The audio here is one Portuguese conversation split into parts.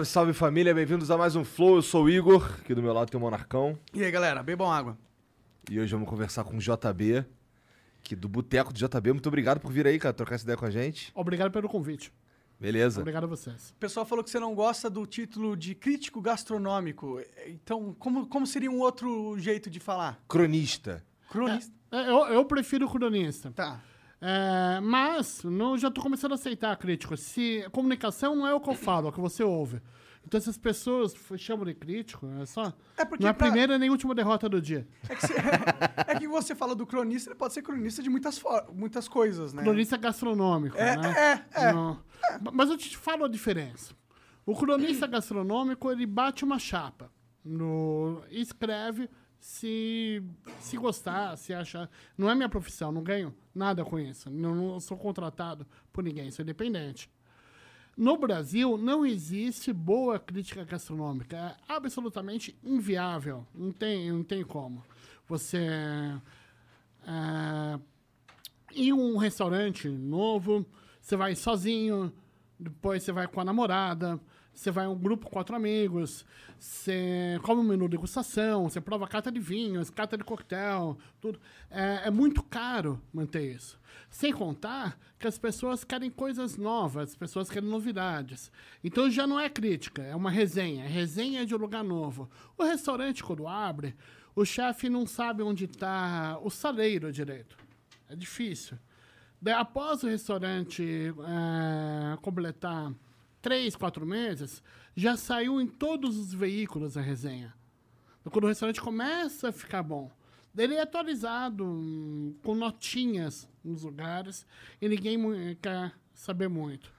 Salve, salve família, bem-vindos a mais um Flow. Eu sou o Igor, aqui do meu lado tem o Monarcão. E aí, galera, bebam água. E hoje vamos conversar com o JB, que do Boteco do JB. Muito obrigado por vir aí, cara, trocar essa ideia com a gente. Obrigado pelo convite. Beleza. Obrigado a vocês. O pessoal falou que você não gosta do título de crítico gastronômico. Então, como, como seria um outro jeito de falar? Cronista. Cronista. É, eu, eu prefiro cronista. Tá. É, mas não, já tô começando a aceitar crítico. Se comunicação não é o que eu falo, é o que você ouve. Então essas pessoas chamam de crítico, é só. É porque não é a pra- primeira nem última derrota do dia. É que, você, é que você fala do cronista, ele pode ser cronista de muitas, muitas coisas, né? Cronista gastronômico, É, né? é, é. Não. Mas eu te falo a diferença. O cronista gastronômico, ele bate uma chapa. No, e escreve se, se gostar, se achar. Não é minha profissão, não ganho nada com isso. Não, não sou contratado por ninguém, sou independente. No Brasil, não existe boa crítica gastronômica. É absolutamente inviável. Não tem, não tem como. Você. é, em um restaurante novo, você vai sozinho, depois você vai com a namorada, você vai em um grupo com quatro amigos, você come um menu de degustação, você prova cata de vinhos, cata de coquetel, tudo. É, é muito caro manter isso. Sem contar que as pessoas querem coisas novas, as pessoas querem novidades. Então já não é crítica, é uma resenha. É resenha de um lugar novo. O restaurante, quando abre, o chefe não sabe onde está o saleiro direito. É difícil. Daí, após o restaurante eh, completar três, quatro meses, já saiu em todos os veículos a resenha. Quando o restaurante começa a ficar bom, ele é atualizado hum, com notinhas nos lugares e ninguém quer saber muito.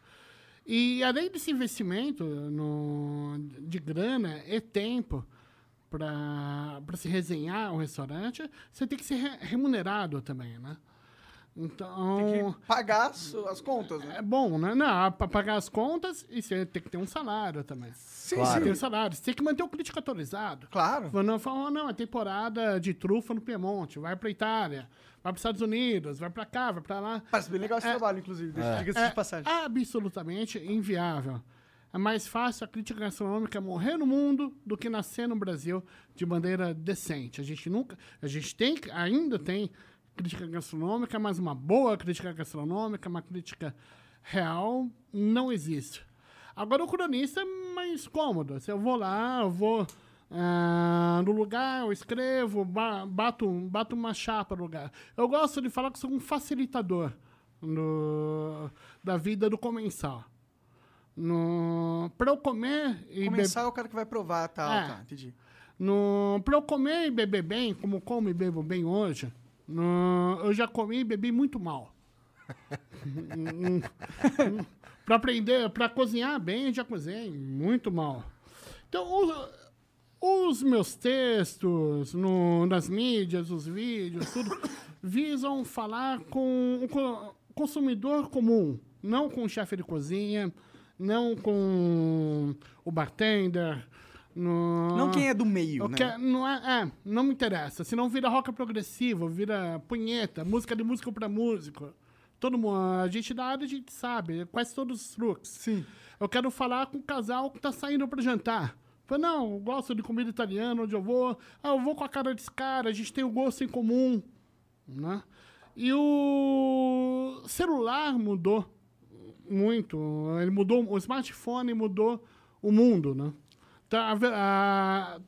E além desse investimento no, de grana e tempo para se resenhar o restaurante, você tem que ser re- remunerado também, né? Então, Tem que pagar as, as contas, né? é bom, né? Não, para pagar as contas e você tem que ter um salário também. Sim, Claro. Você tem um sim. salário, você tem que manter o crítico atualizado. Claro. Não fala, não, é temporada de trufa no Piemonte, vai pra Itália, vai para Estados Unidos, vai pra cá, vai pra lá. Parece bem legal esse É. trabalho, inclusive. Deixa diga-se É de passagem. absolutamente inviável. É mais fácil a crítica gastronômica morrer no mundo do que nascer no Brasil de maneira decente. A gente nunca, a gente tem, ainda tem crítica gastronômica, mas uma boa crítica gastronômica, uma crítica real, não existe. Agora o cronista é mais cômodo. Se eu vou lá, eu vou ah, no lugar, eu escrevo, ba- bato, bato uma chapa no lugar. Eu gosto de falar que sou um facilitador no- da vida do comensal. No, pra eu comer e Começar é o cara que vai provar, tá? É. tá entendi. no, pra eu comer e beber bem, como como e bebo bem hoje, no, eu já comi e bebi muito mal. pra aprender, pra cozinhar bem, eu já cozinhei muito mal. Então, o- os meus textos no- nas mídias, os vídeos, tudo, visam falar com o co- consumidor comum, não com o chefe de cozinha, não com o bartender. No... Não quem é do meio, né? quero- não é, é, não me interessa. Senão vira rock progressivo, vira punheta, música de músico pra músico. Todo mundo, a gente da área, a gente sabe, quase todos os truques. Sim. Eu quero falar com o casal que tá saindo pra jantar. Fala, não, eu gosto de comida italiana, onde eu vou. Ah, eu vou com a cara desse cara, a gente tem o gosto em comum. Né? E o celular mudou muito. Ele mudou, o smartphone mudou o mundo, né? Então, a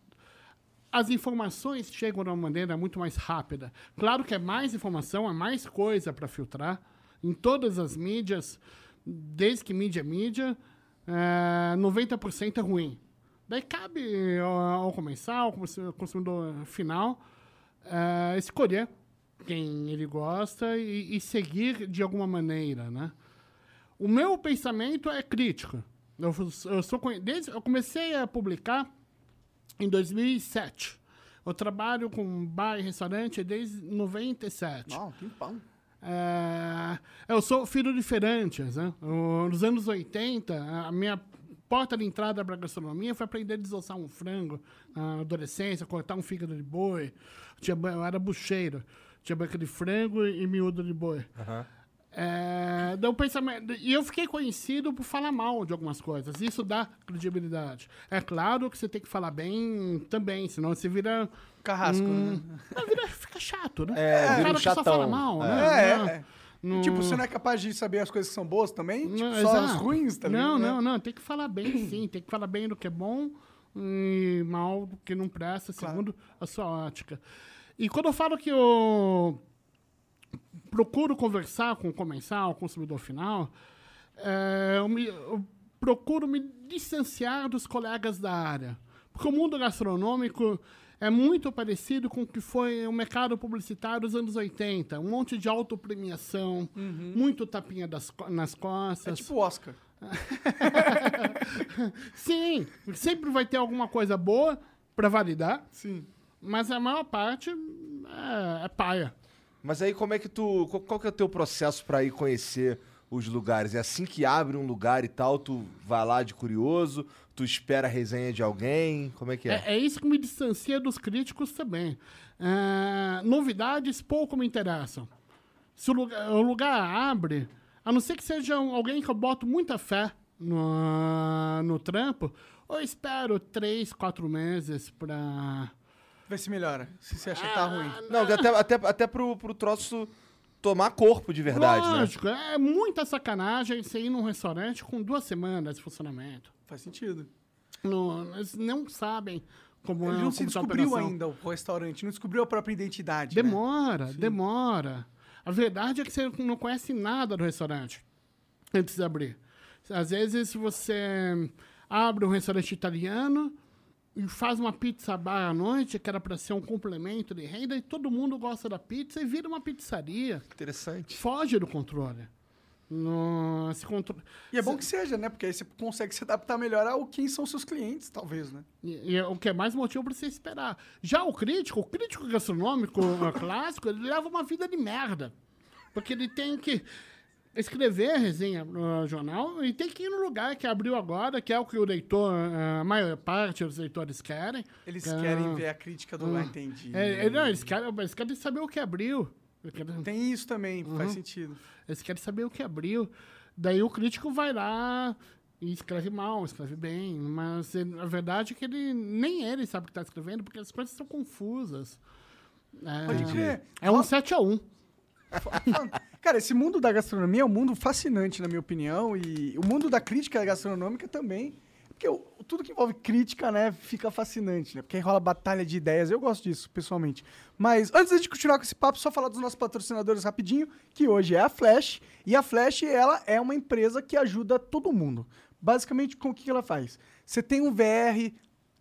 as informações chegam de uma maneira muito mais rápida. Claro que é mais informação, é mais coisa para filtrar em todas as mídias, desde que mídia é mídia, é, 90% é ruim. Daí cabe ao, ao comensal, ao consu- consumidor final, é, escolher quem ele gosta e, e seguir de alguma maneira, né? O meu pensamento é crítico. Eu, eu sou desde eu comecei a publicar em 2007. Eu trabalho com bar e restaurante desde 97. Não, tem pão. É, eu sou filho de feirantes, né? Eu- Nos anos 80, a minha porta de entrada para a gastronomia foi aprender a desossar um frango na adolescência, cortar um fígado de boi. Tinha, ba- eu era bucheiro. Tinha banca de frango e miúdo de boi. É, daí o pensamento, e eu fiquei conhecido por falar mal de algumas coisas. Isso dá credibilidade. É claro que você tem que falar bem também, senão você vira. Carrasco, hum, né? vira fica chato, né? É, o vira cara um que só chatão. fala mal, É. né? É, Não, é. não- Tipo, você não é capaz de saber as coisas que são boas também? Tipo, não, só as exato. ruins, tá ligado? Não, né? não, não. Tem que falar bem, sim. Tem que falar bem do que é bom e mal do que não presta, Claro. segundo a sua ótica. E quando eu falo que eu procuro conversar com o comensal, o consumidor final, é, eu, me- eu procuro me distanciar dos colegas da área. Porque o mundo gastronômico é muito parecido com o que foi o mercado publicitário dos anos 80. Um monte de autopremiação, muito tapinha das nas É costas. tipo Oscar. Sim, sempre vai ter alguma coisa boa para validar, Sim. mas a maior parte é, é paia. Mas aí como é que tu. Qual, que é o teu processo pra ir conhecer os lugares? É assim que abre um lugar e tal, tu vai lá de curioso, tu espera a resenha de alguém? Como é que é? É, é isso que me distancia dos críticos também. É, novidades pouco me interessam. Se o lugar, o lugar abre, a não ser que seja alguém que eu boto muita fé no, no trampo, eu espero três, quatro meses pra. Vê se melhora. Se você acha que tá ruim. Não, até, até, até pro, pro troço tomar corpo de verdade, né? Lógico, é muita sacanagem você ir num restaurante com duas semanas de funcionamento. Faz sentido. Não, eles não sabem como Ele é não se como tá a descobriu operação. ainda o restaurante, não descobriu a própria identidade. né? Demora, demora. A verdade é que você não conhece nada do restaurante antes de abrir. Às vezes você abre um restaurante italiano e faz uma pizza bar à noite, que era para ser um complemento de renda, e todo mundo gosta da pizza e vira uma pizzaria. Interessante. Foge do controle. No, esse contro- E é bom que seja, né? Porque aí você consegue se adaptar melhor ao quem são seus clientes, talvez, né? E, e é o que é mais motivo para você esperar. Já o crítico, o crítico gastronômico clássico, ele leva uma vida de merda. Porque ele tem que escrever a resenha no jornal e tem que ir no lugar que abriu agora, que é o que o leitor, eh, a maior parte dos leitores querem. Eles é- querem ver a crítica do... Ah, entendi. É, é, não, eles querem, eles querem saber o que abriu. Tem isso também, faz sentido. eles querem saber o que abriu. Daí o crítico vai lá e escreve mal, escreve bem. Mas a verdade é que ele nem ele sabe o que está escrevendo, porque as coisas são confusas. É, Pode crer. é um 7 a 1 Cara, esse mundo da gastronomia é um mundo fascinante, na minha opinião, e o mundo da crítica gastronômica também. Porque o- tudo que envolve crítica, né, fica fascinante, né? Porque rola batalha de ideias. Eu gosto disso, pessoalmente. Mas antes de continuar com esse papo, só falar dos nossos patrocinadores rapidinho, que hoje é a Flash. E a Flash, ela é uma empresa que ajuda todo mundo. Basicamente, com o que ela faz? Você tem um VR,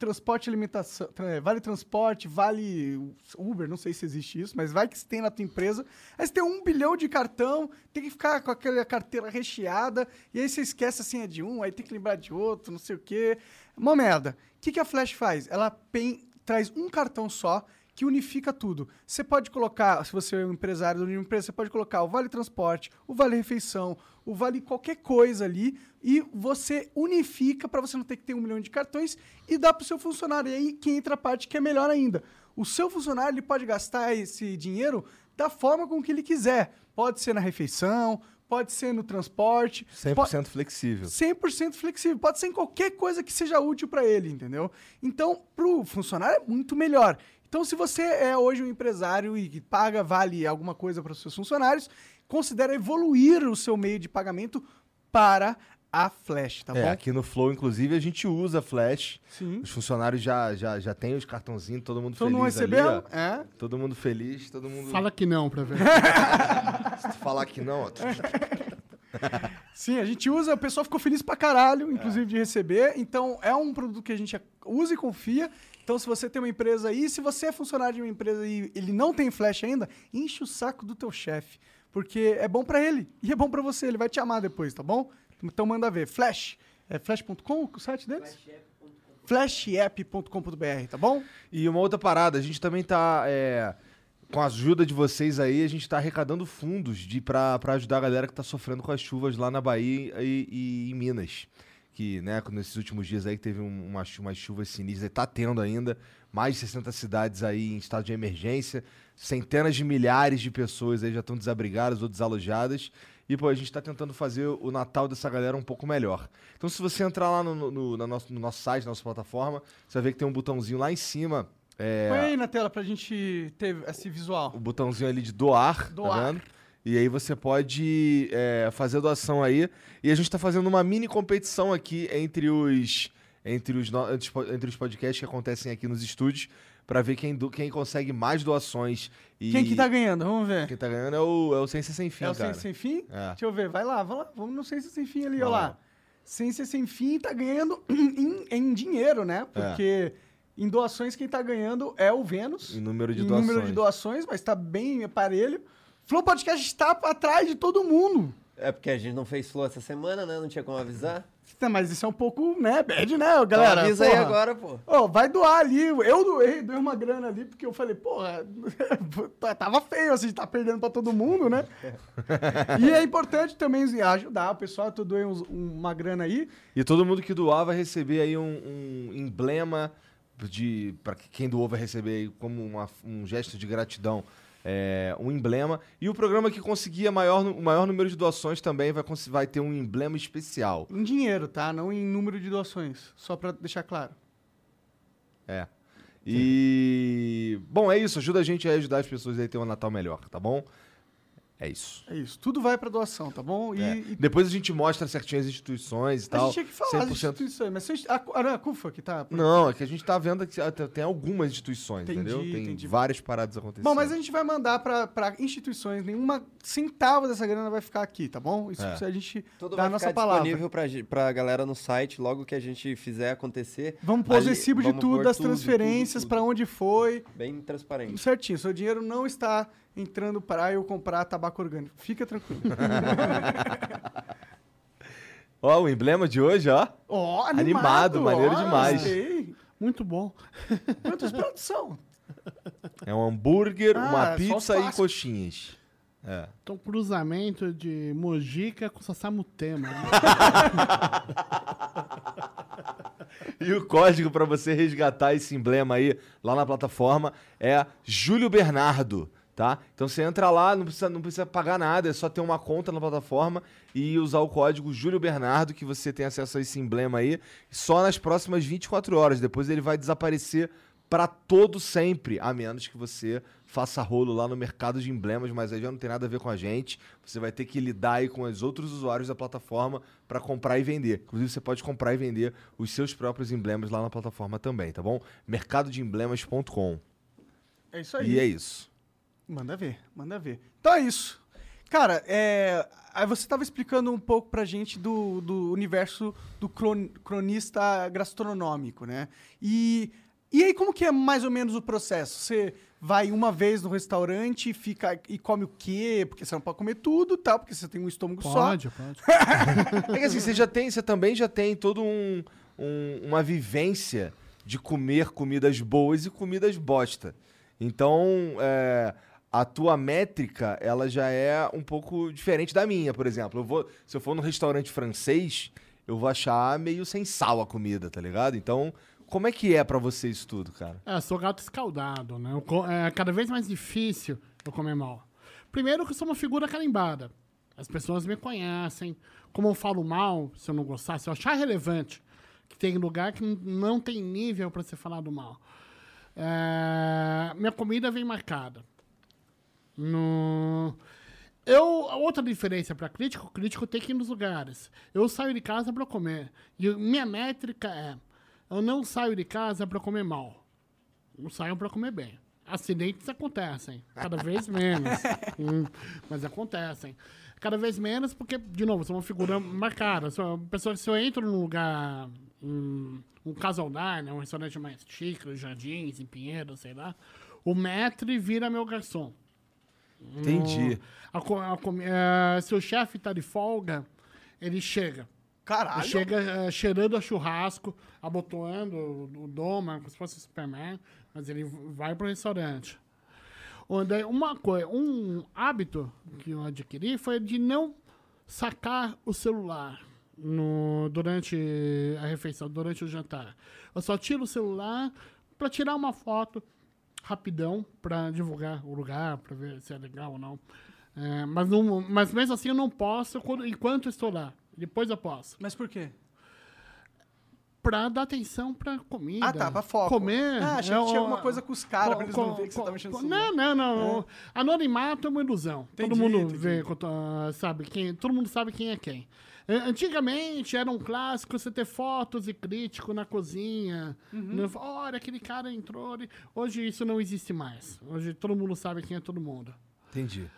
transporte alimentação, tra- vale transporte, vale Uber, não sei se existe isso, mas vai que você tem na tua empresa. Aí você tem um bilhão de cartão, tem que ficar com aquela carteira recheada, e aí você esquece a senha de um, aí tem que lembrar de outro, não sei o quê. Uma merda. O que, que a Flash faz? Ela pen- traz um cartão só que unifica tudo. Você pode colocar, se você é um empresário de uma empresa, você pode colocar o vale transporte, o vale refeição, o vale qualquer coisa ali e você unifica para você não ter que ter um milhão de cartões e dá para o seu funcionário. E aí que entra a parte que é melhor ainda. O seu funcionário ele pode gastar esse dinheiro da forma com que ele quiser. Pode ser na refeição, pode ser no transporte. 100% flexível. 100% flexível. Pode ser em qualquer coisa que seja útil para ele, entendeu? Então, para o funcionário é muito melhor. Então, se você é hoje um empresário e que paga, vale alguma coisa para os seus funcionários, considere evoluir o seu meio de pagamento para a Flash, tá É, bom? aqui no Flow, inclusive, a gente usa Flash. Sim. Os funcionários já, já, já têm os cartãozinhos, todo mundo Então feliz não recebeu? é. Todo mundo feliz, todo mundo... Fala que não pra ver. Se tu falar que não, ó, Sim, a gente usa, o pessoal ficou feliz pra caralho, inclusive, de receber. Então, é um produto que a gente usa e confia. Então, se você tem uma empresa aí, se você é funcionário de uma empresa e ele não tem flash ainda, enche o saco do teu chefe. Porque é bom pra ele e é bom pra você, ele vai te amar depois, tá bom? Então manda ver. Flash. É flash.com o site deles? Flashapp.com.br, tá bom? E uma outra parada, a gente também tá. é, com a ajuda de vocês aí, a gente tá arrecadando fundos de, pra ajudar a galera que tá sofrendo com as chuvas lá na Bahia e, e em Minas. Que, né, nesses últimos dias aí teve um- uma, umas chuvas sinistras, tá tendo ainda mais de 60 cidades aí em estado de emergência, centenas de milhares de pessoas aí já estão desabrigadas ou desalojadas. E, pô, a gente tá tentando fazer o Natal dessa galera um pouco melhor. Então, se você entrar lá no, no, no- nosso, no nosso site, na nossa plataforma, você vai ver que tem um botãozinho lá em cima. é, Põe aí na tela pra gente ter esse visual. o botãozinho ali de doar, Doar. tá vendo? E aí você pode é, fazer a doação aí. E a gente tá fazendo uma mini competição aqui entre os entre os, entre os podcasts que acontecem aqui nos estúdios pra ver quem, do- quem consegue mais doações. E Quem que tá ganhando? Vamos ver. Quem tá ganhando é o, é o Ciência Sem Fim, é o cara. Ciência Sem Fim? É. Deixa eu ver, vai lá, vai lá. Vamos no Ciência Sem Fim ali, ó lá. Ciência Sem Fim tá ganhando em, em dinheiro, né? Porque em doações quem tá ganhando é o Vênus. Em número de em doações. número de doações, mas tá bem aparelho. Flow Podcast está atrás de todo mundo. É porque a gente não fez flow essa semana, né? Não tinha como avisar. Tá, Mas isso é um pouco, né, bad, né, galera? então avisa aí Porra. agora, pô. Ô, vai doar ali. Eu doei, doei uma grana ali, porque eu falei, porra, tava feio, assim, tá perdendo pra todo mundo, né? e é importante também ajudar o pessoal, eu doei uns- uma grana aí. E todo mundo que doar vai receber aí um, um emblema de para quem doou vai receber aí como uma- um gesto de gratidão é, um emblema e o programa que conseguir maior, o maior número de doações também vai, vai ter um emblema especial. Em dinheiro, tá? Não em número de doações. Só pra deixar claro. É. E bom, é isso, ajuda a gente a ajudar as pessoas a ter um Natal melhor, tá bom? É isso. É isso. Tudo vai pra doação, tá bom? E, É. e Depois a gente mostra certinho as instituições e a tal. gente tinha que falar das 100%. instituições, mas se a, gente- a, a, não, a CUFA que tá. Não, é que a gente tá vendo que tem- algumas instituições, Entendi, entendeu? Tem entendi. várias paradas acontecendo. Bom, mas a gente vai mandar pra, pra instituições, nenhuma centavo dessa grana vai ficar aqui, tá bom? Isso É. a gente Tudo dá a vai nossa ficar palavra. disponível pra, ge- pra galera no site logo que a gente fizer acontecer. Vamos pôr os Ali- recibos de tudo, das tudo, transferências, tudo. onde foi, Bem transparente. certinho. Seu dinheiro não está entrando para eu comprar tabaco orgânico. Fica tranquilo. Ó, o emblema de hoje, ó. Ó, Animado, maneiro demais. gostei. Muito bom. Quantos pratos são? É um hambúrguer, Ah, uma pizza e coxinhas. É. Então, cruzamento de Mojica com Sassamutema. né? E o código pra você resgatar esse emblema aí lá na plataforma é Júlio Bernardo, tá? Então você entra lá, não precisa, não precisa pagar nada, é só ter uma conta na plataforma e usar o código Júlio Bernardo que você tem acesso a esse emblema aí só nas próximas 24 horas. Depois ele vai desaparecer pra todo sempre, a menos que você faça rolo lá no mercado de emblemas, mas aí já não tem nada a ver com a gente. Você vai ter que lidar aí com os outros usuários da plataforma para comprar e vender. Inclusive você pode comprar e vender os seus próprios emblemas lá na plataforma também, tá bom? mercadodeemblemas.com. É isso aí. E é isso. Manda ver, manda ver. Então é isso. Cara, é, aí você estava explicando um pouco pra gente do, do universo do cron- cronista gastronômico, né? E, e aí, como que é mais ou menos o processo? Você vai uma vez no restaurante e, fica, e come o quê? Porque você não pode comer tudo, tal, porque você tem um estômago Pode, pode. É que assim, você já tem, você também já tem todo um, um- uma vivência de comer comidas boas e comidas bosta. Então, é, a tua métrica, ela já é um pouco diferente da minha, por exemplo. Eu vou, se eu for num restaurante francês, eu vou achar meio sem sal a comida, tá ligado? Então, como é que é pra você isso tudo, cara? É, sou gato escaldado, né? Eu é cada vez mais difícil eu comer mal. Primeiro que eu sou uma figura carimbada. As pessoas me conhecem. Como eu falo mal, se eu não gostar, se eu achar relevante, que tem lugar que não tem nível pra ser falado mal. É, minha comida vem marcada. No... Eu, outra diferença para crítico, crítico tem que ir nos lugares. Eu saio de casa para comer. E minha métrica é: eu não saio de casa para comer mal. Eu saio para comer bem. Acidentes acontecem, cada vez menos. Hum, mas acontecem. Cada vez menos porque, de novo, sou uma figura marcada. Sou uma pessoa que se eu entro num lugar, um, um casaldar, né, um restaurante mais chique, Jardins, em Pinheiro, sei lá, o maître vira meu garçom. Entendi. A a comi- eh, se o chefe tá de folga, ele chega. Caralho. Ele chega eh, cheirando a churrasco, abotoando o, o doma, como se fosse Superman, mas ele vai pro restaurante. Onde uma coisa, um hábito que eu adquiri foi de não sacar o celular no, durante a refeição, durante o jantar. Eu só tiro o celular para tirar uma foto rapidão para divulgar o lugar, para ver se é legal ou não. É, mas, não, mas mesmo assim eu não posso quando- enquanto estou lá. Depois eu posso. Mas por quê? Pra dar atenção pra comida. Ah, tá, pra foco. Comer. Ah, achei é que tinha o- alguma coisa com os caras, pra eles não verem que você tá mexendo no co- celular. Não, não, não. Anonimato é uma ilusão. todo Entendi, mundo entendi. vê, ah, sabe quem, todo mundo sabe quem é quem. Eh, Antigamente era um clássico você ter fotos e crítico na cozinha. Uhum. Né? Olha, aquele cara entrou. ali." Hoje isso não existe mais. Hoje todo mundo sabe quem é todo mundo. Entendi.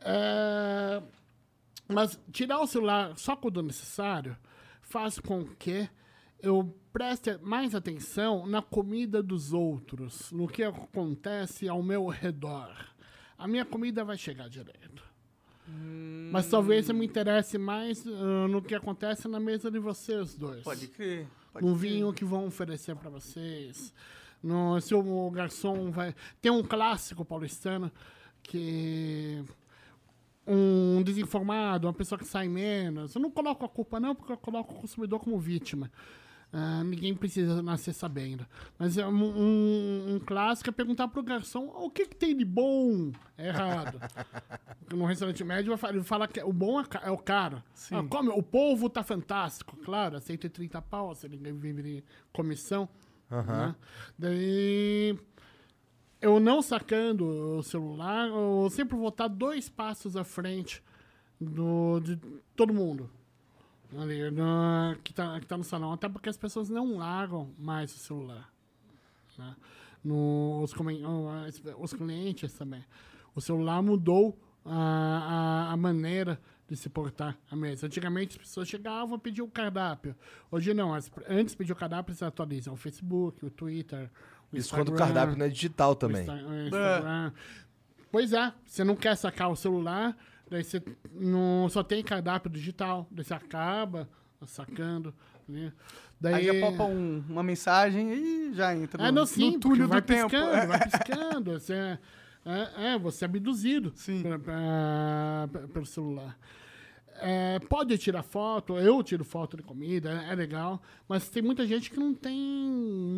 É, mas tirar o celular só quando necessário faz com que eu preste mais atenção na comida dos outros, no que acontece ao meu redor. A minha comida vai chegar direto. Mas talvez eu me interesse mais ah, no que acontece na mesa de vocês dois Pode crer. Pode no crer. vinho que vão oferecer para vocês. No, se o garçom vai. Tem um clássico paulistano que. Um desinformado, uma pessoa que sai menos. Eu não coloco a culpa, não, porque eu coloco o consumidor como vítima. Ah, ninguém precisa nascer sabendo. Mas é um, um- um clássico é perguntar pro garçom o que, que tem de bom. É errado. no restaurante médio, ele fala que o bom é, é o caro. Ah, come, o polvo tá fantástico, claro, é 130 pau, se ninguém vive comissão. né? Daí, eu não sacando o celular, eu sempre vou estar dois passos à frente do, de todo mundo. Ali, no- que, tá, que tá no salão. Até porque as pessoas não largam mais o celular né? No, os, os clientes também. O celular mudou a, a, a maneira de se portar à mesa. Antigamente as pessoas chegavam e pediam o cardápio. Hoje não. As, antes de pedir o cardápio, eles atualizam o Facebook, o Twitter, o Isso quando o cardápio não é digital o também. Insta- o Instagram. Pois é, você não quer sacar o celular, daí você não, só tem cardápio digital, daí você acaba sacando. Né? Daí, Aí já popa um- uma mensagem e já entra é, no, não, sim, no túnel vai do tempo. piscando, É. vai piscando. Você é, é, é, você é abduzido Sim. pe- pe- pe- pelo celular. É, pode tirar foto, eu tiro foto de comida, é, é legal, mas tem muita gente que não tem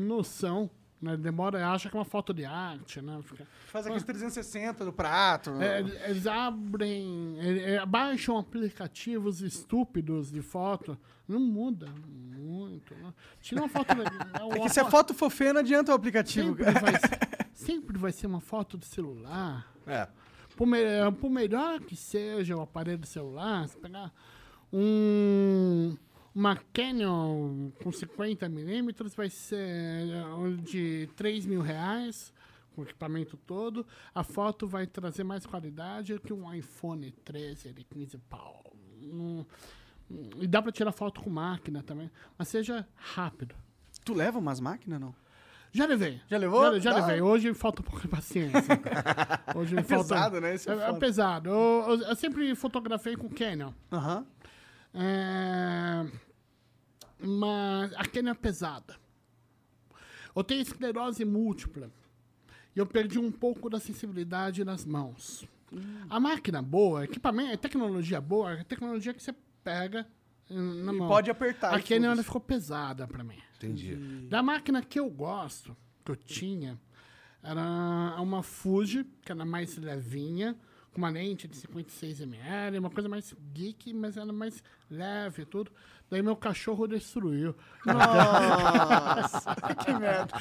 noção, né? Demora, acha que é uma foto de arte, né? Fica- Faz aqueles 360 do prato. é, eles abrem, é, é, baixam aplicativos estúpidos de foto, não muda muito. Né? Tira uma foto legal. É que se é foto fofinha, não adianta o aplicativo. sempre vai, ser, sempre vai ser uma foto de celular. É. Por, me, por melhor que seja o aparelho celular, se pegar um, uma Canon com 50 milímetros, vai ser eh, de 3 mil reais, com o equipamento todo. A foto vai trazer mais qualidade que um iPhone 13 de 15 pau. Hum, e dá para tirar foto com máquina também, mas seja rápido. Tu leva umas máquinas, não? Já levei. Já levou? Já, já Dá. levei. Hoje falta um pouco de paciência. Hoje É falta... pesado, né? Esse é é, pesado. Eu, eu- eu sempre fotografei com Canon. Aham. É, Mas a Canon é pesada. Eu tenho esclerose múltipla. E eu perdi um pouco da sensibilidade nas mãos. A máquina boa, equipamento, tecnologia boa, é tecnologia que você pega na E mão. pode apertar A e Canon ela ficou pesada pra mim. Entendi. Da máquina que eu gosto, que eu tinha, era uma Fuji, que era mais levinha, com uma lente de 56ml, uma coisa mais geek, mas era mais leve e tudo. Daí meu cachorro destruiu. Nossa, que merda.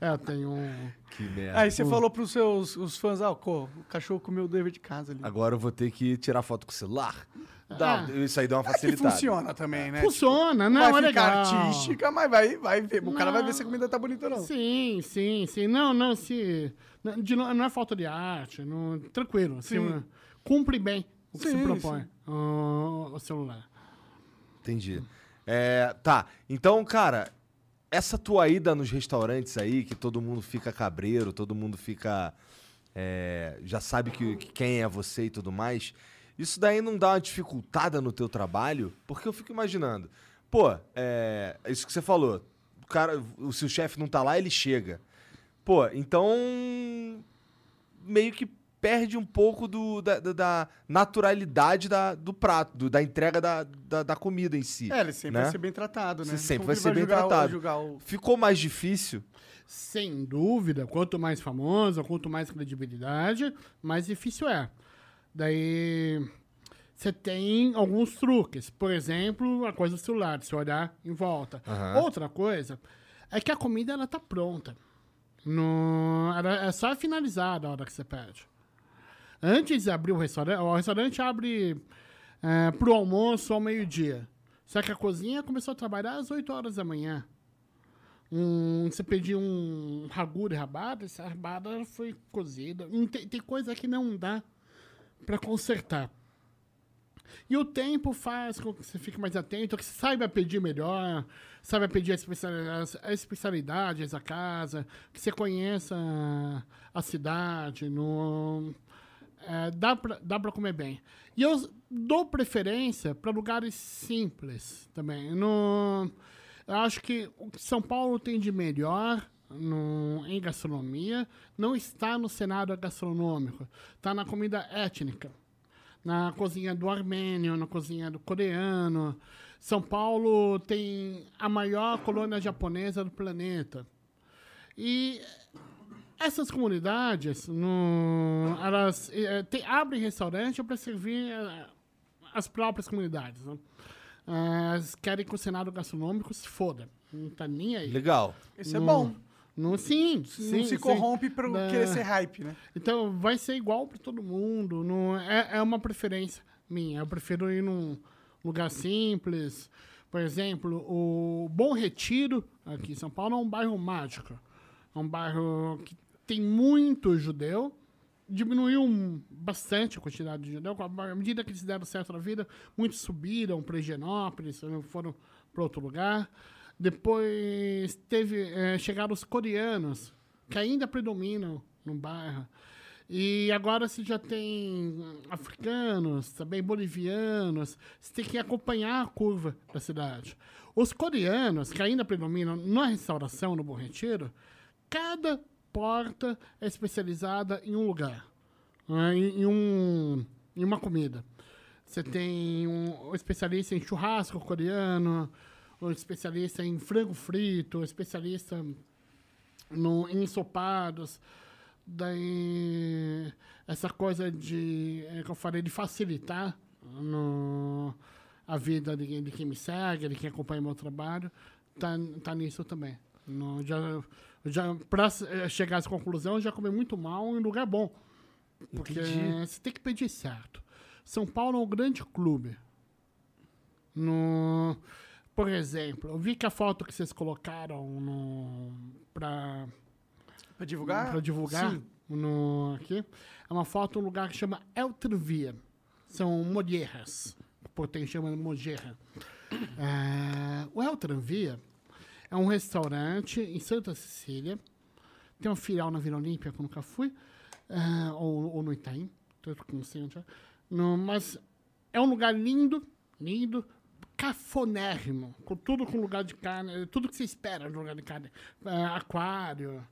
É, eu tenho um. Que merda. Aí você falou pros seus os fãs, ah, o cachorro comeu o dever de casa ali. Agora eu vou ter que tirar foto com o celular. Ah. Dá, Isso aí dá uma Que facilitada. funciona também, né? Funciona, não, vai é ficar legal. artística, mas vai, vai ver. O cara vai ver se a comida tá bonita ou não. Sim, sim, sim. Não, não, se. Não, de não é falta de arte, não, tranquilo. assim, Sim. cumpre bem o que se Sim, propõe sim. O, o celular. Entendi. É, tá, então, cara, essa tua ida nos restaurantes aí, que todo mundo fica cabreiro, todo mundo fica. é, já sabe que, que quem é você e tudo mais. Isso daí não dá uma dificultada no teu trabalho? Porque eu fico imaginando. Pô, é, isso que você falou. O cara, o seu chefe não tá lá, ele chega. Pô, então. Meio que perde um pouco do, da, da- da naturalidade da, do prato, do- da entrega da, da, da comida em si. É, ele sempre né? vai ser bem tratado, né? Você sempre vai ser ele bem julgar tratado. o- Ficou mais difícil? Sem dúvida, quanto mais famoso, quanto mais credibilidade, mais difícil é. Daí você tem alguns truques. Por exemplo, a coisa do celular, você olhar em volta. Aham. Outra coisa é que a comida ela tá pronta. No, ela é só finalizada a hora que você pede. Antes de abrir o restaurante, o restaurante abre é, pro almoço ao meio-dia. Só que a cozinha começou a trabalhar às 8 horas da manhã. Um, você pediu um ragu de rabada, essa rabada foi cozida. Tem, tem coisa que não dá para consertar. E o tempo faz com que você fique mais atento, que você saiba pedir melhor, saiba pedir as especialidades da casa, que você conheça a cidade, no, é, dá pra, dá pra comer bem. E eu dou preferência para lugares simples também. No, eu acho que o que São Paulo tem de melhor no, em gastronomia não está no cenário gastronômico, está na comida étnica. Na cozinha do armênio, na cozinha do coreano. São Paulo tem a maior colônia japonesa do planeta. E essas comunidades, no, elas tem- abrem restaurante para servir eh, as próprias comunidades. Né? Elas querem que o cenário gastronômico se foda. Não tá nem aí. Legal. Esse é bom. Não, sim, sim. não se sim. corrompe pra Da- querer ser hype, né? Então, vai ser igual para todo mundo. Não, é, é uma preferência minha. Eu prefiro ir num lugar simples. Por exemplo, o Bom Retiro, aqui em São Paulo, é um bairro mágico. É um bairro que tem muito judeu. Diminuiu bastante a quantidade de judeu. À medida que eles deram certo na vida, muitos subiram para Higienópolis, foram para outro lugar. Depois teve, eh, chegaram os coreanos, que ainda predominam no bairro. E agora você já tem africanos, também bolivianos. Você tem que acompanhar a curva da cidade. Os coreanos, que ainda predominam na restauração, no Bom Retiro, cada porta é especializada em um lugar, né, em, em um, em uma comida. Você tem um, especialista em churrasco coreano, um especialista em frango frito, um especialista no, em ensopados. Daí, essa coisa de, é, que eu falei, de facilitar no, a vida de, de quem me segue, de quem acompanha meu trabalho, tá, tá nisso também. No, já, já, pra eh, chegar a essa conclusão, eu já comi muito mal em lugar bom. Porque você tem que pedir certo. São Paulo é um grande clube. No, por exemplo, eu vi que a foto que vocês colocaram no, pra, Pra divulgar? para divulgar Sim. no, aqui. É uma foto um lugar que chama Eltrevia. São molheras. O português chama mojerra. É, o Eltrevia é um restaurante em Santa Cecília. Tem uma filial na Vila Olímpia, que eu nunca fui. é, ou, ou no Itaim. tanto que não sei onde é. No, mas é um lugar lindo, lindo, cafonérrimo. Com tudo com lugar de carne. Tudo que você espera de lugar de carne. É, aquário.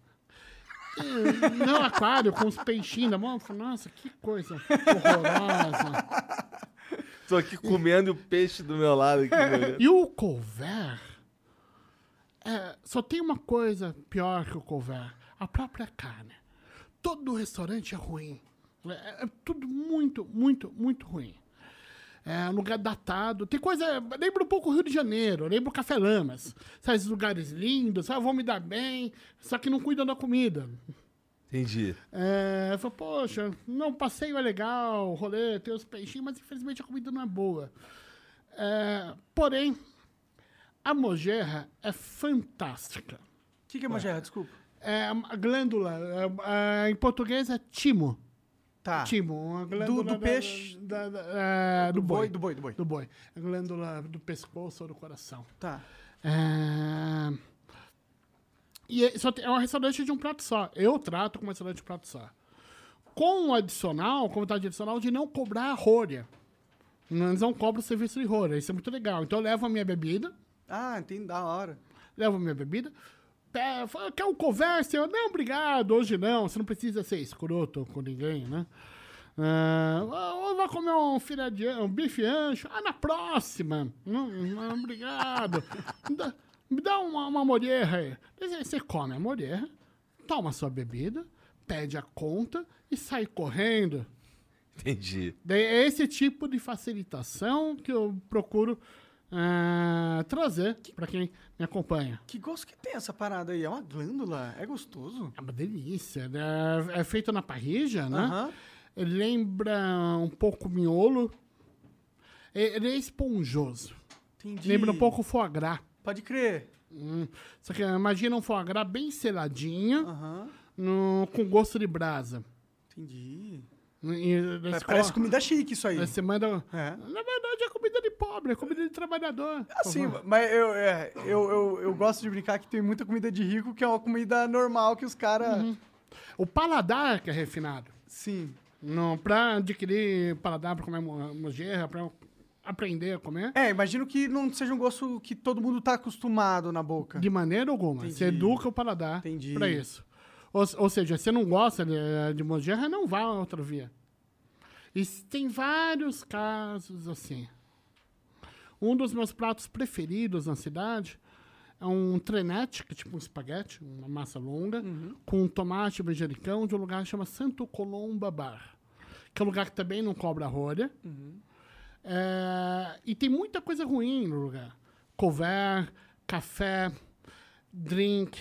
Não, aquário, com os peixinhos na mão. Nossa, que coisa horrorosa. Tô aqui comendo o peixe do meu lado. Aqui, me olhando. E o couvert, é, só tem uma coisa pior que o couvert: a própria carne. Todo restaurante é ruim. É, é tudo muito, muito, muito ruim. É um lugar datado. Tem coisa. Lembra um pouco o Rio de Janeiro, lembra o Café Lamas. Sabe, esses lugares lindos, ah, vão me dar bem, só que não cuidam da comida. Entendi. É, eu falei, poxa, não, passeio é legal, rolê, tem os peixinhos, mas infelizmente a comida não é boa. É, porém, a mojerra é fantástica. O que, que é mojerra? Desculpa. É, a glândula, é, é, em português é timo. Tá. Timo, uma glândula do da- peixe? da- da- é, do, Do boi, do boi, do boi. Do boi. A glândula do pescoço ou do coração. Tá. É... E é, só tem- é um restaurante de um prato só. Eu trato como restaurante de um prato só. Com o adicional, com vontade adicional de não cobrar a rolha. Eles não cobram o serviço de rolha. Isso é muito legal. Então eu levo a minha bebida, Ah, entendi, da hora. levo a minha bebida. Fala, Quer um conversa? Eu, não, obrigado, hoje não. Você não precisa ser escroto com ninguém, né? Ah, ou vai comer um filé de um bife ancho? Ah, na próxima. Não, não, obrigado. Dá- me dá uma, uma morerra aí. Você come a morerra, toma a sua bebida, pede a conta e sai correndo. Entendi. É esse tipo de facilitação que eu procuro ah, trazer para quem me acompanha. Que gosto que tem essa parada aí? É uma glândula? É gostoso? É uma delícia. né? É feito na parrilla, né? Ele lembra um pouco miolo. Ele é esponjoso. Entendi. Lembra um pouco foie gras. Pode crer. Hum. Só que imagina um foie gras bem seladinho, Aham. no- com gosto de brasa. Entendi. Você Parece comida chique isso aí. Você manda... É. Na verdade, é comida de pobre, é comida de trabalhador. Assim, mas eu, é, eu, eu, eu gosto de brincar que tem muita comida de rico que é uma comida normal que os caras. O paladar que é refinado. Sim. Não, pra adquirir paladar, pra comer mo- mojerra, pra aprender a comer. É, imagino que não seja um gosto que todo mundo tá acostumado na boca. De maneira alguma. Você Entendi. educa o paladar Entendi. pra isso. Ou, ou seja, você não gosta de, de mojerra, não vá a outra via. E tem vários casos assim. Um dos meus pratos preferidos na cidade é um trenete, que é tipo um espaguete, uma massa longa, com tomate e manjericão, de um lugar que chama Santo Colomba Bar. Que é um lugar que também não cobra rolha. É, e tem muita coisa ruim no lugar. Couvert, café, drink,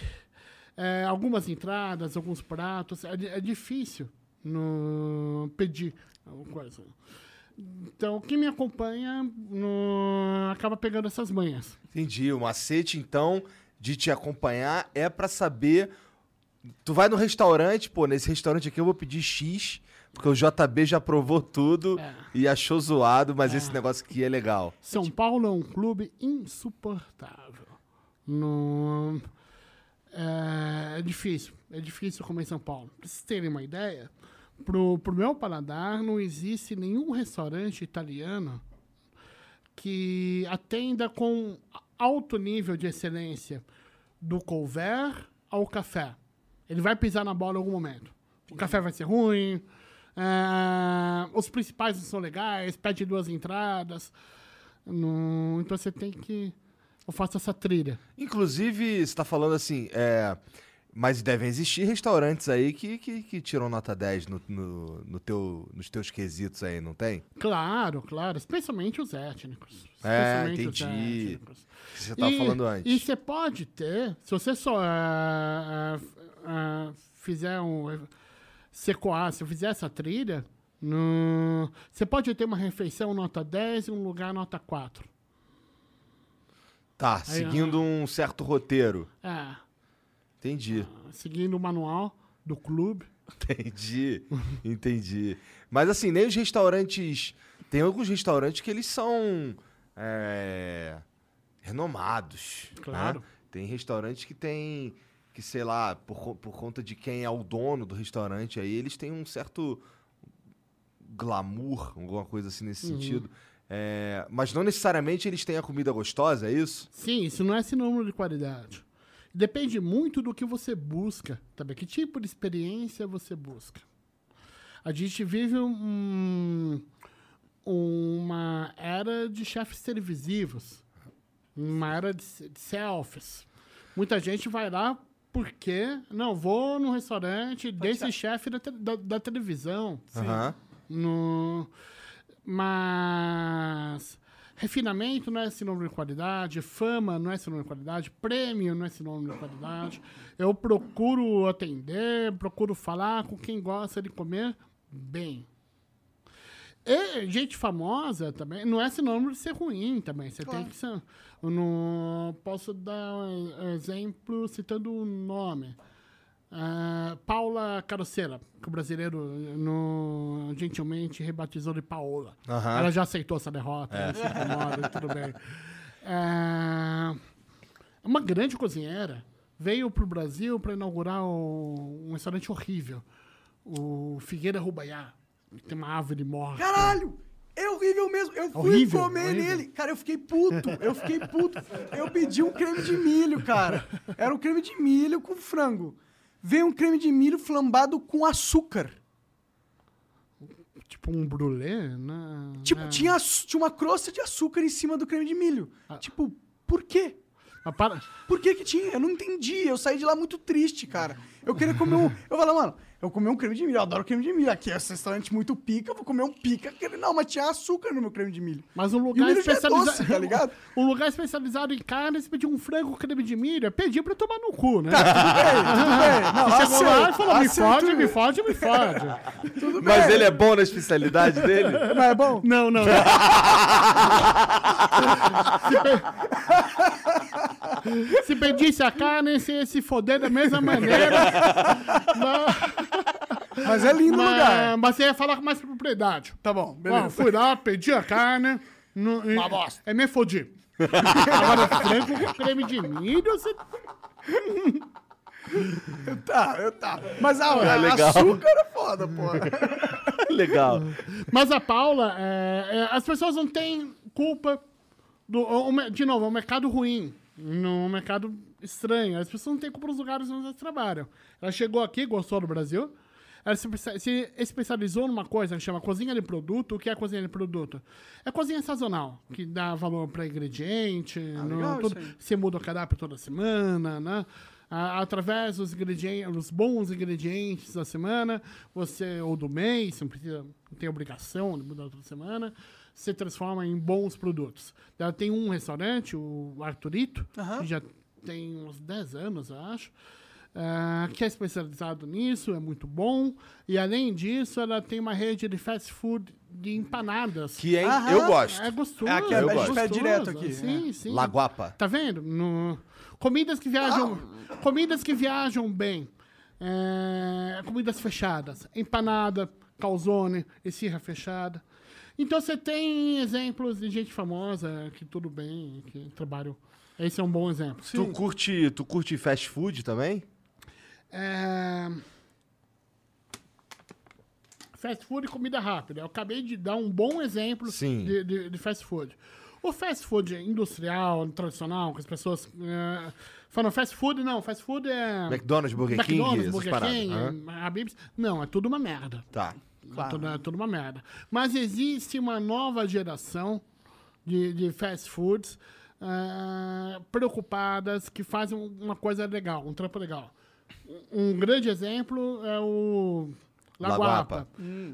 é, algumas entradas, alguns pratos. É, é difícil no, pedir alguma coisa. Então, quem me acompanha no- acaba pegando essas manhas. Entendi. O macete, então, de te acompanhar é pra saber. Tu vai no restaurante, pô, nesse restaurante aqui eu vou pedir X, porque o JB já provou tudo É. e achou zoado, mas esse negócio aqui é legal. São Paulo é um clube insuportável. No, é, é difícil. É difícil comer em São Paulo. Pra vocês terem uma ideia, pro, pro meu paladar, não existe nenhum restaurante italiano que atenda com alto nível de excelência do couvert ao café. Ele vai pisar na bola em algum momento. O café vai ser ruim, é, os principais não são legais, pede duas entradas. Não- então você tem que. Eu faço essa trilha. Inclusive, você tá falando assim, é. Mas devem existir restaurantes aí que, que, que tiram nota 10 no, no, no teu, nos teus quesitos aí, não tem? Claro, claro. Especialmente os étnicos. É, entendi. étnicos. Que você tava E- falando E antes. você pode ter, se você só ah, ah, ah, fizer um. secoar, se eu fizer essa trilha, no, você pode ter uma refeição nota 10 e um lugar nota 4. Tá, seguindo um certo roteiro. É, Entendi. seguindo o manual do clube. Entendi, entendi. Mas assim, nem os restaurantes. Tem alguns restaurantes que eles são é, renomados. né? Claro. Tem restaurantes que tem. Que, sei lá, por, por conta de quem é o dono do restaurante aí, eles têm um certo glamour, alguma coisa assim nesse sentido. É, mas não necessariamente eles têm a comida gostosa, é isso? Sim, isso não é sinônimo de qualidade. Depende muito do que você busca, também. Que tipo de experiência você busca? A gente vive um- uma era de chefes televisivos, uma era de, de selfies. Muita gente vai lá porque, não, vou num restaurante desse chefe da, da- da televisão. Aham. No... Mas refinamento não é sinônimo de qualidade, fama não é sinônimo de qualidade, prêmio não é sinônimo de qualidade. Eu procuro atender, procuro falar com quem gosta de comer bem. E gente famosa também não é sinônimo de ser ruim também. Você tem que ser. Eu não posso dar um exemplo citando um nome. Ah, Paula Carocera, que o brasileiro no, gentilmente rebatizou de Paola. Aham. Ela já aceitou essa derrota, ela se incomoda, tudo bem. Ah, uma grande cozinheira veio para o Brasil para inaugurar o- um restaurante horrível, o Figueira Rubaiá, que tem uma árvore morta. Caralho! É horrível mesmo. Eu fui Horrível, comer horrível. nele. Cara, eu fiquei puto. Eu fiquei puto. Eu pedi um creme de milho, cara. Era um creme de milho com frango. Veio um creme de milho flambado com açúcar. Tipo um brulé, né? Tipo, É. tinha, tinha uma crosta de açúcar em cima do creme de milho. Tipo, por quê? Mas para- Por que que tinha? Eu não entendi. Eu saí de lá muito triste, cara. Eu queria comer um... Eu falei, mano, eu comi um creme de milho. Eu adoro creme de milho. Aqui é um restaurante muito pica. Eu vou comer um pica. Não, mas tinha açúcar no meu creme de milho. Mas um lugar é especializado. doce, tá ligado? Um lugar especializado em carne, você pediu um frango com creme de milho, é pedir pra tomar no cu, né? Tudo bem. Não, Você chegou lá e falou, me fode, me fode, me fode. Tudo Mas bem. ele é bom na especialidade dele? Não é bom? Não, não. Pe- se pedisse a carne, você ia se foder da mesma maneira. mas, Mas é lindo o lugar. mas, mas você ia falar com mais propriedade. Tá bom, beleza. fui lá, pedi a carne. No, Uma bosta. É me fodi. Agora, frango com creme de milho, você Tá, eu tá. Mas a, É legal. açúcar é foda, porra. Legal. Mas a Paula, é, é, as pessoas não têm culpa do. o- o me- de novo, é um mercado ruim. Num mercado estranho. As pessoas não têm culpa dos lugares onde elas trabalham. Ela chegou aqui, gostou do Brasil. Ela se, espe- se especializou numa coisa que chama cozinha de produto. O que é cozinha de produto? É cozinha sazonal, que dá valor para ingrediente, no- legal tudo. você muda o cardápio toda semana, né? Através dos ingredientes, os bons ingredientes da semana, você ou do mês, não precisa, não tem obrigação de mudar toda semana, você transforma em bons produtos. Ela tem um restaurante, o Arturito, que já tem uns 10 anos, eu acho. ah, que é especializado nisso, é muito bom. E além disso, ela tem uma rede de fast food de empanadas. Que é, Aham. eu gosto. É gostoso. É aqui, é gente gostoso, pede direto aqui, Sim, sim. Laguapa. Tá vendo? No... Comidas que viajam. Comidas que viajam bem. É, Comidas fechadas. Empanada, calzone, esfirra fechada. Então você tem exemplos de gente famosa que tudo bem, que trabalham. Esse é um bom exemplo. Tu curte, tu curte fast food também? É... Fast food e comida rápida. Eu acabei de dar um bom exemplo Sim. De, de- de fast food. O fast food industrial, tradicional, que as pessoas é, falam fast food, não, fast food é... McDonald's, Burger King, McDonald's, essas Burger paradas. King, Aham. Habib's. Não, é tudo uma merda. Tá. É tudo, é tudo uma merda. Mas existe uma nova geração de, de fast foods ah, preocupadas que fazem uma coisa legal, um trampo legal. Um grande exemplo é o Laguapa. Laguapa.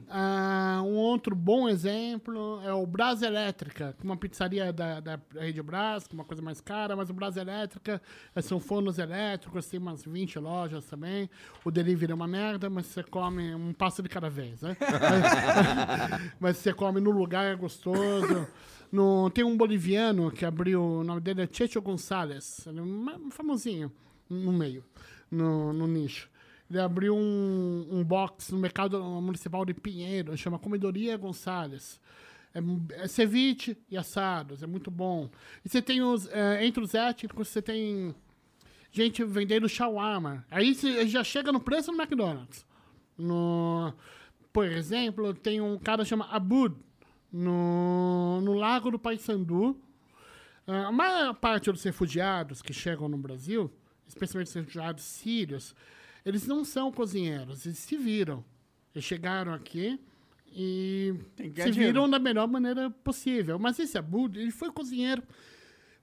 Ah, um outro bom exemplo é o Brás Elétrica, que é uma pizzaria da, da Rede Brás, que é uma coisa mais cara, mas o Brás Elétrica eh, são fornos elétricos, tem umas 20 lojas também. O delivery é uma merda, mas você come um passo de cada vez, né? mas você come no lugar, é gostoso. No, tem um boliviano que abriu, o nome dele é Checho Gonçalves, ele é famosinho no meio, no, no nicho. Ele abriu um, um box no mercado municipal de Pinheiro, chama Comedoria Gonçalves. É, é ceviche e assados, é muito bom. E você tem os, é, entre os étnicos, você tem gente vendendo shawarma. Aí você já chega no preço do McDonald's. No, por exemplo, tem um cara chama Abud, no, no Lago do Paissandu. Ah, A maior parte dos refugiados que chegam no Brasil, especialmente os refugiados sírios, eles não são cozinheiros, eles se viram. Eles chegaram aqui e se dinheiro. viram da melhor maneira possível. Mas esse Abud, ele foi cozinheiro.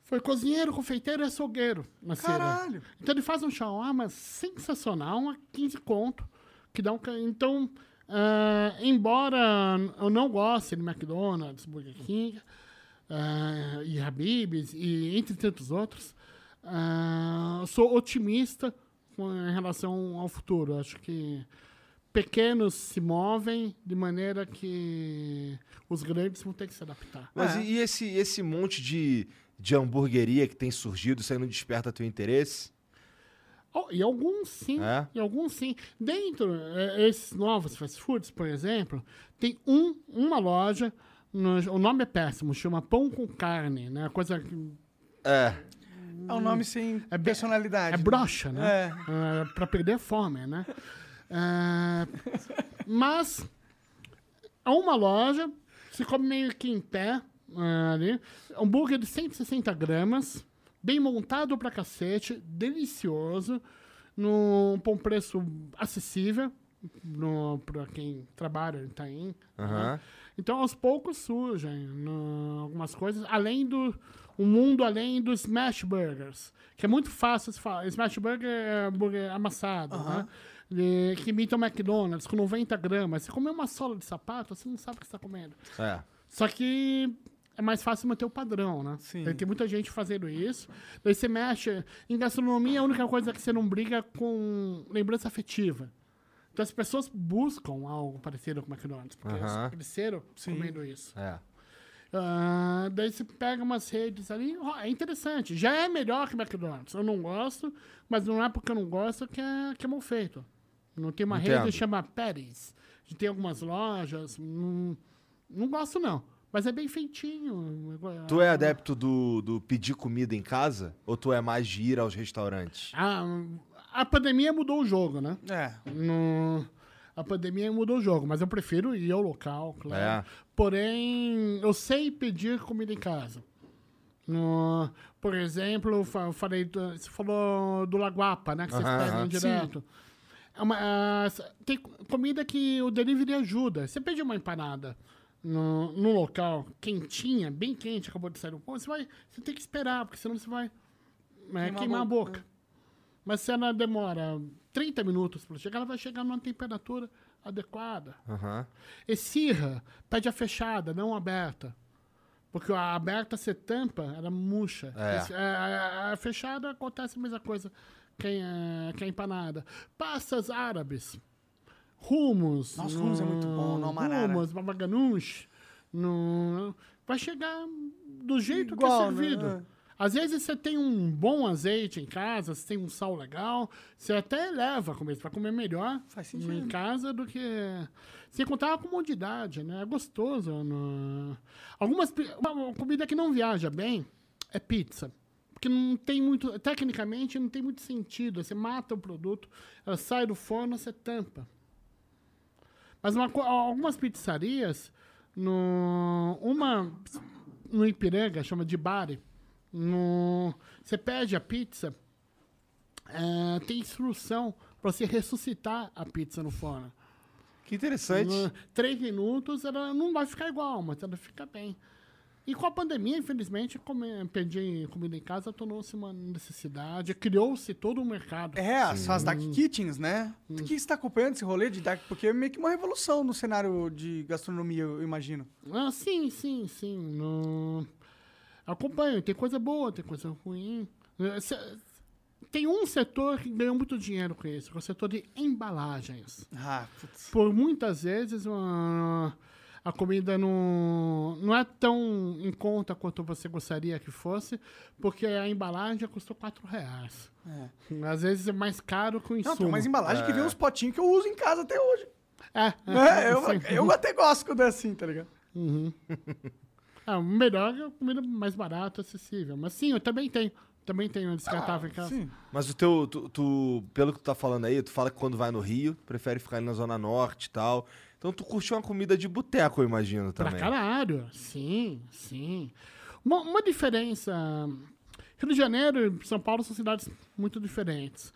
Foi cozinheiro, confeiteiro e açougueiro na Síria. Caralho. Então ele faz um shawarma sensacional a 15 conto. Que dá um, então, Ah, embora eu não goste de McDonald's, Burger King ah, e Habib's e entre tantos outros, eu sou otimista com- em relação ao futuro. Acho que pequenos se movem de maneira que os grandes vão ter que se adaptar. Mas É. e esse, esse monte de, de hamburgueria que tem surgido, isso aí não desperta teu interesse? Oh, e alguns sim, É? e alguns sim. Dentro, eh, esses novos fast foods, por exemplo, tem um, uma loja, no- o nome é péssimo, chama Pão com Carne, né? Coisa que É. É um nome sem É personalidade. é brocha, né? É. É, pra perder a fome, né? É, mas é uma loja, se come meio que em pé é, ali. Hambúrguer de 160 gramas, bem montado pra cacete, delicioso, num, por um preço acessível no, pra quem trabalha em Itaim. né? Aham. Então, aos poucos surgem no- algumas coisas, além do um mundo além dos smash burgers, que é muito fácil se falar. Smash burger é hambúrguer amassado, né? E- que imita o McDonald's com 90 gramas. Você comer uma sola de sapato, você não sabe o que você está comendo. É. Só que é mais fácil manter o padrão, né? Sim. Tem muita gente fazendo isso. Daí você mexe. Em gastronomia, a única coisa é que você não briga com lembrança afetiva. Então as pessoas buscam algo parecido com o McDonald's, porque Aham. eles cresceram comendo isso. É. Ah, daí você pega umas redes ali, é interessante. Já é melhor que McDonald's. Eu não gosto, mas não é porque eu não gosto que é, que é mal feito. Não tem uma Entendo. rede que chama Paris. A gente tem algumas lojas. Não, não gosto, não. Mas é bem feitinho. Tu é adepto do, do pedir comida em casa? Ou tu é mais de ir aos restaurantes? Ah, a pandemia mudou o jogo, né? É. No- a pandemia mudou o jogo, mas eu prefiro ir ao local, claro. É. Porém, eu sei pedir comida em casa. No- por exemplo, eu fa- eu falei, você falou do Laguapa, né? Que vocês aham. direto. É uma, s- tem comida que o delivery ajuda. Você pede uma empanada no, no local, quentinha, bem quente, acabou de sair do pão, você vai. Você tem que esperar, porque senão você vai é, queimar, a boca. Mas se ela demora 30 minutos para chegar, ela vai chegar numa temperatura adequada. Aham. Esirra, pede a fechada, não aberta. Porque a aberta você tampa, ela murcha. É. Esse- a, a- a fechada acontece a mesma coisa que, a- que a empanada. Pastas árabes. Rumos. Nossa, hummus é muito bom, no amarara. Rumos, babaganush. No, vai chegar do jeito Igual, que é né? servido. É. Às vezes você tem um bom azeite em casa, você tem um sal legal, você até eleva a comida, você vai comer melhor em casa do que. Sem contar a comodidade, né? É gostoso. no- Algumas. pi- Uma comida que não viaja bem é pizza. Porque não tem muito. Tecnicamente, não tem muito sentido. Você mata o produto, ela sai do forno, você tampa. Mas uma algumas pizzarias, no, uma no Ipiranga, chama de Bari, no, você pede a pizza, é, tem instrução para você ressuscitar a pizza no forno. Que interessante. No, três minutos ela não vai ficar igual, mas ela fica bem. E com a pandemia, infelizmente, comer, pedir comida em casa tornou-se uma necessidade, criou-se todo um mercado. É, as, as Dark Kitchens, né? O que você está acompanhando esse rolê de Dark? Porque é meio que uma revolução no cenário de gastronomia, eu imagino. Ah, sim, sim, sim. No... Acompanho, tem coisa boa, tem coisa ruim. Se- Tem um setor que ganhou muito dinheiro com isso, que é o setor de embalagens. Ah, putz. Por muitas vezes a, a comida não, não é tão em conta quanto você gostaria que fosse, porque a embalagem custou 4 reais. Às vezes é mais caro que o Não, insumo. tem umas embalagens que vem uns potinhos que eu uso em casa até hoje. É, É, eu, sim. eu até gosto quando é assim, tá ligado? É, o melhor é a comida mais barata, acessível. Mas sim, eu também tenho. Também tenho um descartável em casa. Sim. Mas o teu, tu, tu- pelo que tu tá falando aí, tu fala que quando vai no Rio, prefere ficar ali na Zona Norte e tal. Então tu curte uma comida de boteco, eu imagino Pra também. caralho. Sim, sim. Uma, uma diferença. Rio de Janeiro e São Paulo são cidades muito diferentes.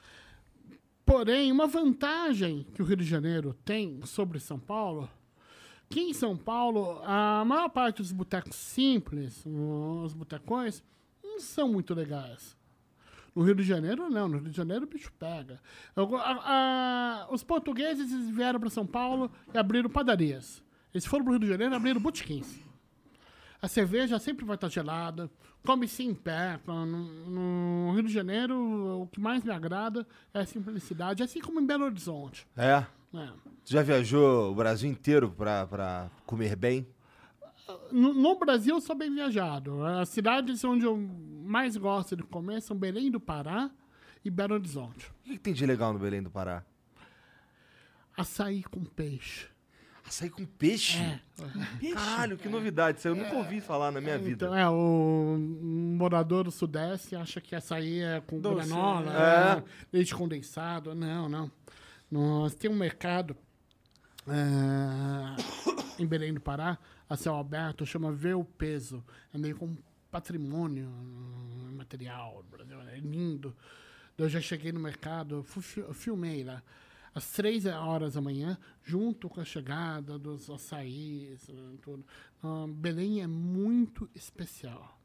Porém, uma vantagem que o Rio de Janeiro tem sobre São Paulo, que em São Paulo, a maior parte dos botecos simples, os botecões, não são muito legais. No Rio de Janeiro, não. No Rio de Janeiro, o bicho pega. Eu- a- a- os portugueses vieram para São Paulo e abriram padarias. Eles foram para o Rio de Janeiro e abriram botequins. A cerveja sempre vai estar gelada, come-se em pé. No, no Rio de Janeiro, o que mais me agrada é a simplicidade, assim como em Belo Horizonte. É. né? Tu já viajou o Brasil inteiro pra, pra comer bem? No, no Brasil, eu sou bem viajado. As cidades onde eu mais gosto de comer são Belém do Pará e Belo Horizonte. O que, que tem de legal no Belém do Pará? Açaí com peixe. Açaí com peixe? É. Caralho, que novidade. Isso eu nunca ouvi falar na minha vida. Então, é, o morador do Sudeste acha que açaí é com Doce, granola, né? é, leite condensado. Não, não. Nós temos um mercado é, em Belém do Pará, a céu aberto, chama Ver o Peso. É meio com patrimônio hum, material do Brasil. É lindo. Eu já cheguei no mercado, filmei lá. Às três horas da manhã, junto com a chegada dos açaís, tudo. Ah, Belém é muito especial.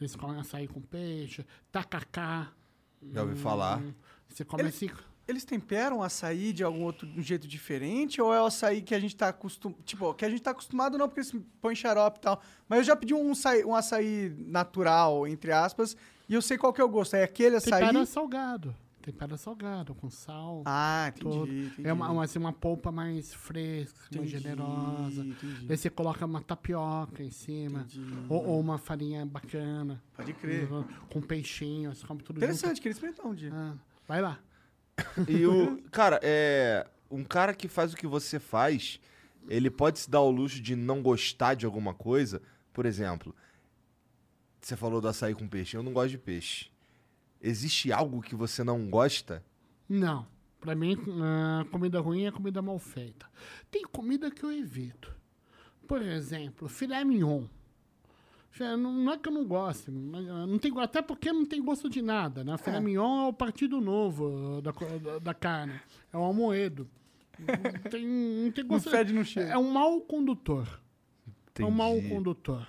Eles comem açaí com peixe, tacacá. Já ouvi falar. Hum, Você come Ele- assim. Eles temperam açaí de algum outro jeito diferente? Ou é o açaí que a gente tá acostumado. Tipo, que a gente tá acostumado não, porque eles põem xarope e tal. Mas eu já pedi um açaí, um açaí natural, entre aspas, e eu sei qual que é o gosto. É aquele açaí. Tempera salgado. Tempera salgado, com sal. Ah, entendi. todo. entendi. É uma, assim, uma polpa mais fresca, mais Entendi, generosa. entendi. Daí você coloca uma tapioca em cima. Ou, ou uma farinha bacana. Pode crer. Com peixinho, você come tudo Interessante, queria experimentar um dia. junto. Ah, vai lá. E o. Cara, é. Um cara que faz o que você faz, ele pode se dar o luxo de não gostar de alguma coisa. Por exemplo, você falou do açaí com peixe. Eu não gosto de peixe. Existe algo que você não gosta? Não. Pra mim, ah, comida ruim é comida mal feita. Tem comida que eu evito. Por exemplo, filé mignon. Não não é que eu não goste, mas, ah, não tem, até porque não tem gosto de nada, né? Filé mignon é o partido novo ah, da, da, da carne. É o almoedo. Não tem, não tem Não gosto. fede, não. É um mau condutor. É um mau Entendi. condutor.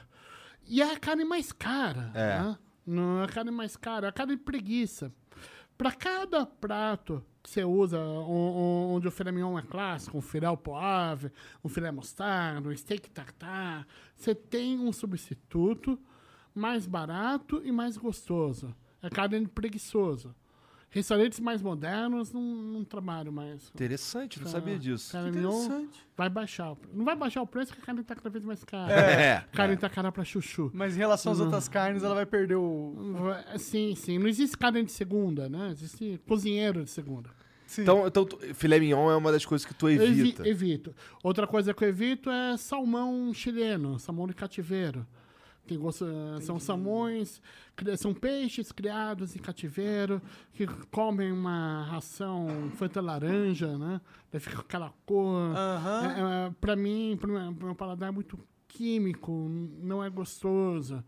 E é a carne mais cara. É. Né? Não é a carne mais cara, é a carne preguiça. Para cada prato você usa, onde o filé mignon é clássico, um filé poave, um filé mostarda, um steak tartar, você tem um substituto mais barato e mais gostoso. É carne de preguiçoso. Restaurantes mais modernos não, não trabalham mais. Interessante, não sabia disso. Carne mignon Interessante. vai baixar. o pre- Não vai baixar o preço porque a carne tá cada vez mais cara. É. A carne tá cara pra chuchu. Mas em relação às outras carnes, ela vai perder o. Vai- Sim, sim. Não existe carne de segunda, né? Existe cozinheiro de segunda. Sim. Então, então tu- filé mignon é uma das coisas que tu Eu evi- evita. evito. Outra coisa que eu evito é salmão chileno, salmão de cativeiro. Tem são salmões, são peixes criados em cativeiro, que comem uma ração feita laranja, né? Daí fica aquela cor. Aham. É, é, pra mim, pro meu, pro meu paladar é muito químico, não é gostoso.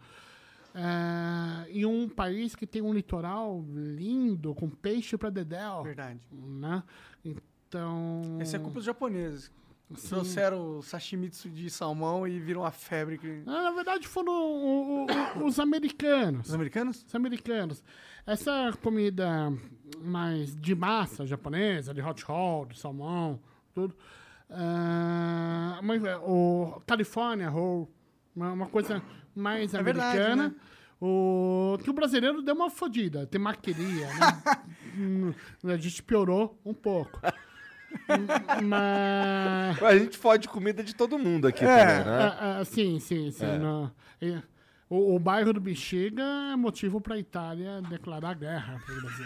É, e um país que tem um litoral lindo, com peixe pra dedéu, Verdade. né? Então... Essa é culpa dos japoneses. Trouxeram o sashimitsu de salmão e viram uma febre. Que... Ah, Na verdade, foram o- o- os americanos. Os americanos? Os americanos. Essa comida mais de massa japonesa, de hot roll, de salmão, tudo. ah, mas, é, o California Roll, uma, uma coisa mais É verdade, americana. né? O, que o brasileiro deu uma fodida, tem maqueria, né? Hum, a gente piorou um pouco. Mas. A gente fode comida de todo mundo aqui É. também, né? Ah, ah, sim, sim, sim. não. E o, o bairro do Bexiga é motivo para a Itália declarar guerra para o Brasil.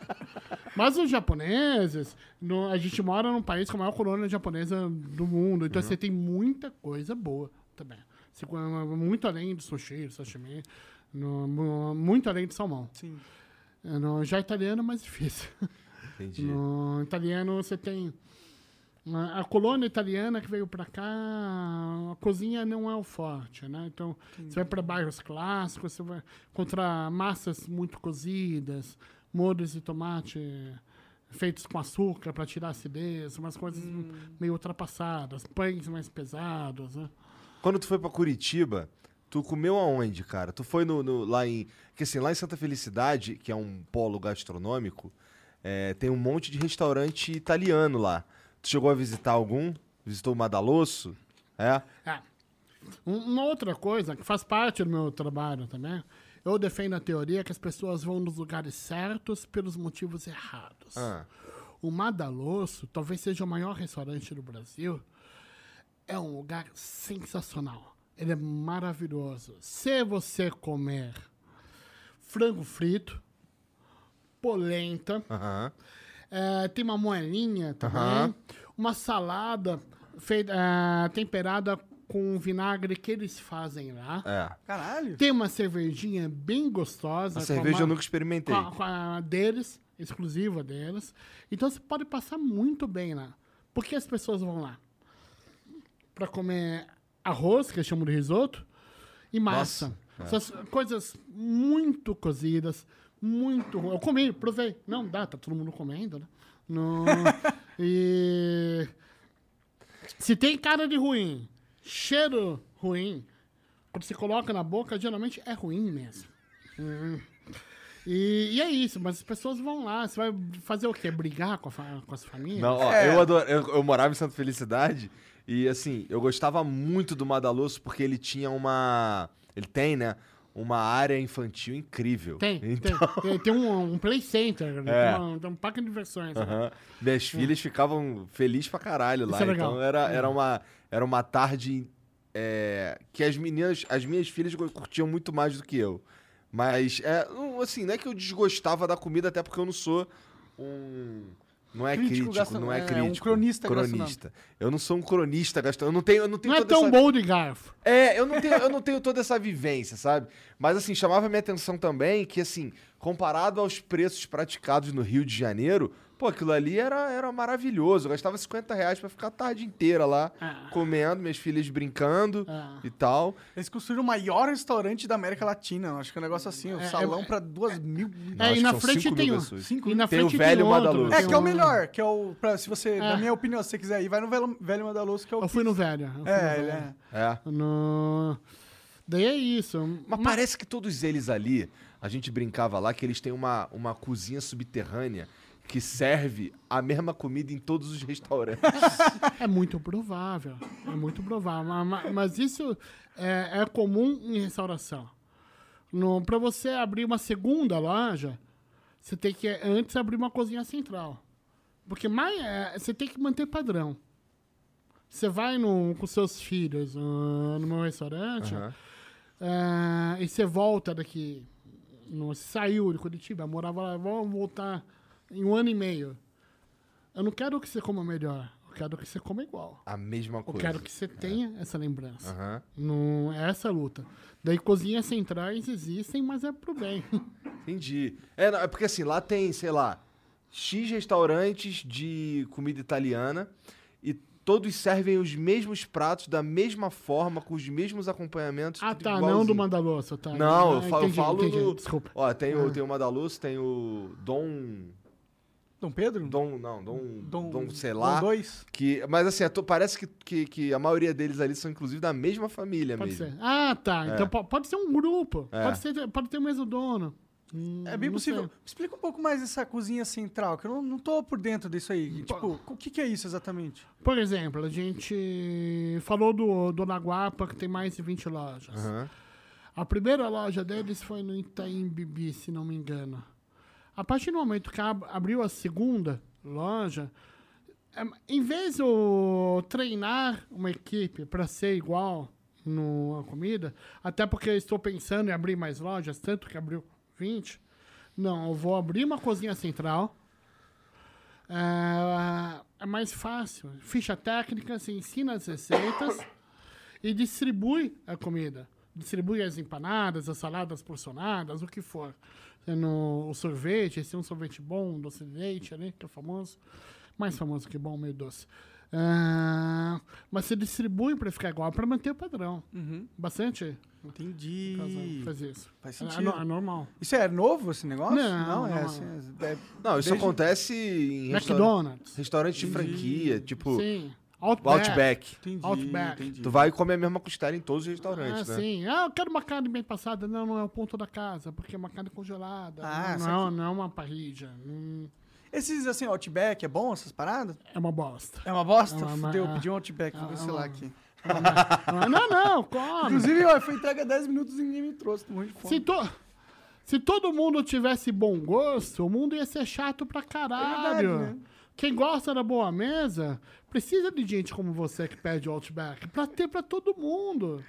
Mas os japoneses, no- a gente mora num país com a maior colônia japonesa do mundo, então você tem muita coisa boa também. Você muito além de sushi, de sashimi, no- mu- muito além de salmão. Sim. É, No, já italiano é mais difícil. Entendi. No italiano você tem a a colônia italiana que veio para cá, a cozinha não é o forte, né? Então, você vai para bairros clássicos, você vai encontrar massas muito cozidas, molhos de tomate feitos com açúcar para tirar a acidez, umas coisas meio ultrapassadas, pães mais pesados, né? Quando tu foi pra Curitiba, Tu comeu aonde, cara? Tu foi no, no- lá em. Que assim, lá em Santa Felicidade, que é um polo gastronômico, é, tem um monte de restaurante italiano lá. Tu chegou a visitar algum? Visitou o Madalosso? É? É. Um- Uma outra coisa que faz parte do meu trabalho também, eu defendo a teoria que as pessoas vão nos lugares certos pelos motivos errados. Ah. O Madalosso talvez seja o maior restaurante do Brasil. É um lugar sensacional. Ele é maravilhoso. Se você comer frango frito, polenta, Aham. é, tem uma moelinha também. Aham. Uma salada feita, é, temperada com vinagre que eles fazem lá. É. Caralho. Tem uma cervejinha bem gostosa. A com cerveja eu nunca experimentei. com a, com a deles, exclusiva deles. Então você pode passar muito bem lá. Por que as pessoas vão lá? Pra comer arroz, que eles chamam de risoto, e massa. Nossa, é. Essas coisas muito cozidas, muito. Eu comi, provei. Não dá, tá todo mundo comendo, né? Não. e. Se tem cara de ruim, cheiro ruim, quando você coloca na boca, geralmente é ruim mesmo. Hum. E, e é isso, mas as pessoas vão lá. Você vai fazer o quê? Brigar com, a fa- com as famílias? Não, ó, É. eu, adoro, eu, eu morava em Santa Felicidade e, assim, eu gostava muito do Madalosso porque ele tinha uma. Ele tem, né? Uma área infantil incrível. Tem, Então, tem, tem. Um, um play center, né? É. tem, um, tem um parque de diversões. né? aham. Minhas filhas ficavam felizes pra caralho lá. Isso é legal. Então era, era, uma, era uma tarde é, que as meninas, as minhas filhas curtiam muito mais do que eu. Mas, é, assim, não é que eu desgostava da comida, até porque eu não sou um. Não é Crítico crítico, gastro- não é é, um crítico. cronista cronista. Eu não sou um cronista gastronômico. Eu não tenho, eu não tenho Não é tão essa... bom de garfo. É, eu não, tenho, eu não tenho toda essa vivência, sabe? Mas assim, chamava minha atenção também que, assim, comparado aos preços praticados no Rio de Janeiro, pô, aquilo ali era, era maravilhoso. Eu gastava 50 reais pra ficar a tarde inteira lá, Ah. comendo, minhas filhas brincando Ah. e tal. Eles construíram o maior restaurante da América Latina. Acho que é um negócio assim, um É, salão é- pra duas mil. Não, É, e que na frente 5 tem mil um. pessoas. E na Tem o frente velho outro, Madaloso. É, tem que é o melhor, que é o. Pra, se você, na É. minha opinião, se você quiser ir, vai no Velho, velho Madaloso, que é o. Eu fui no velho. eu fui no É, ele velho. é. É. No... Daí é isso. Mas parece que todos eles ali, a gente brincava lá que eles têm uma, uma cozinha subterrânea que serve a mesma comida em todos os restaurantes. É muito provável. É muito provável. Ma- ma- Mas, isso é, é comum em restauração. Pra você abrir uma segunda loja, você tem que antes abrir uma cozinha central. Porque mais, é, você tem que manter padrão. Você vai no, com seus filhos no meu restaurante Aham. ah, e você volta daqui. Você saiu de Curitiba, morava lá, vamos voltar em um ano e meio. Eu não quero que você coma melhor. Eu quero que você coma igual. A mesma Eu coisa. quero que você tenha essa lembrança. Aham. Não é essa a luta. Daí cozinhas centrais existem, mas é pro bem. Entendi. É, não, é porque assim, lá tem, sei lá, X restaurantes de comida italiana e todos servem os mesmos pratos da mesma forma, com os mesmos acompanhamentos. ah, tá. Não igualzinho. do Mandaloso, tá. Não, eu Ah, falo, eu entendi, falo entendi. no- Desculpa. Ó, tem o, Ah. tem o Madaloso, tem o Dom... Dom Pedro? Dom, não, Dom, Dom, Dom, sei lá. Dom 2? Que, mas assim, é to- parece que, que, que a maioria deles ali são inclusive da mesma família Pode mesmo. ser. Ah, tá. Então po- pode ser um grupo. É. Pode, ser, pode ter o mesmo dono. Hum, É bem possível. sei. Explica um pouco mais essa cozinha central, que eu não, não tô por dentro disso aí. Tipo, o que, que é isso exatamente? Por exemplo, a gente falou do, do Naguapa, que tem mais de 20 lojas. Aham. A primeira loja deles foi no Itaim Bibi, se não me engano. A partir do momento que ab- abriu a segunda loja, é, em vez de eu treinar uma equipe para ser igual na comida, até porque eu estou pensando em abrir mais lojas, tanto que abriu 20, não, eu vou abrir uma cozinha central. É, é mais fácil. Ficha técnica, você ensina as receitas e distribui a comida. Distribui as empanadas, as saladas porcionadas, o que for. No, o sorvete, esse é um sorvete bom, um doce de leite ali, que é famoso. Mais famoso que bom, meio doce. Ah, mas você distribui para ficar igual, para manter o padrão. Bastante Entendi. faz isso. Faz É, é sentido. no- é normal. Isso é novo esse negócio? Não, é não. assim. É, é- Não, isso Desde- acontece em McDonald's. restaurante de franquia, tipo... Sim. Outback. Outback. Entendi, Outback. entendi. Tu vai comer a mesma costela em todos os Ah, restaurantes, né? sim. Ah, eu quero uma carne bem passada. Não, não é o ponto da casa, porque é uma carne congelada. Ah, não, não, não é uma parrilha. Hum, Esses, assim, Outback, é bom essas paradas? É uma bosta. É uma bosta? É uma- Fudeu, eu é- pedi um Outback, vou é sei lá uma- aqui. Não, não, não come. Inclusive, ó, foi entrega 10 minutos e ninguém me trouxe, tô morrendo de fome. Se, to- se todo mundo tivesse bom gosto, o mundo ia ser chato pra caralho. É verdade, né? Quem gosta da boa mesa precisa de gente como você que pede Outback pra ter pra todo mundo.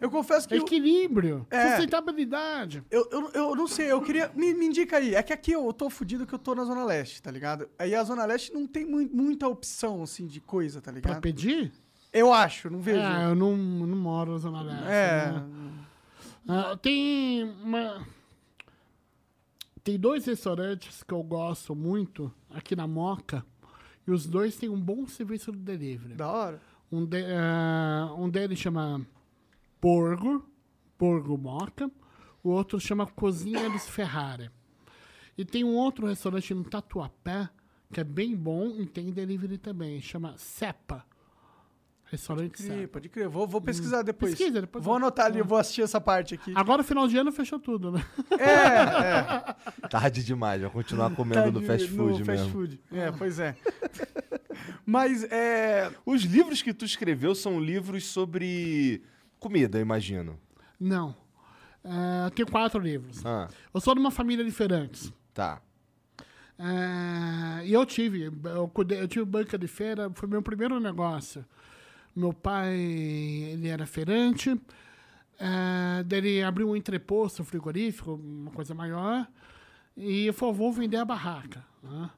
Eu confesso que... eu- Equilíbrio, É. sustentabilidade. Eu, eu, eu não sei, eu queria. Me, me indica aí. É que aqui eu tô fudido que eu tô na Zona Leste, tá ligado? Aí a Zona Leste não tem mui- muita opção, assim, de coisa, tá Pra ligado? pedir? Eu acho, não vejo. É, eu não, não moro na Zona Leste. É. né? Ah, tem uma. Tem dois restaurantes que eu gosto muito aqui na Moca. E os dois têm um bom serviço de delivery. Da hora. Um, de, ah, um deles chama Porgo, Porgo Moca. O outro chama Cozinha dos Ferrari. E tem um outro restaurante no Tatuapé, que é bem bom e tem delivery também. Chama Cepa. Restaurante Crer, Cepa. pode crer. Vou, vou pesquisar depois. Pesquisa, depois Vou anotar ali, vou assistir essa parte aqui. Agora, final de ano, fechou tudo, né? É, é. Tarde demais, vai continuar comendo Tá no fast food no mesmo. fast food. É, pois é. Mas é. Os livros que tu escreveu são livros sobre comida, eu imagino. Não. É, eu tenho quatro livros. Ah, Eu sou de uma família diferente. tá. É, e eu tive, eu, eu tive banca de feira, foi meu primeiro negócio. Meu pai, ele era feirante, é, daí ele abriu um entreposto frigorífico, uma coisa maior, e eu falei, vou vender a barraca. né?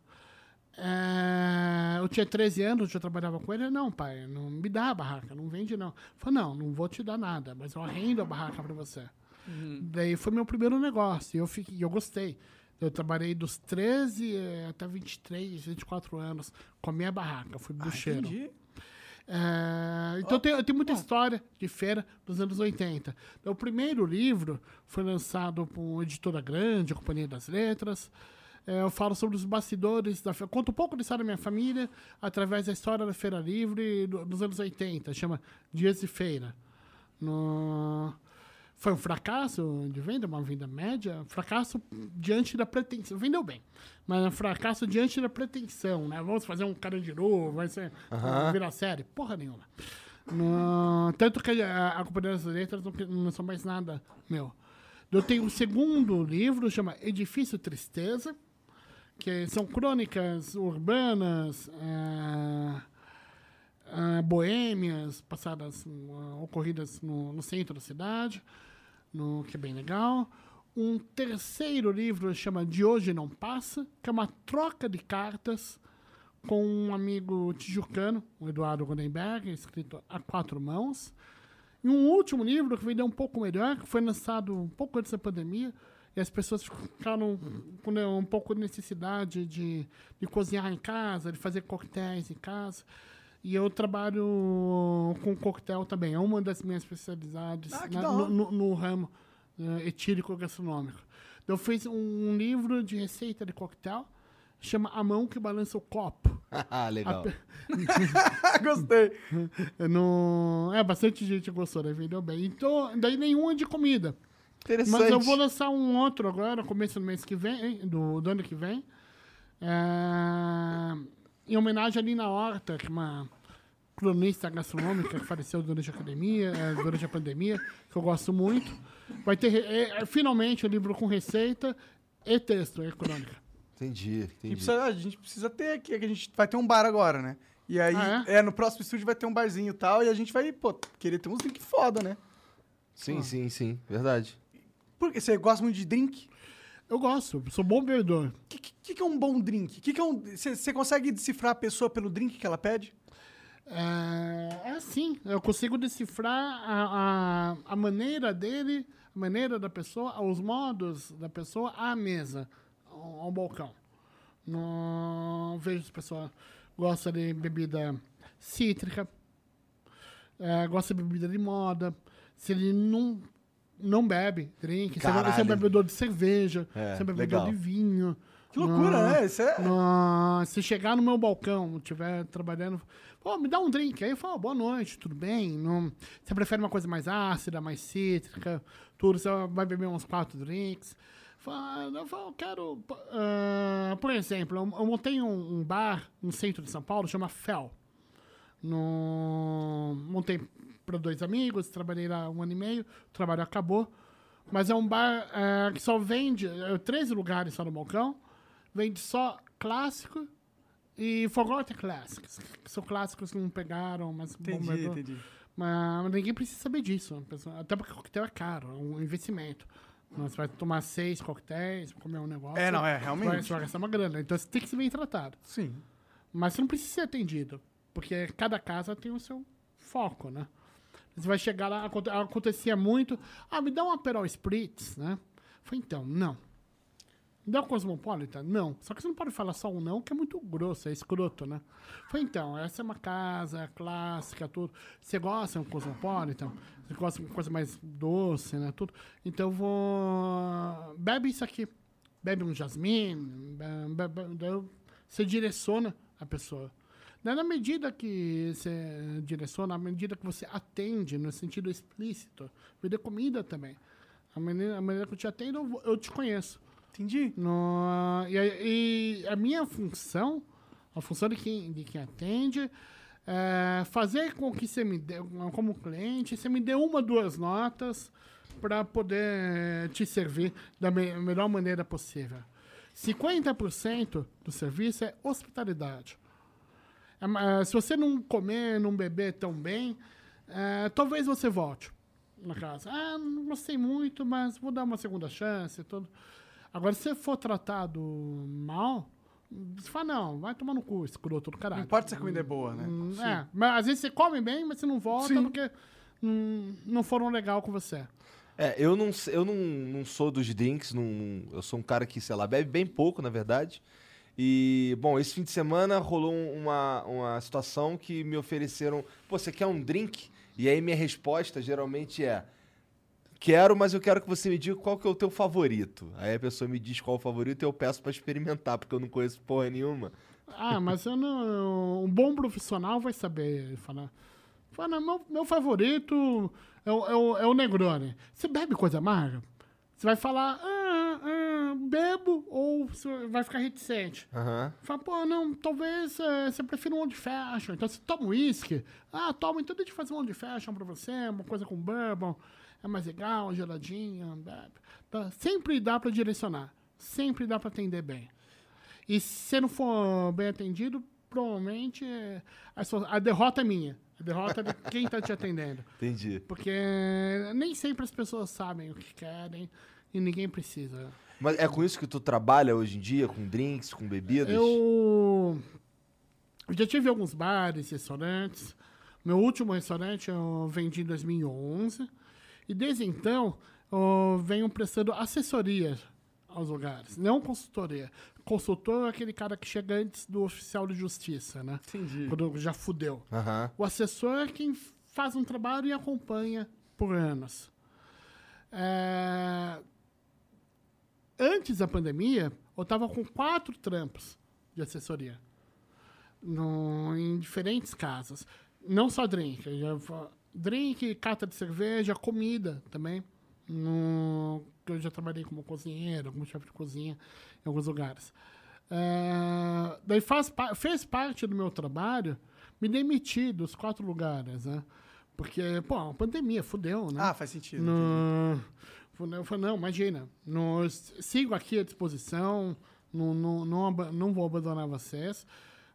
É, eu tinha 13 anos, já trabalhava com ele. Não, pai, não me dá a barraca, não vende não. Eu falei, não, não vou te dar nada, mas eu arrendo a barraca para você. Daí foi meu primeiro negócio, e eu, fiquei, eu gostei. Eu trabalhei dos 13 eh, até 23, 24 anos com a minha barraca, fui bucheiro. Entendi. É, então eu tenho, eu tenho muita história de feira dos anos 80. Então, o primeiro livro foi lançado por uma editora grande, a Companhia das Letras. É, eu falo sobre os bastidores da feira. Conto um pouco da história da minha família através da história da Feira Livre do- dos anos 80. Chama Dias de Feira. No- Foi um fracasso de venda, uma venda média. Fracasso diante da pretensão. Vendeu bem, mas um fracasso diante da pretensão, né? Vamos fazer um carandiru, vai ser virar série. Porra nenhuma. No- Tanto que a, a Companhia das Letras não, não são mais nada meu. Eu tenho um segundo livro, chama Edifício Tristeza, que são crônicas urbanas, ah, ah, boêmias, passadas, ah, ocorridas no, no centro da cidade, no, que é bem legal. Um terceiro livro chama De Hoje Não Passa, que é uma troca de cartas com um amigo tijucano, o Eduardo Goldenberg, escrito a quatro mãos. E um último livro que vendeu um pouco melhor, que foi lançado um pouco antes da pandemia, e as pessoas ficaram com né, um pouco de necessidade de, de cozinhar em casa, de fazer coquetéis em casa. E eu trabalho com coquetel também, é uma das minhas especialidades Ah, que né, no, no- no ramo eh, etílico gastronômico. Eu fiz um livro de receita de coquetel, chama A Mão que Balança o Copo. Ah, legal. Gostei. É, no... é, bastante gente gostou, né? Vendeu bem. Então, daí nenhum é de comida. Interessante. Mas eu vou lançar um outro agora, começo do mês que vem, do, do ano que vem. É, em homenagem a Lina Horta, que é uma cronista gastronômica que faleceu durante a academia, é, durante a pandemia, que eu gosto muito. Vai ter é, é, finalmente o livro com receita e texto, é crônica. Entendi, A gente, entendi. precisa, a gente precisa ter aqui, que a gente vai ter um bar agora, né? E aí, Ah, é? no próximo estúdio vai ter um barzinho e tal, e a gente vai, pô, querer ter uns drink foda, né? Sim, sim, sim. Verdade. Porque você gosta muito de drink? Eu gosto, sou bom bebedor. O que, que, que é um bom drink? Que que é um, você, você consegue decifrar a pessoa pelo drink que ela pede? É, é assim, eu consigo decifrar a, a, a maneira dele, a maneira da pessoa, os modos da pessoa à mesa, ao, ao balcão. Não vejo se a pessoa gosta de bebida cítrica, é, gosta de bebida de moda, se ele não, não bebe drink, ele- se é Caralho. bebedor de cerveja, É, se é bebedor legal. de vinho. Que loucura, né? Isso é... No- se chegar no meu balcão, estiver trabalhando, pô, me dá um drink. Aí eu falo, boa noite, tudo bem? Não, você prefere uma coisa mais ácida, mais cítrica, tudo, você vai beber uns quatro drinks. Fala, eu falo, eu quero. ah, por exemplo, eu, eu montei um, um bar no centro de São Paulo, chama Fel. No, montei para dois amigos, trabalhei lá um ano e meio, o trabalho acabou. Mas é um bar eh, que só vende, é, 13 lugares só no balcão, vende só clássico e Forgotten Classics, que são clássicos que não pegaram, mas Entendi, bombardou. entendi. Mas ninguém precisa saber disso. Até porque coquetel é caro, é um investimento. Você vai tomar seis coquetéis, comer um negócio. É, não, é, Vai, realmente. você vai gastar uma grana. Então você tem que ser bem tratado. Sim. Mas você não precisa ser atendido. Porque cada casa tem o seu foco, né? Você vai chegar lá, aconte- acontecia muito. Ah, me dá um Aperol Spritz, né? Falei, então, não. Me dá um Cosmopolitan? Não. Só que você não pode falar só um não, que é muito grosso, é escroto, né? Falei, então, essa é uma casa clássica, tudo. Você gosta de um Cosmopolitan? Você gosta de uma coisa mais doce, né? Tudo. Então vou... Bebe isso aqui. Bebe um jasmim. Você direciona a pessoa. Daí, na medida que você direciona, na medida que você atende, no sentido explícito, dê comida também. A maneira, a maneira que eu te atendo, eu, te conheço. Entendi. No, e, a- e a minha função, a função de quem, de quem atende, é fazer com que você me dê, como cliente, você me dê uma, duas notas para poder te servir da me- melhor maneira possível. 50% do serviço é hospitalidade. É ma- se você não comer, não beber tão bem, é, talvez você volte na casa. Ah, não gostei muito, mas vou dar uma segunda chance. e Tudo. Agora, se você for tratado mal, você fala, não, vai tomar no cu, escroto do caralho. Não importa se a comida é boa, né? Hum, É, mas às vezes você come bem, mas você não volta Sim. porque hum, não foram legal com você. É, eu não, eu não, não sou dos drinks, não, não- eu sou um cara que, sei lá, bebe bem pouco, na verdade. E, bom, esse fim de semana rolou um- uma, uma situação que me ofereceram, pô, você quer um drink? E aí minha resposta geralmente é, quero, mas eu quero que você me diga qual que é o teu favorito. Aí a pessoa me diz qual é o favorito e eu peço pra experimentar, porque eu não conheço porra nenhuma. Ah, mas eu não, um bom profissional vai saber falar. Fala, meu, meu favorito é o, é, o, é o Negroni. Você bebe coisa amarga? Você vai falar, ah, ah, bebo, ou vai ficar reticente. Aham. Fala, pô, não, talvez eh, você prefira um old fashion. Então, você toma uísque. Ah, toma, então deixa eu fazer um old fashion pra você, uma coisa com bourbon. É mais legal, geladinha. Tá, Sempre dá pra direcionar. Sempre dá pra atender bem. E se não for bem atendido, provavelmente eh, a, sua- a derrota é minha. A derrota é de quem tá te atendendo. Entendi. Porque nem sempre as pessoas sabem o que querem e ninguém precisa. Mas é com isso que tu trabalha hoje em dia, com drinks, com bebidas? Eu, eu já tive alguns bares, restaurantes. Meu último restaurante eu vendi em 2011. E desde então, eu venho prestando assessoria aos lugares, não consultoria. Consultor é aquele cara que chega antes do oficial de justiça, né? Entendi. Quando já fudeu. Aham. O assessor é quem faz um trabalho e acompanha por anos. É, Antes da pandemia, eu estava com quatro trampos de assessoria. No- em diferentes casas. Não só drink. drink, cata de cerveja, comida também. No, eu já trabalhei como cozinheiro, como chefe de cozinha em alguns lugares. É, daí faz, fez parte do meu trabalho me demitir dos quatro lugares, né? Porque, pô, a pandemia fudeu, né? Ah, faz sentido. No... Falei, Eu falei, não, imagina, no... sigo aqui à disposição, não, não, não, vou abandonar vocês,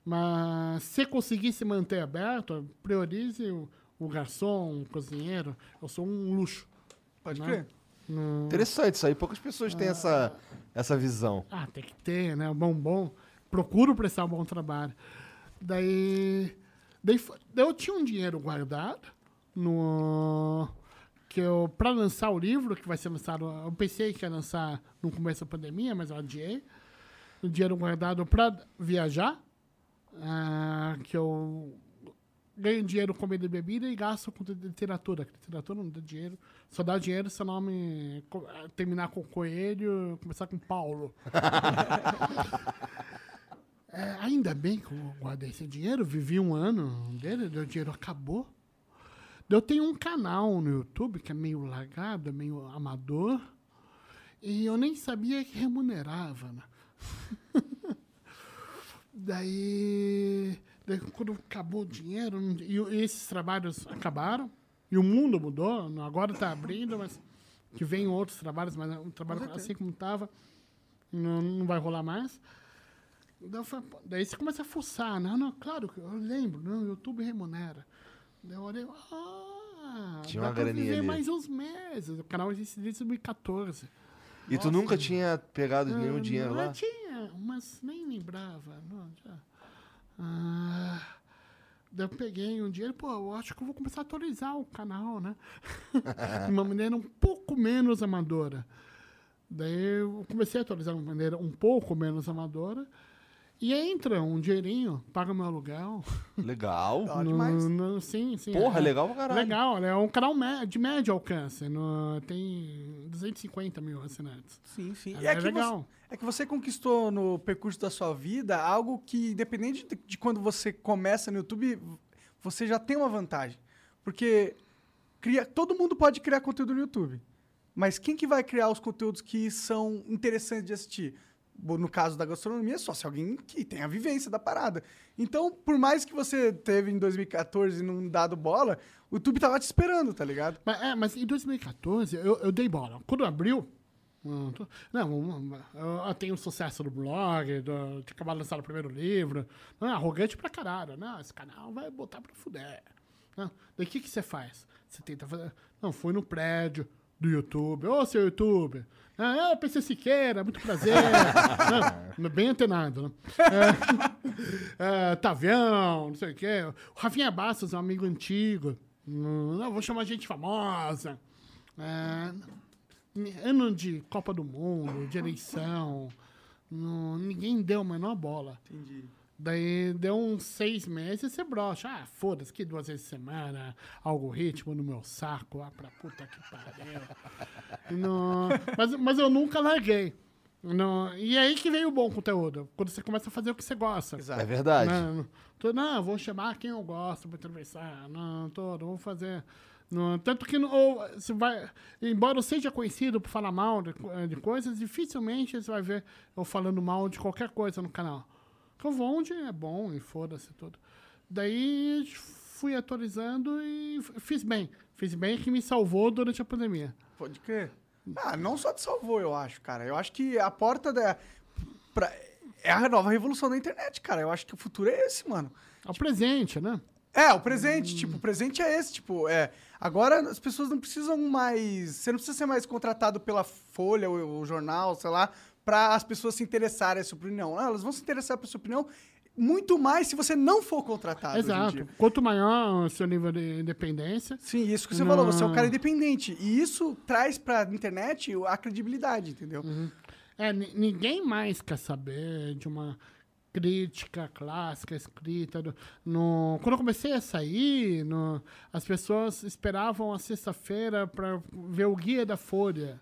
mas se conseguir se manter aberto, priorize o, o garçom, o cozinheiro, eu sou um luxo. Pode né? crer. No- Interessante isso aí. Poucas pessoas têm essa, essa visão. Ah, tem que ter, né? Bom, bom. Procuro prestar um bom trabalho. Daí, daí eu tinha um dinheiro guardado no que eu para lançar o livro que vai ser lançado, eu pensei que ia lançar no começo da pandemia, mas eu adiei. O dinheiro guardado para viajar, ah, que eu ganho dinheiro com comida e bebida e gasto com literatura. Literatura não dá dinheiro, só dá dinheiro se o nome co- terminar com coelho, começar com Paulo. bem que eu guardei esse dinheiro, vivi um ano dele, o dinheiro acabou. Eu tenho um canal no YouTube que é meio largado, é meio amador, e eu nem sabia que remunerava. Né? daí, daí, quando acabou o dinheiro, e esses trabalhos acabaram, e o mundo mudou, agora está abrindo, mas que vem outros trabalhos, mas um trabalho assim como estava, não, não vai rolar mais. Daí, você começa a fuçar, não, não, claro, eu lembro, não, o YouTube remunera. Eu olhei, ah, Tinha dá uma pra graninha viver ali. mais uns meses. O canal existe desde 2014. E tu nunca tinha pegado nenhum Ah, dinheiro lá? Eu tinha, mas nem lembrava. Não, já. Ah, daí eu peguei um dinheiro, pô, eu acho que eu vou começar a atualizar o canal, né? de uma maneira um pouco menos amadora. Daí eu comecei a atualizar de uma maneira um pouco menos amadora. E entra um dinheirinho, paga meu aluguel. Legal. No- no- sim, sim. Porra, é, legal pra caralho. Legal, é um canal de médio alcance. no- tem 250 mil assinantes. Sim, sim. É, E é, que legal. Você, é que você conquistou no percurso da sua vida algo que, independente de, de quando você começa no YouTube, você já tem uma vantagem. Porque cria, todo mundo pode criar conteúdo no YouTube. Mas quem que vai criar os conteúdos que são interessantes de assistir? No caso da gastronomia, só se alguém que tem a vivência da parada. Então, por mais que você teve em 2014 e não dado bola, o YouTube tava te esperando, tá ligado? Mas, é, mas em 2014 eu, eu dei bola. Quando abriu. hum, Não, hum, eu, eu tenho sucesso no blog, do, de acabar de lançar o primeiro livro. Não, é arrogante pra caralho. Não, esse canal vai botar pra fuder. Não, daí o que, que você faz? Você tenta fazer. Não, fui no prédio do YouTube. Ô, seu YouTube. Ah, eu PC Siqueira, muito prazer. não, bem antenado, né? É, é, Tavião, não sei o quê. O Rafinha Bastos é um amigo antigo. Não, vou chamar gente famosa. É, ano de Copa do Mundo, de eleição. Não, ninguém deu a menor bola. Entendi. Daí deu uns seis meses você brocha. Ah, foda-se, que duas vezes por semana, algoritmo no meu saco, ah, pra puta que pariu. Não, mas, mas eu nunca larguei. Não, e aí que veio o bom conteúdo, quando você começa a fazer o que você gosta. Exato. É verdade. Não, não, tô, não, vou chamar quem eu gosto pra entrevistar. Não, tô, não vou fazer. Não, tanto que não- ou, você vai, embora eu seja conhecido por falar mal de, de coisas, dificilmente você vai ver eu falando mal de qualquer coisa no canal. Porque eu vou onde é bom e foda-se tudo. Daí fui atualizando e fiz bem. Fiz bem que me salvou durante a pandemia. Pode crer. Ah, não só te salvou, eu acho, cara. Eu acho que a porta da. pra- é a nova revolução da internet, cara. Eu acho que o futuro é esse, mano. É o presente, né? É, o presente, tipo, o presente é esse, tipo, é. Agora as pessoas não precisam mais. Você não precisa ser mais contratado pela Folha ou o jornal, sei lá, para as pessoas se interessarem a sua opinião. Não, elas vão se interessar pela sua opinião muito mais se você não for contratado. Exato. Quanto maior o seu nível de independência, Sim, isso que você Não. falou, você é um cara independente. E isso traz pra internet a credibilidade, entendeu? É, ni- ninguém mais quer saber de uma crítica clássica escrita. do- no, quando eu comecei a sair, no, as pessoas esperavam a sexta-feira para ver o guia da Folha.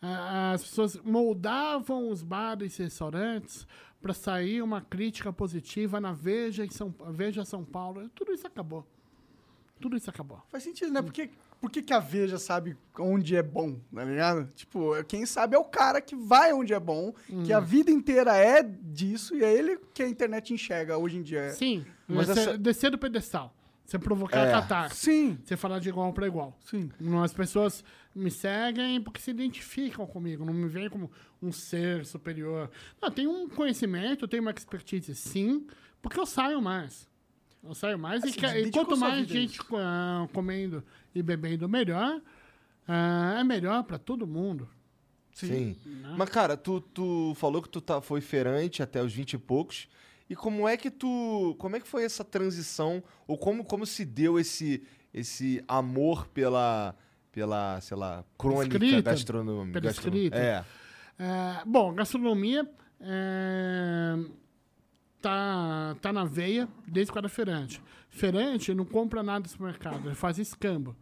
As pessoas moldavam os bares e restaurantes para sair uma crítica positiva na Veja, em São, Veja São Paulo. Tudo isso acabou. Tudo isso acabou. Faz sentido, né? Porque, por que, que a Veja sabe onde é bom, tá ligado? Tipo, quem sabe é o cara que vai onde é bom, que a vida inteira é disso, e é ele que a internet enxerga hoje em dia. Sim, Mas você essa- descer do pedestal. Você provocar É. catarse. Sim, Você falar de igual para igual. sim. As pessoas me seguem porque se identificam comigo, não me veem como um ser superior. Não, tem um conhecimento, tem uma expertise, sim, porque eu saio mais. Eu saio mais e, Assim, que- e dedicou quanto mais a gente ah, comendo e bebendo, melhor. Ah, é melhor para todo mundo. Sim. Mas, cara, tu, tu falou que tu tá, foi feirante até os 20 e poucos. E como é que tu. Como é que foi essa transição? Ou como, como se deu esse, esse amor pela, pela, sei lá, crônica Escrita, gastronômica? pela escrita. É. É, bom, gastronomia é, tá, tá na veia desde eu era feirante. Feirante não compra nada no supermercado, ele faz escambo.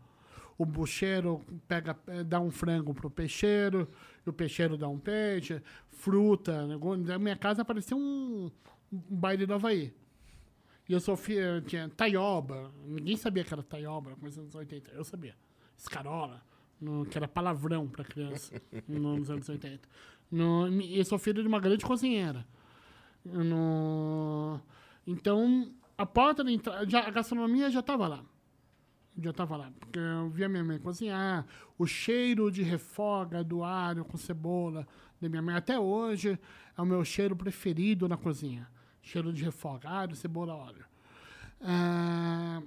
O bucheiro pega, eh, dá um frango pro peixeiro, e o peixeiro dá um peixe, fruta. Negócio. Na minha casa apareceu um, um baile do Havaí. E eu sofria, tinha taioba, ninguém sabia que era taioba, começo dos anos 80, eu sabia. Escarola, no- que era palavrão pra criança, no- nos anos 80. No, eu sou filho de uma grande cozinheira. No, então, a porta da entrada, a gastronomia já estava lá. Já estava lá, porque eu via minha mãe cozinhar, o cheiro de refoga do alho com cebola da minha mãe, até hoje, é o meu cheiro preferido na cozinha. Cheiro de refoga, alho, cebola, óleo. Ah,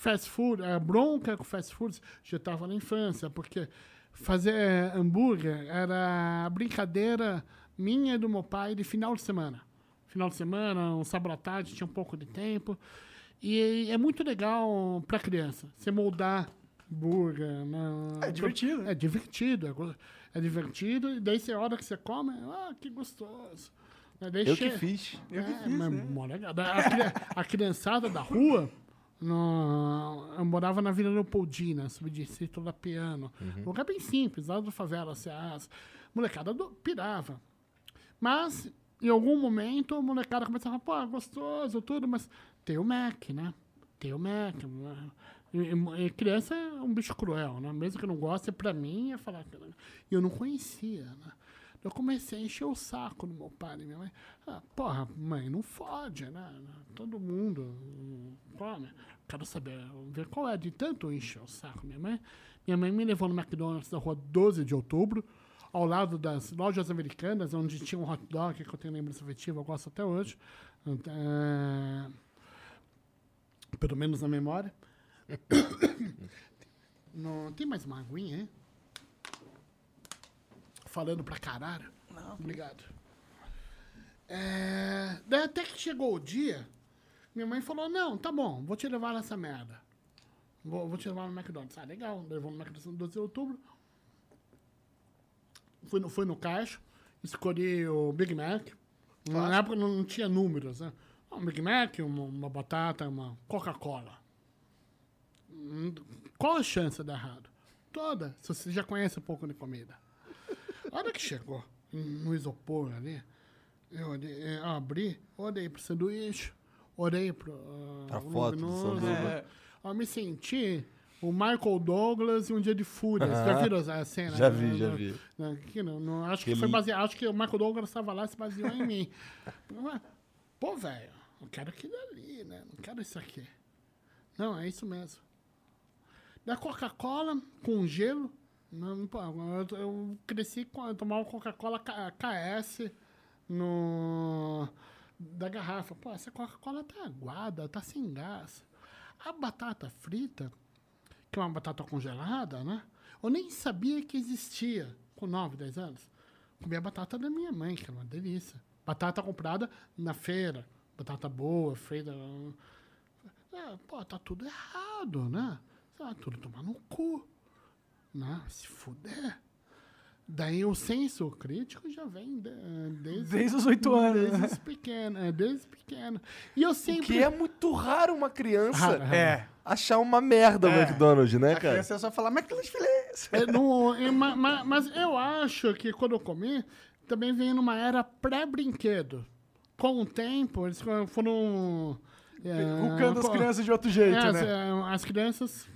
fast food, a bronca com fast foods já estava na infância, porque fazer eh, hambúrguer era a brincadeira minha e do meu pai de final de semana. Final de semana, um sábado à tarde, tinha um pouco de tempo. E é muito legal para criança, você moldar hambúrguer. né? É divertido, né? É divertido, é, go- é divertido. E daí, você, a hora que você come, ah, que gostoso. Daí Eu que fiz. Eu que é, fiz, mas né? A, a criançada da rua, no, eu morava na Vila Leopoldina, subdistrito da Piano. Um lugar bem simples, lá do favela, Ceas. Molecada do, pirava. Mas, em algum momento, a molecada começava a falar, pô, gostoso, tudo, mas tem o Mac, né? Tem o Mac. E, e- criança é um bicho cruel, né? Mesmo que não goste, pra mim é falar. eu não conhecia, né? Eu comecei a encher o saco do meu pai e minha mãe. Ah, porra, mãe, não fode, né? Todo mundo come. Quero saber, ver qual é de tanto encher o saco. Minha mãe, minha mãe me levou no McDonald's da rua 12 de outubro, ao lado das lojas americanas, onde tinha um hot dog que eu tenho lembrança afetiva, eu gosto até hoje. É, pelo menos na memória. Não tem mais uma aguinha, hein? Falando pra caralho. Não. Obrigado. É, daí até que chegou o dia, minha mãe falou, não, tá bom, vou te levar nessa merda. Vou, vou te levar no McDonald's. Ah, legal. Levou no McDonald's no 12 de outubro. Fui no, fui no caixa, escolhi o Big Mac. Na época não, não tinha números, né? Um Big Mac, uma, uma batata, uma Coca-Cola. Hum, Qual a chance de dar errado? Toda, se você já conhece um pouco de comida. A hora que chegou no isopor ali, eu, olhei- eu abri, olhei pro sanduíche, olhei pro. ah, Pra o foto do luminoso, sanduíche. né? Eu me senti o Michael Douglas e um dia de fúria. Vocês Já viram a cena? Já né? vi, já vi. no- que não, não- acho que Aquele- foi baseado. Acho que o Michael Douglas estava lá e se baseou em mim. Mas, Pô, velho, eu quero aquilo ali, né? Não quero isso aqui. Não, é isso mesmo. Da Coca-Cola com gelo. Não, pô, eu, eu cresci com eu tomava Coca-Cola KS no da garrafa. Pô, essa Coca-Cola tá aguada, tá sem gás. A batata frita, que é uma batata congelada, né? Eu nem sabia que existia com 9, 10 anos. Comia a batata da minha mãe, que era uma delícia. Batata comprada na feira. Batata boa, feita. É, pô, tá tudo errado, né? Ah, tudo tomar no cu. Né? Se fuder. Daí o senso crítico já vem de- desde, Desde os oito anos. Desde pequeno, é, desde pequeno. E eu O sempre. que é muito raro uma criança Raro, raro. É. achar uma merda o É. McDonald's, né, A cara? criança é só falar McDonald's filés. É, no- é, ma- ma- mas eu acho que quando eu comi, também vem numa era pré-brinquedo. Com o tempo, eles foram. É, Rucando as crianças de outro jeito, é, as, né? é, as crianças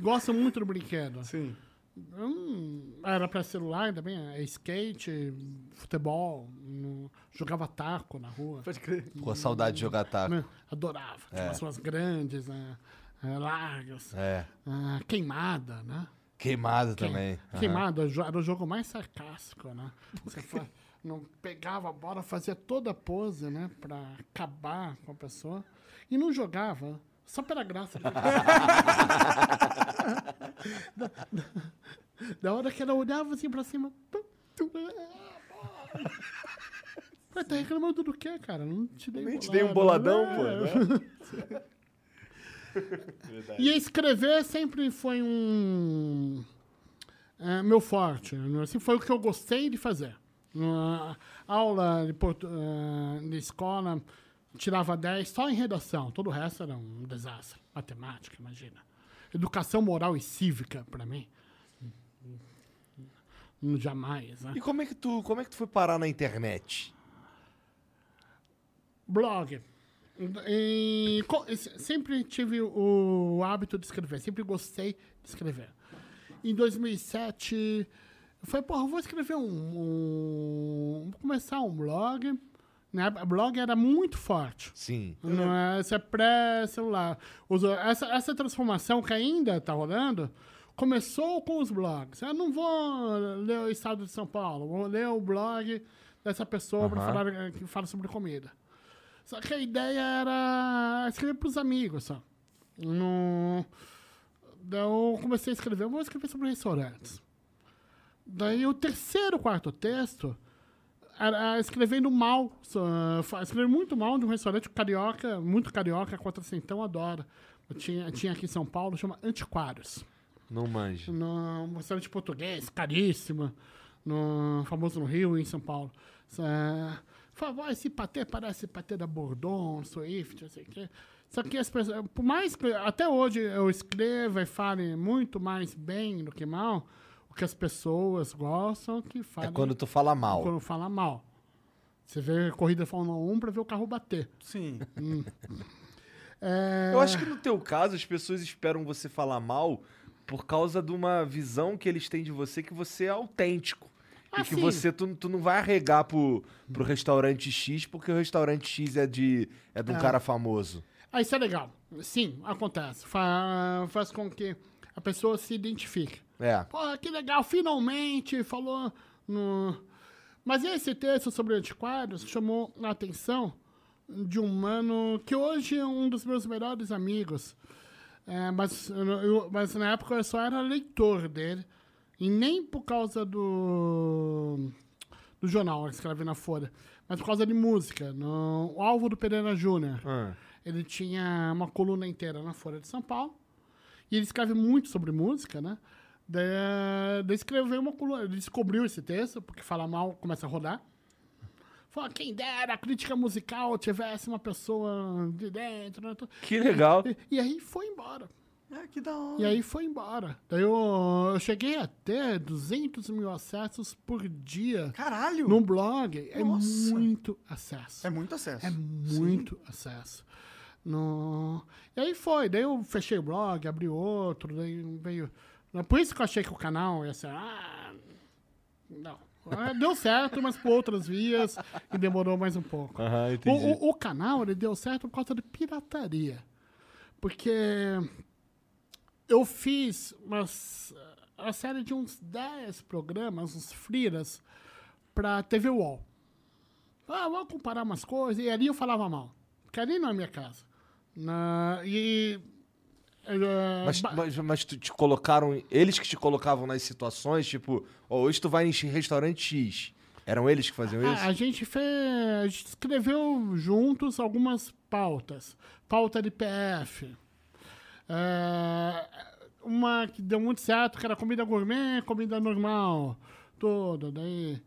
gostam muito do brinquedo. Sim. Hum, era pra celular também, é skate, futebol, no- jogava taco na rua. Pode crer. Pô, saudade de jogar taco. Né? Adorava. Tinha umas ruas grandes, né? é, largas, É. ah, queimada, né? Queimado também. Queimada jo- era o jogo mais sarcástico, né? Você não pegava a bola, fazia toda a pose, né? Pra acabar com a pessoa. E não jogava, só pela graça. da, da- da hora que ela olhava assim pra cima. tum, ah, tá reclamando do quê, cara? Não te dei Nem te dei um boladão, pô. É. né? E escrever sempre foi um. é, meu forte. né? Assim, foi o que eu gostei de fazer. Na aula de, portu- eh, de escola, tirava 10 só em redação. Todo o resto era um desastre. Matemática, imagina. Educação moral e cívica, para mim. Hum, Jamais, né? E como é que tu, como é que tu foi parar na internet? Blog. E, sempre tive o hábito de escrever, sempre gostei de escrever. Em 2007, eu falei, porra, vou escrever um, um- Vou começar um blog. Né? Blog era muito forte. Sim. Não é, isso é pré-celular. Essa, essa transformação que ainda está rolando começou com os blogs. Eu não vou ler o Estado de São Paulo, vou ler o blog dessa pessoa Aham. falar, que fala sobre comida. Só que a ideia era escrever para os amigos só. No... Daí eu comecei a escrever, eu vou escrever sobre restaurantes. Daí o terceiro, quarto texto era escrevendo mal, escrevendo muito mal de um restaurante carioca, muito carioca, quatrocentão, adora. Tinha, tinha aqui em São Paulo, chama Antiquários. Não manjo. No, um restaurante português, caríssimo, no, famoso no Rio e em São Paulo. Falava, "Ah, esse patê parece patê da Bordon, Swift, não sei o quê. Só que as pessoas, por mais que até hoje eu escreva e fale muito mais bem do que mal, que as pessoas gostam que É fale quando tu fala mal. quando fala mal. Você vê corrida Fórmula 1 pra ver o carro bater. Sim. É, Eu acho que no teu caso as pessoas esperam você falar mal por causa de uma visão que eles têm de você que você é autêntico. Ah, e que sim. você, tu, tu não vai arregar pro, pro restaurante X porque o restaurante X é de, é de um Ah. cara famoso. Ah, isso é legal. Sim, acontece. Fa- faz com que a pessoa se identifique. É. Pô, que legal, finalmente falou no... Mas esse texto sobre antiquários chamou a atenção de um mano que hoje é um dos meus melhores amigos. É, mas, eu- mas na época eu só era leitor dele. E nem por causa do, do jornal que escreve na Folha, mas por causa de música. No, o Álvaro Pereira Júnior. Ah. Ele tinha uma coluna inteira na Folha de São Paulo. E ele escreve muito sobre música, né? Daí, daí escreveu uma coluna. Ele descobriu esse texto, porque fala mal começa a rodar. Falou, quem dera a crítica musical tivesse uma pessoa de dentro. né? Que legal. E, e aí foi embora. Ah, que da hora. E aí foi embora. Daí eu, eu cheguei a ter 200 mil acessos por dia Caralho! num blog. É Nossa. muito acesso. É muito acesso. É muito acesso. No... E aí foi, daí eu fechei o blog, abri outro, daí veio. Por isso que eu achei que o canal ia ser. Ah, não. Ah, Deu certo, mas por outras vias e demorou mais um pouco. Aham, O, o- o canal ele deu certo por causa de pirataria. Porque eu fiz umas, a série de uns 10 programas, uns friras, pra TV UOL. Ah, vamos comparar umas coisas. E ali eu falava mal. Porque ali não é minha casa. Na, e. eh, Mas, mas, mas tu te colocaram. Eles que te colocavam nas situações, tipo, ó, hoje tu vai em restaurante X. Eram eles que faziam isso? Ah, a gente fez. A gente escreveu juntos algumas pautas. Pauta de PF. É, uma que deu muito certo, que era comida gourmet, comida normal. Tudo. Daí.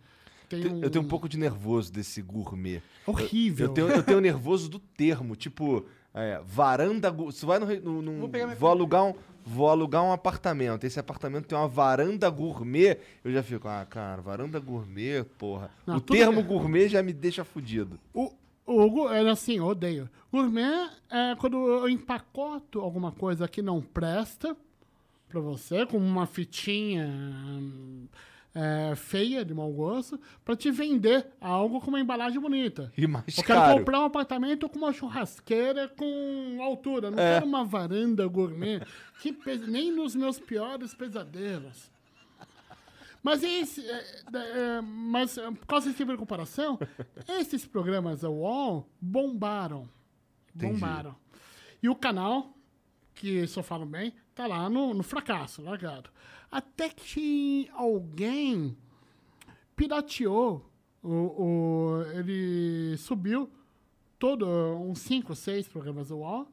Um, Eu tenho um pouco de nervoso desse gourmet. Horrível. Eu tenho, eu tenho nervoso do termo, tipo, é, varanda. Se vai no, no, num- Vou vou alugar um, vou alugar um apartamento. Esse apartamento tem uma varanda gourmet. Eu já fico, ah, cara, varanda gourmet, porra. Não, o termo bem. gourmet já me deixa fudido. O, o, era assim, eu odeio. Gourmet é quando eu empacoto alguma coisa que não presta pra você, com uma fitinha hum, é, feia, de mau gosto, pra te vender algo com uma embalagem bonita. E mais Eu quero caro. comprar um apartamento com uma churrasqueira com altura. Não É. quero uma varanda gourmet. Que Nem nos meus piores pesadelos. Mas, esse, é, é, mas é, por causa desse tipo de comparação, esses programas da UOL bombaram. Entendi. Bombaram. E o canal, que só falo bem, tá lá no, no fracasso, largado. Até que alguém pirateou, o, o- ele subiu todo, uns 5, 6 programas do UOL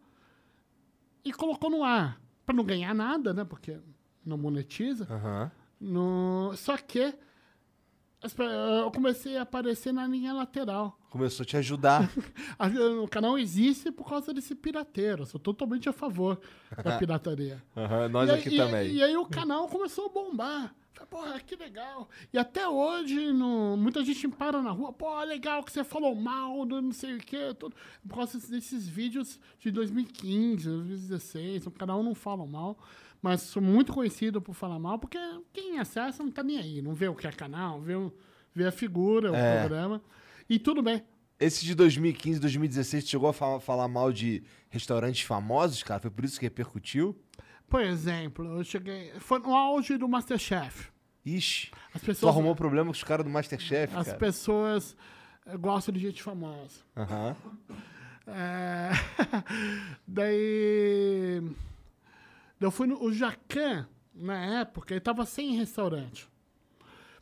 e colocou no ar. Pra não ganhar nada, né? Porque não monetiza. Aham. No, só que eu comecei a aparecer na linha lateral. Começou a te ajudar. O canal existe por causa desse pirateiro. Eu sou totalmente a favor da pirataria. Aham, Nós E aí- aqui e- também. E aí o canal começou a bombar. Falei, Porra, que legal. E até hoje, no, muita gente para na rua, pô, legal que você falou mal do não sei o quê. Tudo. Por causa desses vídeos de 2015, 2016, o canal não fala mal. Mas sou muito conhecido por falar mal, porque quem acessa não tá nem aí. Não vê o que é canal, vê, o- vê a figura, o É. programa. E tudo bem. Esse de 2015, 2016, tu chegou a fa- falar mal de restaurantes famosos, cara? Foi por isso que repercutiu? Por exemplo, eu cheguei. Foi no auge do Masterchef. Ixi. As Tu pessoas. arrumou problema com os caras do Masterchef, As cara? pessoas eh, gostam de gente famosa. Aham. É, Daí. Eu fui no. O Jacan, na época, ele tava sem restaurante.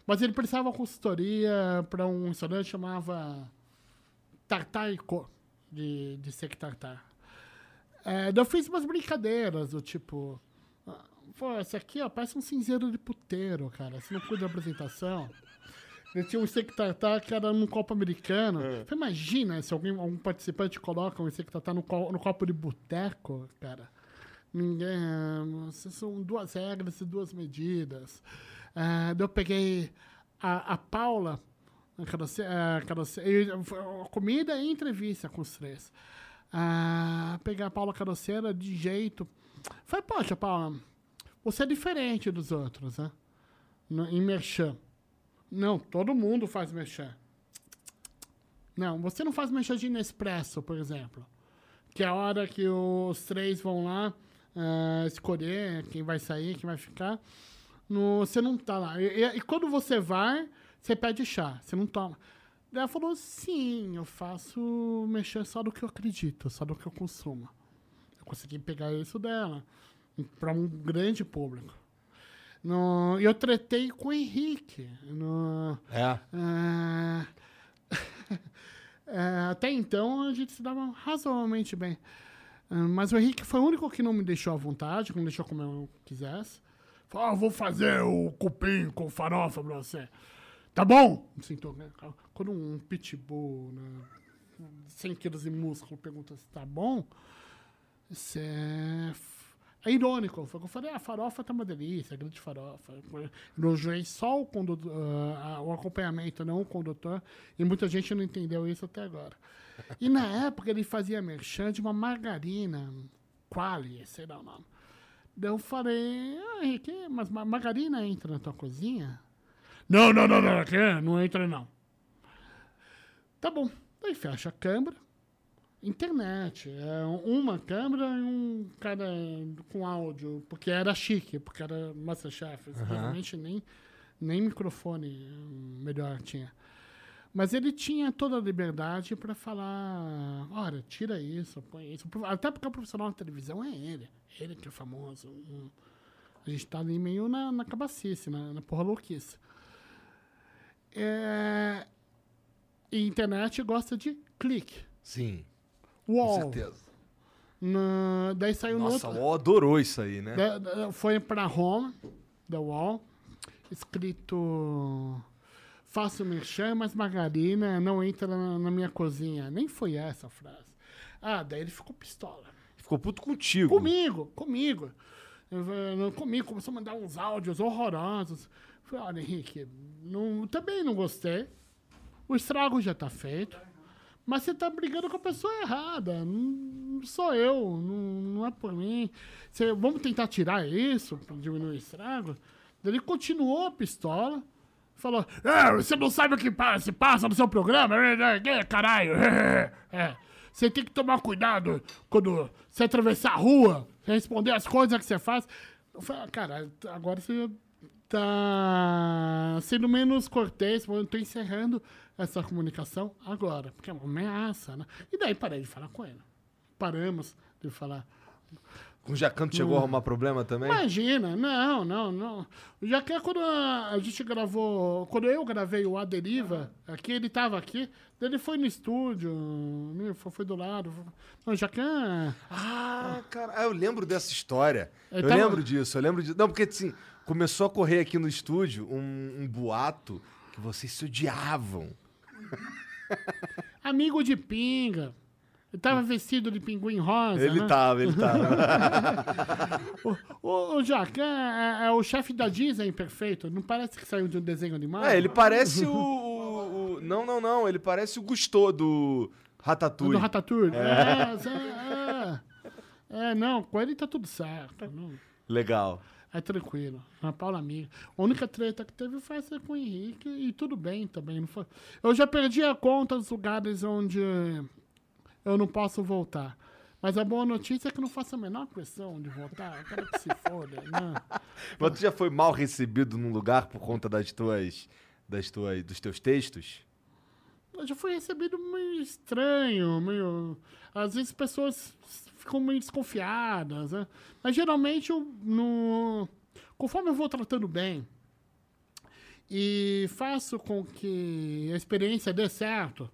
Mas ele precisava de consultoria para um restaurante que chamava Tartar e Co, de, de Sec Tartar. É, eu fiz umas brincadeiras, do tipo. Pô, esse aqui, ó, parece um cinzeiro de puteiro, cara. Você não cuida da apresentação. Ele tinha um steak tartar que era num copo americano. Falei, Imagina se alguém, algum participante coloca um steak tartar no, co- no copo de boteco, cara. Ninguém. Essas são duas regras e duas medidas. Ah, eu peguei a, a Paula, foi a comida e entrevista com os três. Ah, peguei a Paula Caroceira de jeito. Falei, poxa, Paula, você é diferente dos outros, né? No, em merchan. Não, todo mundo faz merchan. Não, você não faz merchan de Nespresso, por exemplo. Que é a hora que os três vão lá ah, escolher quem vai sair, quem vai ficar. No, você não tá lá. E, e- e quando você vai, você pede chá. Você não toma. Daí ela falou, sim, eu faço merchan só do que eu acredito, só do que eu consumo. Eu consegui pegar isso dela para um grande público. No, e eu tretei com o Henrique. No, É. ah, é, até então a gente se dava razoavelmente bem. Mas o Henrique foi o único que não me deixou à vontade, que não deixou como eu quisesse. Ah, vou fazer o cupim com farofa pra você. Tá bom? Me sentou, né? Quando um pitbull, né, 100 quilos de músculo, pergunta se tá bom, isso é... É irônico. Foi eu falei, a farofa tá uma delícia, grande farofa. Elogiei só o, condutor, ah, o acompanhamento, não o condutor. E muita gente não entendeu isso até agora. E na época ele fazia merchan de uma margarina, Quali, sei lá o nome. Daí eu falei, ah, Henrique, mas ma- margarina entra na tua cozinha? Não, não, não, não, aqui não entra não. Tá bom. Daí fecha a câmera. Internet. É uma câmera e um cara com áudio. Porque era chique, porque era Masterchef. Geralmente nem, nem microfone melhor tinha. Mas ele tinha toda a liberdade para falar: olha, tira isso, põe isso. Até porque o profissional da televisão é ele. Ele que é famoso. A gente tá ali meio na, na cabacice, na, na porra louquice. É... E internet gosta de clique. Sim, com Wall. certeza. Na- Daí saiu no Nossa, outro. o UOL adorou isso aí, né? Da- da- foi pra home, da wall, escrito faço merchan, mas margarina não entra na, na minha cozinha. Nem foi essa a frase. Ah, daí ele ficou pistola. Ficou puto contigo. Comigo, comigo. Eu, comigo, começou a mandar uns áudios horrorosos. Falei, olha, Henrique, não, também não gostei. O estrago já tá feito. Mas você tá brigando com a pessoa errada. Não, sou eu, não, não é por mim. Você- vamos tentar tirar isso diminuir o estrago? Daí Ele continuou a pistola. Falou, é, você não sabe o que se passa no seu programa? É, é, é, caralho. É. Você tem que tomar cuidado quando você atravessar a rua, responder as coisas que você faz. Eu falei, ah, cara, agora você tá sendo menos cortês, eu tô encerrando essa comunicação agora, porque é uma ameaça, né? E daí parei de falar com ele. Paramos de falar. Com o Jacanto chegou a arrumar problema também? Imagina, não, não, não. Que é quando a, a gente gravou, quando eu gravei o A Deriva, aqui, ele tava aqui, ele foi no estúdio, né, foi, do lado. Não, que é- Ah, cara, ah, eu lembro dessa história. Eu Eu, tava- lembro disso, eu lembro disso. Não, porque assim, começou a correr aqui no estúdio um, um boato que vocês se odiavam. amigo de pinga. Ele tava vestido de pinguim rosa, Ele né? tava, ele tava. O, o Jack, é, é- é o chefe da Disney perfeito. Não parece que saiu de um desenho animado? é, ele parece o, o- o- Não, não, não. Ele parece o Gusteau do Ratatouille. Do Ratatouille. É, é, é. É, não, com ele tá tudo certo. não- Legal. é tranquilo. A Paula amiga. A única treta que teve foi essa com o Henrique e tudo bem também. Não foi... Eu já perdi a conta dos lugares onde eu não posso voltar. Mas a boa notícia é que não faço a menor questão de voltar. Eu quero que se foda. Né? Mas tu já foi mal recebido num lugar por conta das tuas. Das tuas dos teus textos? Eu já fui recebido meio estranho, meio. Às vezes pessoas ficam meio desconfiadas, né? Mas geralmente eu no... conforme eu vou tratando bem e faço com que a experiência dê certo,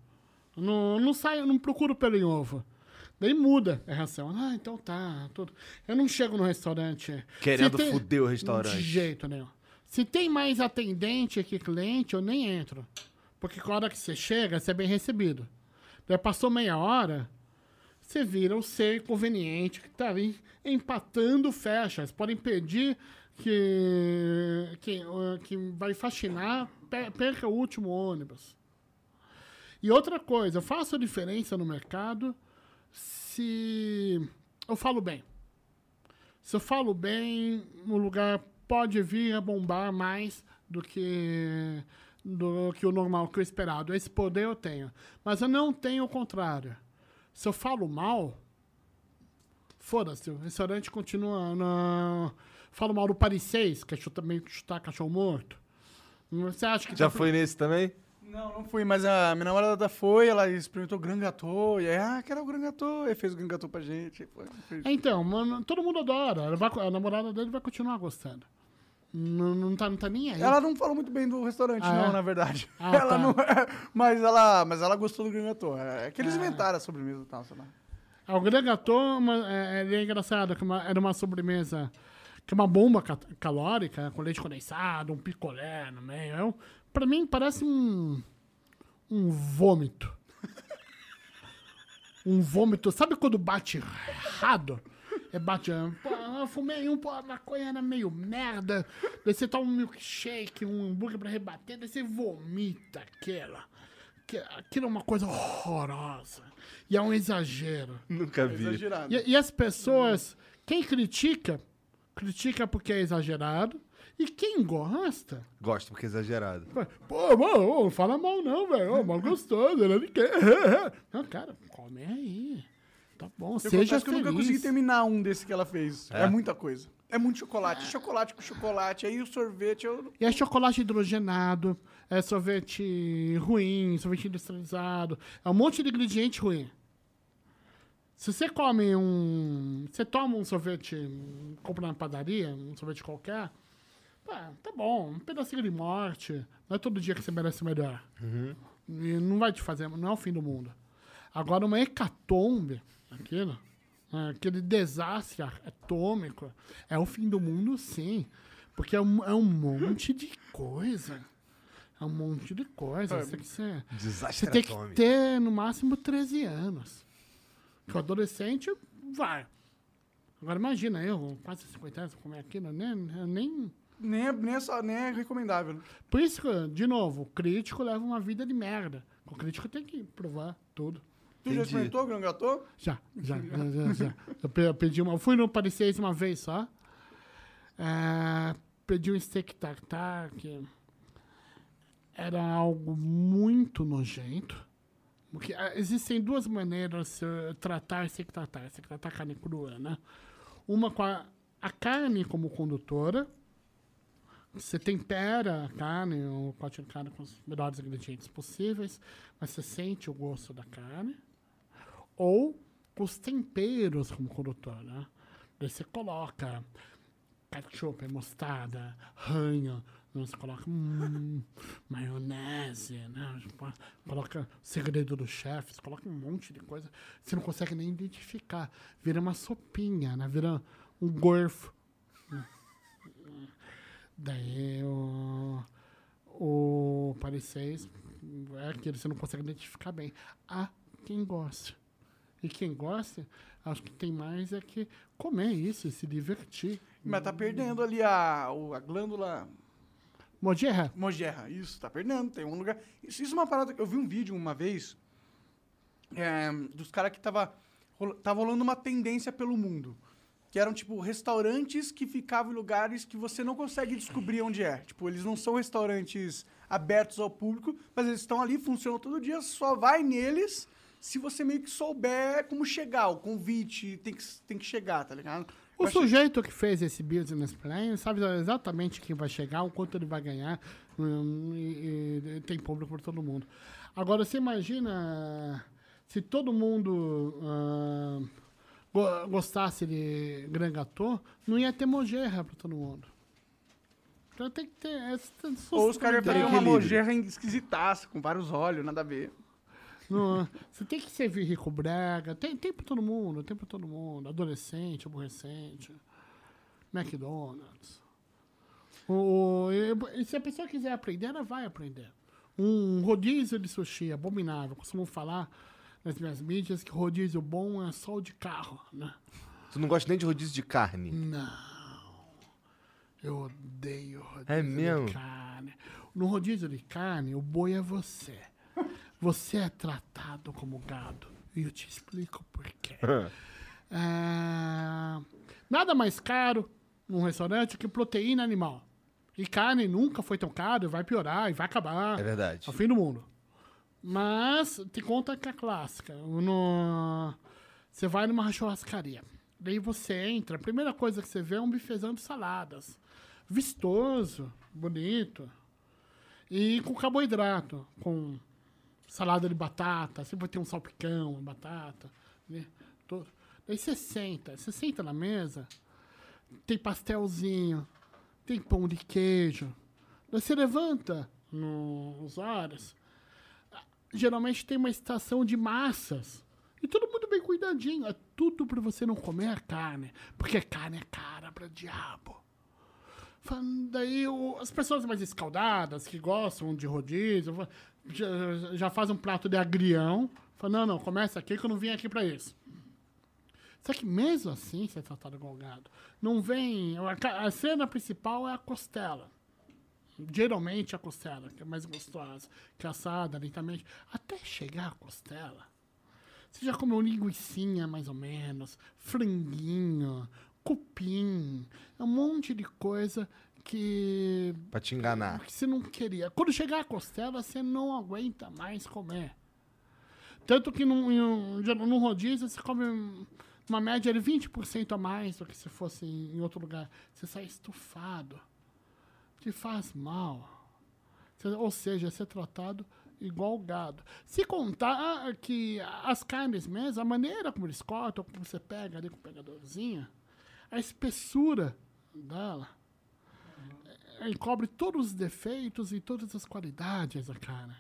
não, não saio, não procuro pelo em ovo. Daí muda a reação. Ah, então tá. Tudo. Eu não chego no restaurante. Querendo tem- fuder o restaurante. De jeito nenhum. Se tem mais atendente que cliente, eu nem entro. Porque na hora que você chega, você é bem recebido. Daí passou meia hora, você vira o ser inconveniente que tá ali empatando fechas. Podem pedir que, que, que vai faxinar, pe- perca o último ônibus. E outra coisa, eu faço a diferença no mercado se eu falo bem. Se eu falo bem, o lugar pode vir a bombar mais do que do que o normal, que o esperado. Esse poder eu tenho. Mas eu não tenho o contrário. Se eu falo mal, foda-se, o restaurante continua na... Falo mal do Paris 6, que é chutar, meio que chutar cachorro morto. Você acha que... Já tá- foi nesse também? Não, não fui, mas a minha namorada foi, ela experimentou Gran Gâteau, e aí, ah, quero o Gran Gâteau, e fez o Gran Gâteau pra gente. Foi, foi. É, Então, mano, todo mundo adora. Vai- a namorada dele vai continuar gostando. Não, não, tá, não tá nem aí. Ela não falou muito bem do restaurante, Ah, não, é? na verdade. Ah, ela tá. não, mas, ela, mas ela gostou do Gran Gâteau. É que eles inventaram a sobremesa e tal, sei lá. Ah, O Gran Gâteau uma- é, ele é engraçado, que uma- era uma sobremesa que é uma bomba ca- calórica, com leite condensado, um picolé no meio. É um- pra mim parece um, um vômito. um vômito. Sabe quando bate errado? É bate, pô, eu fumei um, pô, a maconha era meio merda. Daí você toma um milkshake, um hambúrguer pra rebater, daí você vomita aquela. Que- Aquilo é uma coisa horrorosa. E é um exagero. Nunca vi. Exagerado. E, e as pessoas, quem critica, critica porque é exagerado. E quem gosta, Gosto porque é exagerado. pô, mano, não fala mal não, velho. Mal gostoso, né? Ninguém. Não, cara, come aí. Tá bom, Eu seja confesso que eu feliz. nunca consegui terminar um desse que ela fez. É, É? muita coisa. É muito chocolate. Chocolate com chocolate. Aí o sorvete, eu... E é chocolate hidrogenado, é sorvete ruim, sorvete industrializado, é um monte de ingrediente ruim. Se você come um. Você toma um sorvete, compra na padaria, um sorvete qualquer, tá bom, um pedacinho de morte. Não é todo dia que você merece melhor. E não vai te fazer, não é o fim do mundo. Agora, uma hecatombe, aquilo, né, aquele desastre atômico, é o fim do mundo, sim. Porque é um, é um monte de coisa. É um monte de coisa. Você, você, Desastre você tem que atômico. ter, no máximo, 13 anos. Que o adolescente vai. Agora, imagina, eu, quase 50 anos, comer aquilo, né? Eu nem... Nem é, nem, é só, nem é recomendável. né? Por isso que, de novo, o crítico leva uma vida de merda. O crítico tem que provar tudo. Tu já Entendi. experimentou o Gran Gâteau? Já, já, já, já, já. Eu pe- eu pedi uma. Eu fui no Paris 6 uma vez só. É, pedi um steak tartar, que era algo muito nojento. Porque ah, existem duas maneiras de tratar steak tartar. Steak tartar carne crua, né? Uma com a, a carne como condutora. Você tempera a carne, o corte de carne com os melhores ingredientes possíveis, mas você sente o gosto da carne ou com os temperos como condutor, né? Daí você coloca ketchup, mostarda, ranho, né? você coloca hum, maionese, né? Coloca segredo do chefe, você coloca um monte de coisa, você não consegue nem identificar. Vira uma sopinha, né? Vira um gorfo. Daí o, o 6 é aquele que você não consegue identificar bem. Há quem gosta. E quem gosta, acho que tem mais é que comer isso e se divertir. Mas tá perdendo ali a, a glândula Mojerra? Mojerra, isso, tá perdendo. Tem um lugar. Isso, isso é uma parada que eu vi um vídeo uma vez é, dos caras que tava, tava rolando uma tendência pelo mundo. Que eram, tipo, restaurantes que ficavam em lugares que você não consegue descobrir onde é. Tipo, eles não são restaurantes abertos ao público, mas eles estão ali, funcionam todo dia, só vai neles se você meio que souber como chegar. O convite tem que, tem que chegar, tá ligado? O achei- sujeito que fez esse business plan sabe exatamente quem vai chegar, o quanto ele vai ganhar, hum, e, e tem público para todo mundo. Agora, você imagina se todo mundo gostasse de Grand Gâteau, não ia ter mojerra para todo mundo. Então tem que ter... essa Ou os caras iam uma mojerra esquisitaça, com vários olhos, nada a ver. Não, você tem que servir rico brega. Tem, tem pra todo mundo, tem pra todo mundo. Adolescente, aborrecente. McDonald's. O, o- e, e se a pessoa quiser aprender, ela vai aprender. Um rodízio de sushi abominável. Costumo falar nas minhas mídias que rodízio bom é só o de carro, né? Tu não gosta nem de rodízio de carne. Não. Eu odeio rodízio É mesmo? de carne. No rodízio de carne, o boi é você. Você é tratado como gado. E eu te explico por quê. Ah, nada mais caro num restaurante que proteína animal. E carne nunca foi tão caro, vai piorar e vai acabar. É verdade. É o fim do mundo. Mas te conta que é clássica. No- Você vai numa churrascaria. Daí você entra, a primeira coisa que você vê é um bifezão de saladas. Vistoso, bonito. E com carboidrato, com salada de batata, sempre vai ter um salpicão, uma batata, né? Daí você senta, você senta na mesa, tem pastelzinho, tem pão de queijo. Daí você levanta nos horas, geralmente tem uma estação de massas. E todo mundo bem cuidadinho. É tudo pra você não comer carne. Porque carne é cara pra diabo. Daí as pessoas mais escaldadas, que gostam de rodízio, já, fazem um prato de agrião. Falam, não, não, começa aqui que eu não vim aqui pra isso. Só que mesmo assim você é tratado igual gado. Não vem. A cena principal é a costela. Geralmente a costela, que é mais gostosa, que é assada lentamente. Até chegar a costela. Você já comeu linguiçinha, mais ou menos, franguinho, cupim, é um monte de coisa que, Pra te enganar. que você não queria. Quando chegar a costela, você não aguenta mais comer. Tanto que num, um- já num rodízio você come uma média de 20% a mais do que se fosse em outro lugar. Você sai estufado. Te faz mal. Ou seja, ser tratado igual gado. Se contar que as carnes mesmo, a maneira como eles cortam, como você pega ali com o pegadorzinho, a espessura dela é, encobre todos os defeitos e todas as qualidades da carne.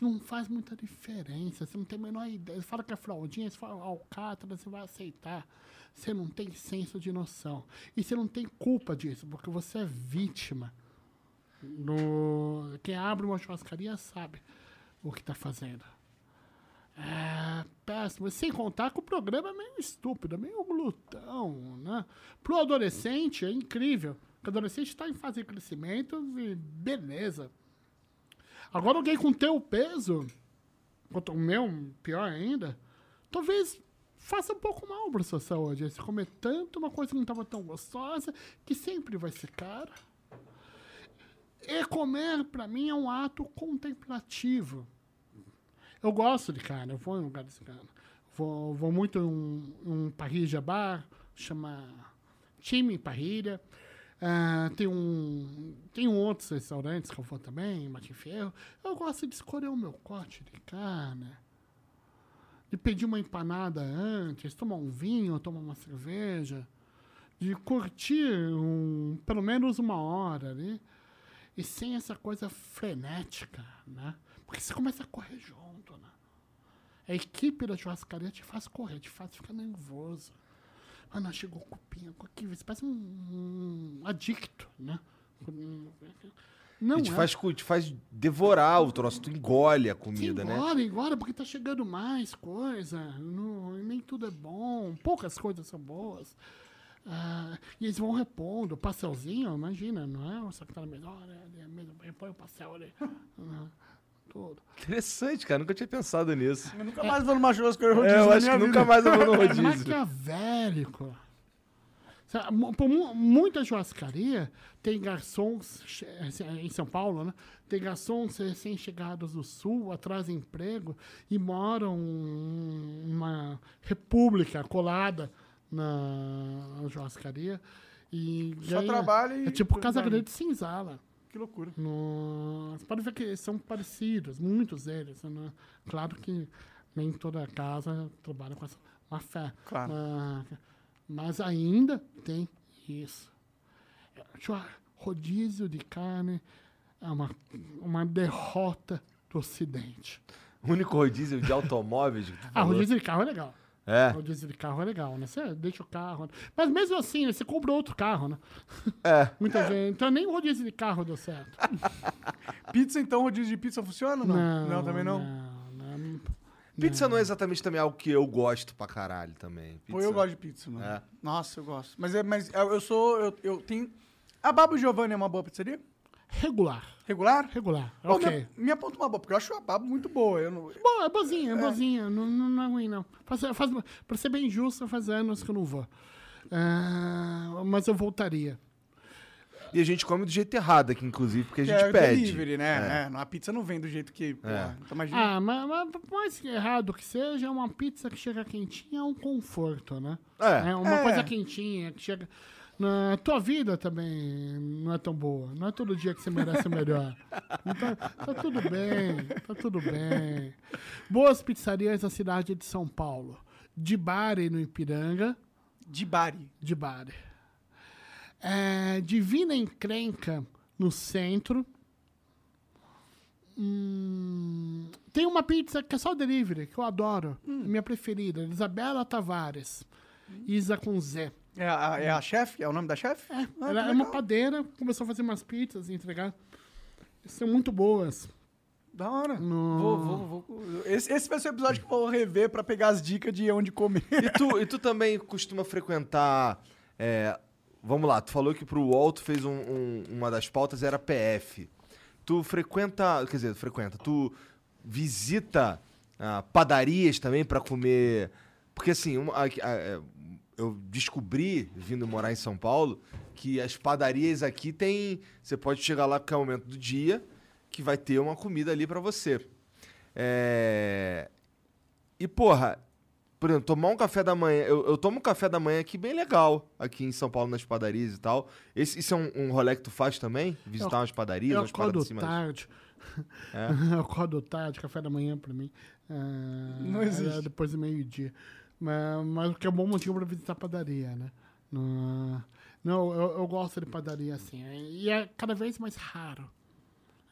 Não faz muita diferença, você não tem a menor ideia. Você fala que é fraldinha, você fala alcatra, você vai aceitar. Você não tem senso de noção. E você não tem culpa disso, porque você é vítima. No... Quem abre uma churrascaria sabe o que está fazendo. É péssimo. Sem contar que o programa é meio estúpido, é meio glutão, né? Pro adolescente é incrível. O adolescente está em fase de crescimento e beleza. Agora alguém com teu peso, quanto o meu, pior ainda, talvez faça um pouco mal para sua saúde. Se comer tanto uma coisa que não estava tão gostosa, que sempre vai ser cara. E comer, para mim, é um ato contemplativo. Eu gosto de carne, eu vou em lugares de carne. Vou, vou muito em um, um parrilha bar, chama Time Parrilha. Ah, tem, um, tem outros restaurantes que eu vou também, Martin Ferro. Eu gosto de escolher o meu corte de carne. De pedir uma empanada antes, tomar um vinho, tomar uma cerveja. De curtir um, pelo menos uma hora ali. E sem essa coisa frenética, né? Porque você começa a correr junto, né? A equipe da churrascaria te faz correr, te faz ficar nervoso. Ah, não, chegou o cupim, aqui, você parece um, um adicto, né? Não e te é. faz, te faz devorar o troço, tu engole a comida, né? engora, engora, porque tá chegando mais coisa. Não, nem tudo é bom. Poucas coisas são boas. Ah, e eles vão repondo. Pastelzinho, imagina, não é? Só que tá na ali mesmo, repõe o pastel ali. Ah, tudo. Interessante, cara. Nunca tinha pensado nisso. Eu nunca mais vou numa churrascaria rodízio É, eu acho que nunca vida. mais eu vou no É rodízio. maquiavélico. Sabe, mu- Por mu- muita churrascaria tem garçons che- em São Paulo, né? Tem garçons recém-chegados do sul, atrás de emprego e moram numa república colada na churrascaria. E Só ganha- trabalha e- É tipo Casa Grande de Cinzala. Que loucura. No... Você pode ver que são parecidos, muitos deles. Né? Claro que nem toda casa trabalha com essa má fé. Claro. Ah, mas ainda tem isso. Rodízio de carne é uma, uma derrota do Ocidente. O único rodízio de automóveis Ah, rodízio de carro é legal. É. Rodízio de carro é legal, né? Você deixa o carro. Mas mesmo assim, você compra outro carro, né? É. Muita gente. Então nem o rodízio de carro deu certo. Pizza, então, rodízio de pizza funciona ou não? Não, também não. não, não. Pizza não é exatamente também algo que eu gosto pra caralho também. Pô, eu gosto de pizza, mano. É. Nossa, eu gosto. Mas, é, mas eu eu sou. Eu, eu tenho. A Babo Giovanni é uma boa pizzaria? Regular. Regular? Regular. Pô, ok. Me, me aponta uma boa, porque eu acho a Babo muito boa. Eu não, Bom, é boazinha, é boazinha. Não, não, não é ruim, não. Faz, faz, pra ser bem justo, faz anos que eu não vou. Ah, mas eu voltaria. E a gente come do jeito errado aqui, inclusive, porque a gente é pede. delivery, né? É. a pizza não vem do jeito que. porra, Então imagina. Ah, mas, mas mais errado que seja, uma pizza que chega quentinha é um conforto, né? É. uma É. coisa quentinha que chega. Na tua vida também não é tão boa. Não é todo dia que você merece o melhor. Então, tá tudo bem, tá tudo bem. Boas pizzarias na cidade de São Paulo. De Bari, no Ipiranga. De Bari. De Bari. É, Divina Encrenca, no centro. Hum, tem uma pizza que é só delivery, que eu adoro. Minha preferida, Isabela Tavares. Isa com Z. É a, é a chefe? É o nome da chefe? É, Ah, ela é uma padeira, começou a fazer umas pizzas e entregar. São muito boas. Da hora. No- Vou, vou, vou. Esse, esse vai ser o episódio que eu vou rever pra pegar as dicas de onde comer. E tu, e tu também costuma frequentar. é, vamos lá, tu falou que pro UOL tu fez um- um- uma das pautas era PF. Tu frequenta. Quer dizer, frequenta, tu visita ah, padarias também pra comer. Porque assim, uma- a- a- é, eu descobri, vindo morar em São Paulo, que as padarias aqui tem. Você pode chegar lá a qualquer momento do dia que vai ter uma comida ali pra você. É. E, porra, por exemplo, tomar um café da manhã. Eu, eu tomo um café da manhã aqui bem legal, aqui em São Paulo, nas padarias e tal. Esse, isso é um, um rolê que tu faz também? Visitar Eu- umas padarias, Eu umas paradas acordo assim, tarde. É? eu acordo tarde, café da manhã pra mim. Ah, Não existe. é depois do meio-dia. Mas, mas o que é um bom motivo pra visitar padaria, né? Não, não eu, eu gosto de padaria assim. E é cada vez mais raro.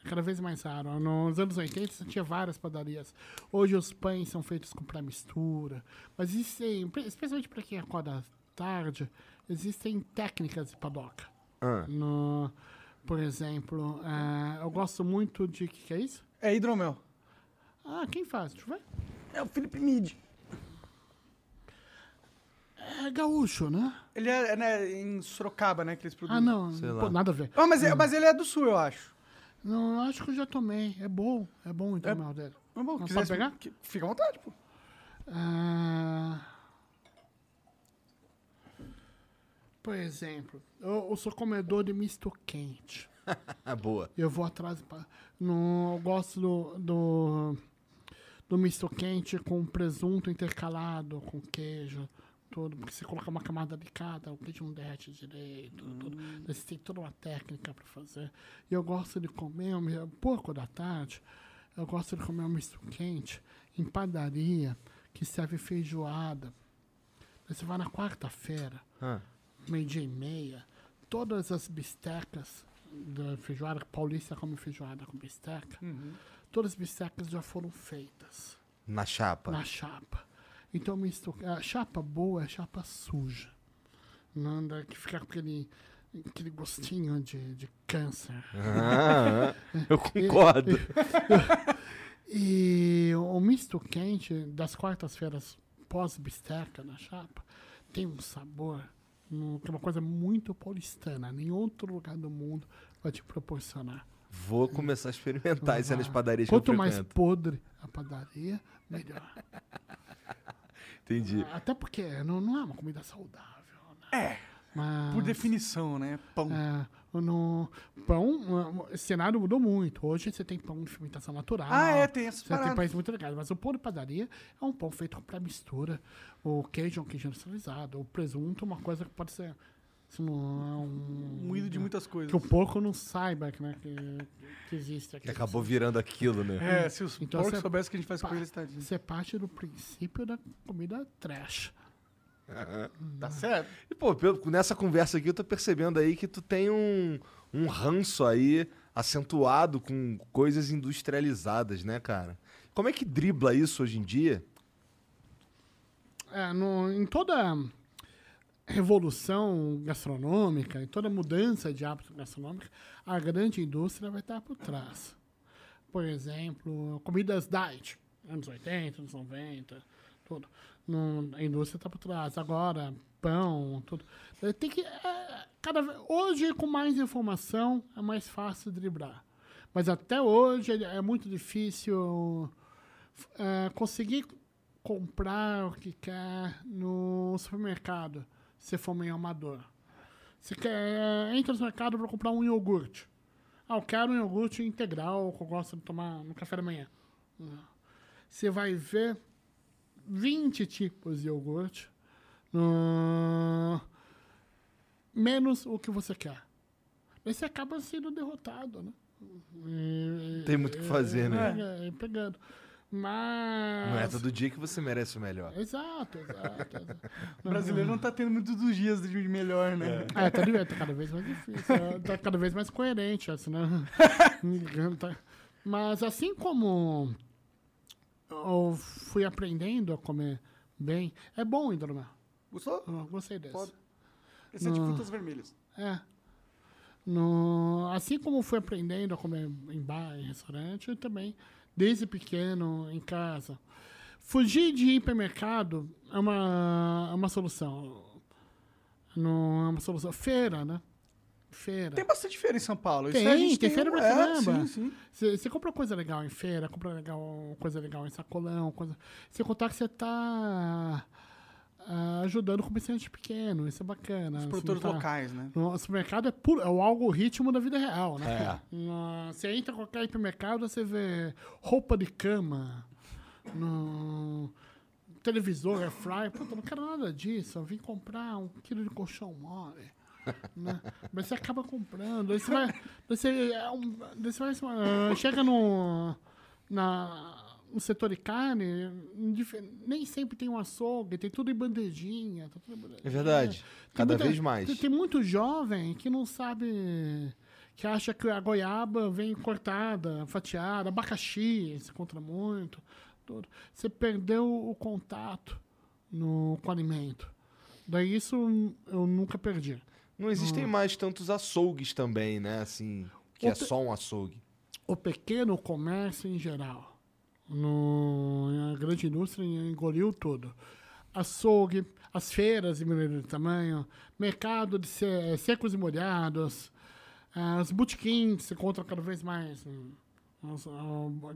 É cada vez mais raro. Nos anos 80 você tinha várias padarias. Hoje os pães são feitos com pré-mistura. Mas existem, especialmente para quem acorda tarde, existem técnicas de padoca. Ah. No, por exemplo, eh, eu gosto muito de. O que, que é isso? É hidromel. Ah, quem faz? Deixa eu ver. É o Felipe Mid. É gaúcho, né? Ele é, é, né, em Sorocaba, né, que eles produzem. Ah, não. Sei pô, lá. nada a ver. Ah, mas, é- mas ele é do sul, eu acho. Não, eu acho que eu já tomei. É bom. É bom o hidromel dele. Mas, bom, Não quiser pegar? que- Fica à vontade, pô. Ah, por exemplo, eu, eu sou comedor de misto quente. Ah, boa. Eu vou atrás. pra- No, eu gosto do, do, do misto quente com presunto intercalado, com queijo, tudo. Porque você coloca uma camada de cada, o queijo não derrete direito. Tudo. Você tem toda uma técnica para fazer. E eu gosto de comer, um pouco da tarde, eu gosto de comer um misto quente em padaria que serve feijoada. Aí você vai na quarta-feira, Ah. meio-dia e meia, todas as bistecas da feijoada, paulista come feijoada com bisteca, todas as bistecas já foram feitas Na chapa. na chapa. Então, a chapa boa é chapa suja. Não anda que fica com aquele aquele gostinho de, de câncer. Ah, eu concordo. E o misto quente das quartas-feiras pós-bisteca na chapa tem um sabor, que é uma coisa muito paulistana. Nem outro lugar do mundo vai te proporcionar. Vou começar a experimentar isso nas padarias Quanto que eu mais podre a padaria, melhor. Entendi. Até porque não, não é uma comida saudável. Né? É. Mas, Por definição, né? Pão. É, no pão, o cenário mudou muito. Hoje você tem pão de fermentação natural. Ah, é, tem essas Você tem paradas. pães muito legais. Mas o pão de padaria é um pão feito para mistura. O queijo é um queijo industrializado. O presunto é uma coisa que pode ser. Isso não é um. Moído de muitas coisas. Que o porco não saiba que, né, que, que existe aqui. Que acabou virando aquilo, né? É, se os Então porcos soubessem o que a gente faz com eles, tadinho. Isso é parte do princípio da comida trash. Tá certo? E, pô, pelo- nessa conversa aqui, eu tô percebendo aí que tu tem um, um ranço aí acentuado com coisas industrializadas, né, cara? Como é que dribla isso hoje em dia? É, no- em toda revolução gastronômica, em toda mudança de hábito gastronômico, a grande indústria vai estar por trás. Por exemplo, comidas diet, anos 80, anos 90, tudo. A indústria está por trás. Agora, pão, tudo. Tem que, é, cada, hoje, com mais informação, é mais fácil driblar. Mas até hoje é é muito difícil é, conseguir comprar o que quer no supermercado, se for meio amador. Você quer, entra no mercado para comprar um iogurte. Ah, eu quero um iogurte integral que eu gosto de tomar no café da manhã. Você vai ver 20 tipos de iogurte, no- menos o que você quer. Aí você acaba sendo derrotado, né? E- Tem muito o que fazer, né? É, é, pegando. Mas. Não é todo dia que você merece o melhor. Exato, exato. exato. O brasileiro não tá tendo muito dos dias de melhor, né? É, tá, di- tá cada vez mais difícil. é, Tá cada vez mais coerente, assim, né? Tá- Mas assim como eu fui aprendendo a comer bem, é bom hidromel. Gostou? Eu gostei desse. Foda. Esse é de frutas vermelhas. É. No, assim como fui aprendendo a comer em bar, em restaurante, eu também, desde pequeno, em casa. Fugir de hipermercado é uma, é uma solução. Não é uma solução. Feira, né? Feira. Tem bastante feira em São Paulo. Isso Tem, gente tem feira pra é, caramba. Você compra coisa legal em feira, compra legal, coisa legal em sacolão, coisa. Você contar que você tá ajudando o comerciante pequeno, isso é bacana. Os Você produtores tá- locais, né? no supermercado é, puro, é o algoritmo da vida real, né? É. No- Você entra em qualquer hipermercado, você vê roupa de cama, no televisor, air fryer. Puta, não quero nada disso. Eu vim comprar um quilo de colchão mole. né? Mas você acaba comprando. Aí você vai. Você, é um- você vai ah, chega no. Na, no setor de carne, nem sempre tem um açougue, tem tudo em bandejinha. tá tudo em bandejinha. É verdade. Tem Cada muita- vez mais. Tem, tem muito jovem que não sabe. que acha que a goiaba vem cortada, fatiada, abacaxi, se encontra muito. Tudo. Você perdeu o contato no, com o alimento. Daí isso eu nunca perdi. Não existem mais tantos açougues também, né? Assim, que é Outra- só um açougue. O pequeno comércio em geral, no, a grande indústria engoliu tudo. Açougue, as feiras diminuíram de tamanho, mercado de se- secos e molhados, ah, os botequins se encontram cada vez mais, os,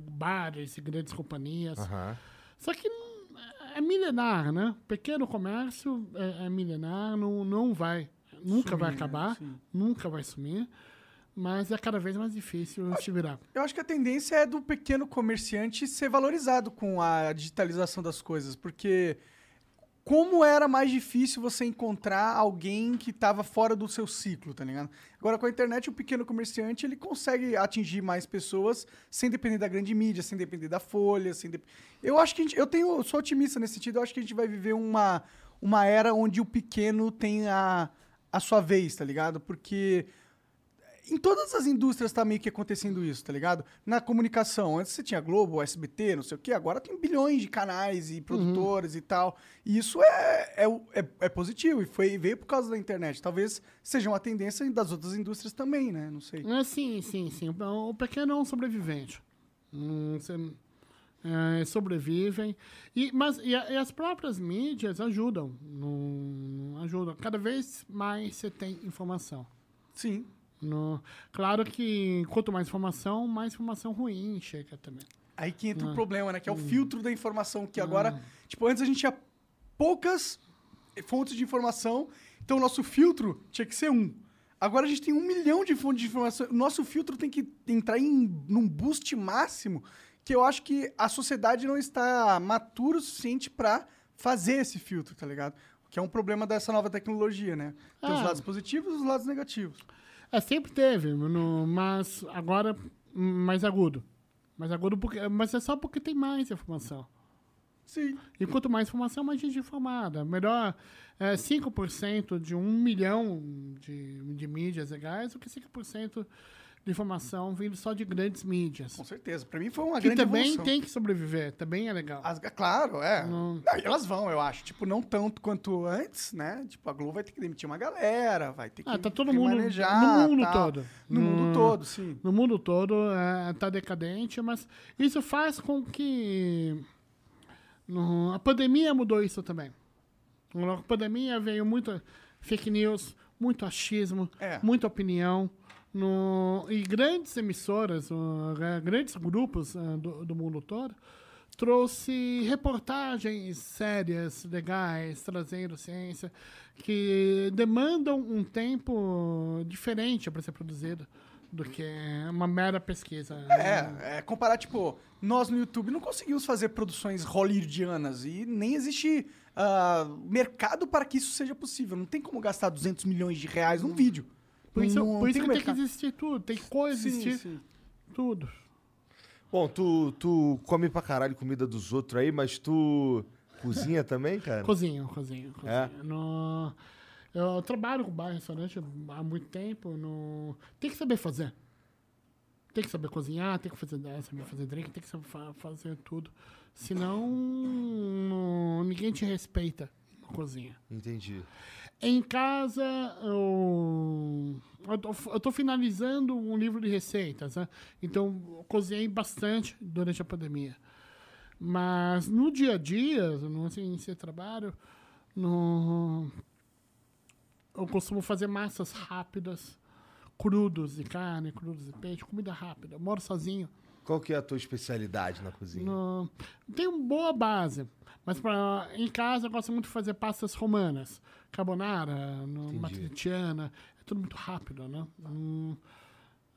bares e grandes companhias. Aham. Só que hum, é milenar, né? Pequeno comércio é, é milenar, não, não vai, nunca vai Sumir, né? acabar, Sim. nunca vai sumir, mas é cada vez mais difícil se virar. Eu acho que a tendência é do pequeno comerciante ser valorizado com a digitalização das coisas, porque como era mais difícil você encontrar alguém que estava fora do seu ciclo, tá ligado? Agora com a internet o pequeno comerciante ele consegue atingir mais pessoas sem depender da grande mídia, sem depender da folha, sem Eu acho que gente, eu tenho, eu sou otimista nesse sentido, eu acho que a gente vai viver uma uma era onde o pequeno tem a, a sua vez, tá ligado? Porque em todas as indústrias tá meio que acontecendo isso, tá ligado? Na comunicação, antes você tinha Globo, SBT, não sei o quê, agora tem bilhões de canais e produtores e tal. E isso é, é, é, é positivo e foi, veio por causa da internet. Talvez seja uma tendência das outras indústrias também, né? Não sei. É, sim, sim, sim. O pequeno é um sobrevivente. Hum, você- é, sobrevivem. E, mas e, e as próprias mídias ajudam. Não, ajudam. Cada vez mais você tem informação. Sim. No, claro que quanto mais informação, mais informação ruim chega também. Aí que Ah. entra o problema, né? Que é o Hum. filtro da informação, que agora, tipo, antes a gente tinha poucas fontes de informação, então o nosso filtro tinha que ser um. Agora a gente tem um milhão de fontes de informação. O nosso filtro tem que entrar em num boost máximo, que eu acho que a sociedade não está matura o suficiente pra fazer esse filtro, tá ligado? Que é um problema dessa nova tecnologia, né? Tem os Ah. lados positivos e os lados negativos. É, sempre teve, no, mas agora mais agudo. Mais agudo, porque, mas é só porque tem mais informação. Sim. E quanto mais informação, mais gente informada. Melhor é, 5% de um milhão de, de mídias legais do que 5% de informação vindo só de grandes mídias. Com certeza. Pra mim foi uma Que grande também evolução. tem que sobreviver, também é legal. As- claro, é. Não. Não, elas vão, eu acho. Tipo, não tanto quanto antes, né? Tipo, a Globo vai ter que demitir uma galera, vai ter que Ah, tá todo mundo remanejar, no mundo tal. todo. No mundo todo, sim. No mundo todo está decadente, mas isso faz com que no- a pandemia mudou isso também. A pandemia veio muito fake news, muito achismo, É. muita opinião. No, e grandes emissoras, uh, grandes grupos uh, do, do mundo todo, trouxe reportagens sérias, legais, trazendo ciência, que demandam um tempo diferente para ser produzido do que uma mera pesquisa. É, é, comparar, tipo, nós no YouTube não conseguimos fazer produções hollywoodianas e nem existe ah, mercado para que isso seja possível. Não tem como gastar 200 milhões de reais num vídeo. Por isso, Não- por isso tem que tem que existir tudo, tem que coexistir Sim, sim. tudo. Bom, tu, tu come pra caralho comida dos outros aí, mas tu cozinha também, cara? Cozinho, cozinho, cozinho. É? No- eu trabalho com bar e restaurante há muito tempo. No, tem que saber fazer. Tem que saber cozinhar, tem que fazer, eh, saber fazer drink, tem que saber fa- fazer tudo. Senão, no- ninguém te respeita na cozinha. Entendi. Em casa, eu, tô finalizando um livro de receitas, né? Então, eu cozinhei bastante durante a pandemia. Mas no dia a dia, no assim, trabalho, no, eu costumo fazer massas rápidas, crudos de carne, crudos de peixe, comida rápida. Eu moro sozinho. Qual que é a tua especialidade na cozinha? No, tem uma boa base, mas pra, em casa eu gosto muito de fazer pastas romanas. Carbonara, matriciana, é tudo muito rápido, né? Um,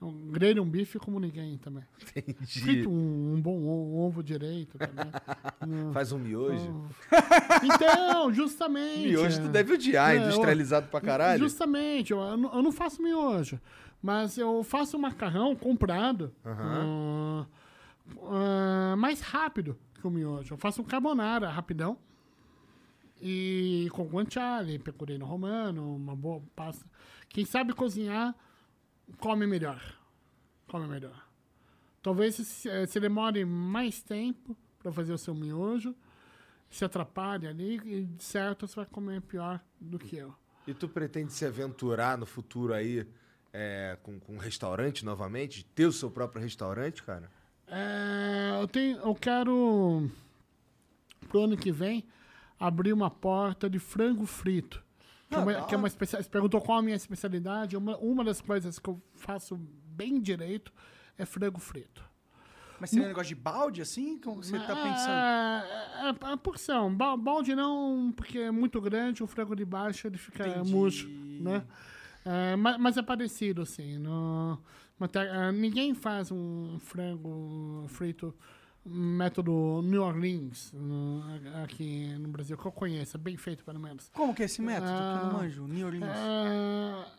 um grelho um bife como ninguém também. Entendi. Frito um, um bom o- ovo direito também. Faz um miojo? então, justamente. Miojo tu deve odiar, É, industrializado pra caralho. Justamente, eu, eu eu não faço miojo, mas eu faço macarrão comprado ah, ah, mais rápido que o miojo. Eu faço um carbonara rapidão e com guanciale, pecorino romano, uma boa pasta. Quem sabe cozinhar, come melhor. Come melhor. Talvez se, se demore mais tempo para fazer o seu miojo, se atrapalhe ali e de certo você vai comer pior do que eu. E tu pretende se aventurar no futuro aí é, com, com um restaurante novamente? Ter o seu próprio restaurante, cara? É, eu, tenho, eu quero, pro ano que vem, abrir uma porta de frango frito. Que, é Ah, uma, que é uma Você perguntou qual a minha especialidade. Uma, uma das coisas que eu faço bem direito é frango frito. Mas seria um negócio de balde, assim? Como você tá pensando? É, é, é a porção. Ba- Balde não, porque é muito grande, o frango de baixo ele fica Entendi. murcho, né? É, ma- mas, é parecido, assim. No, mas é, ninguém faz um frango frito método New Orleans no- aqui no Brasil, que eu conheço, é bem feito, pelo menos. Como que é esse método? que eu não Ah, manjo. New Orleans.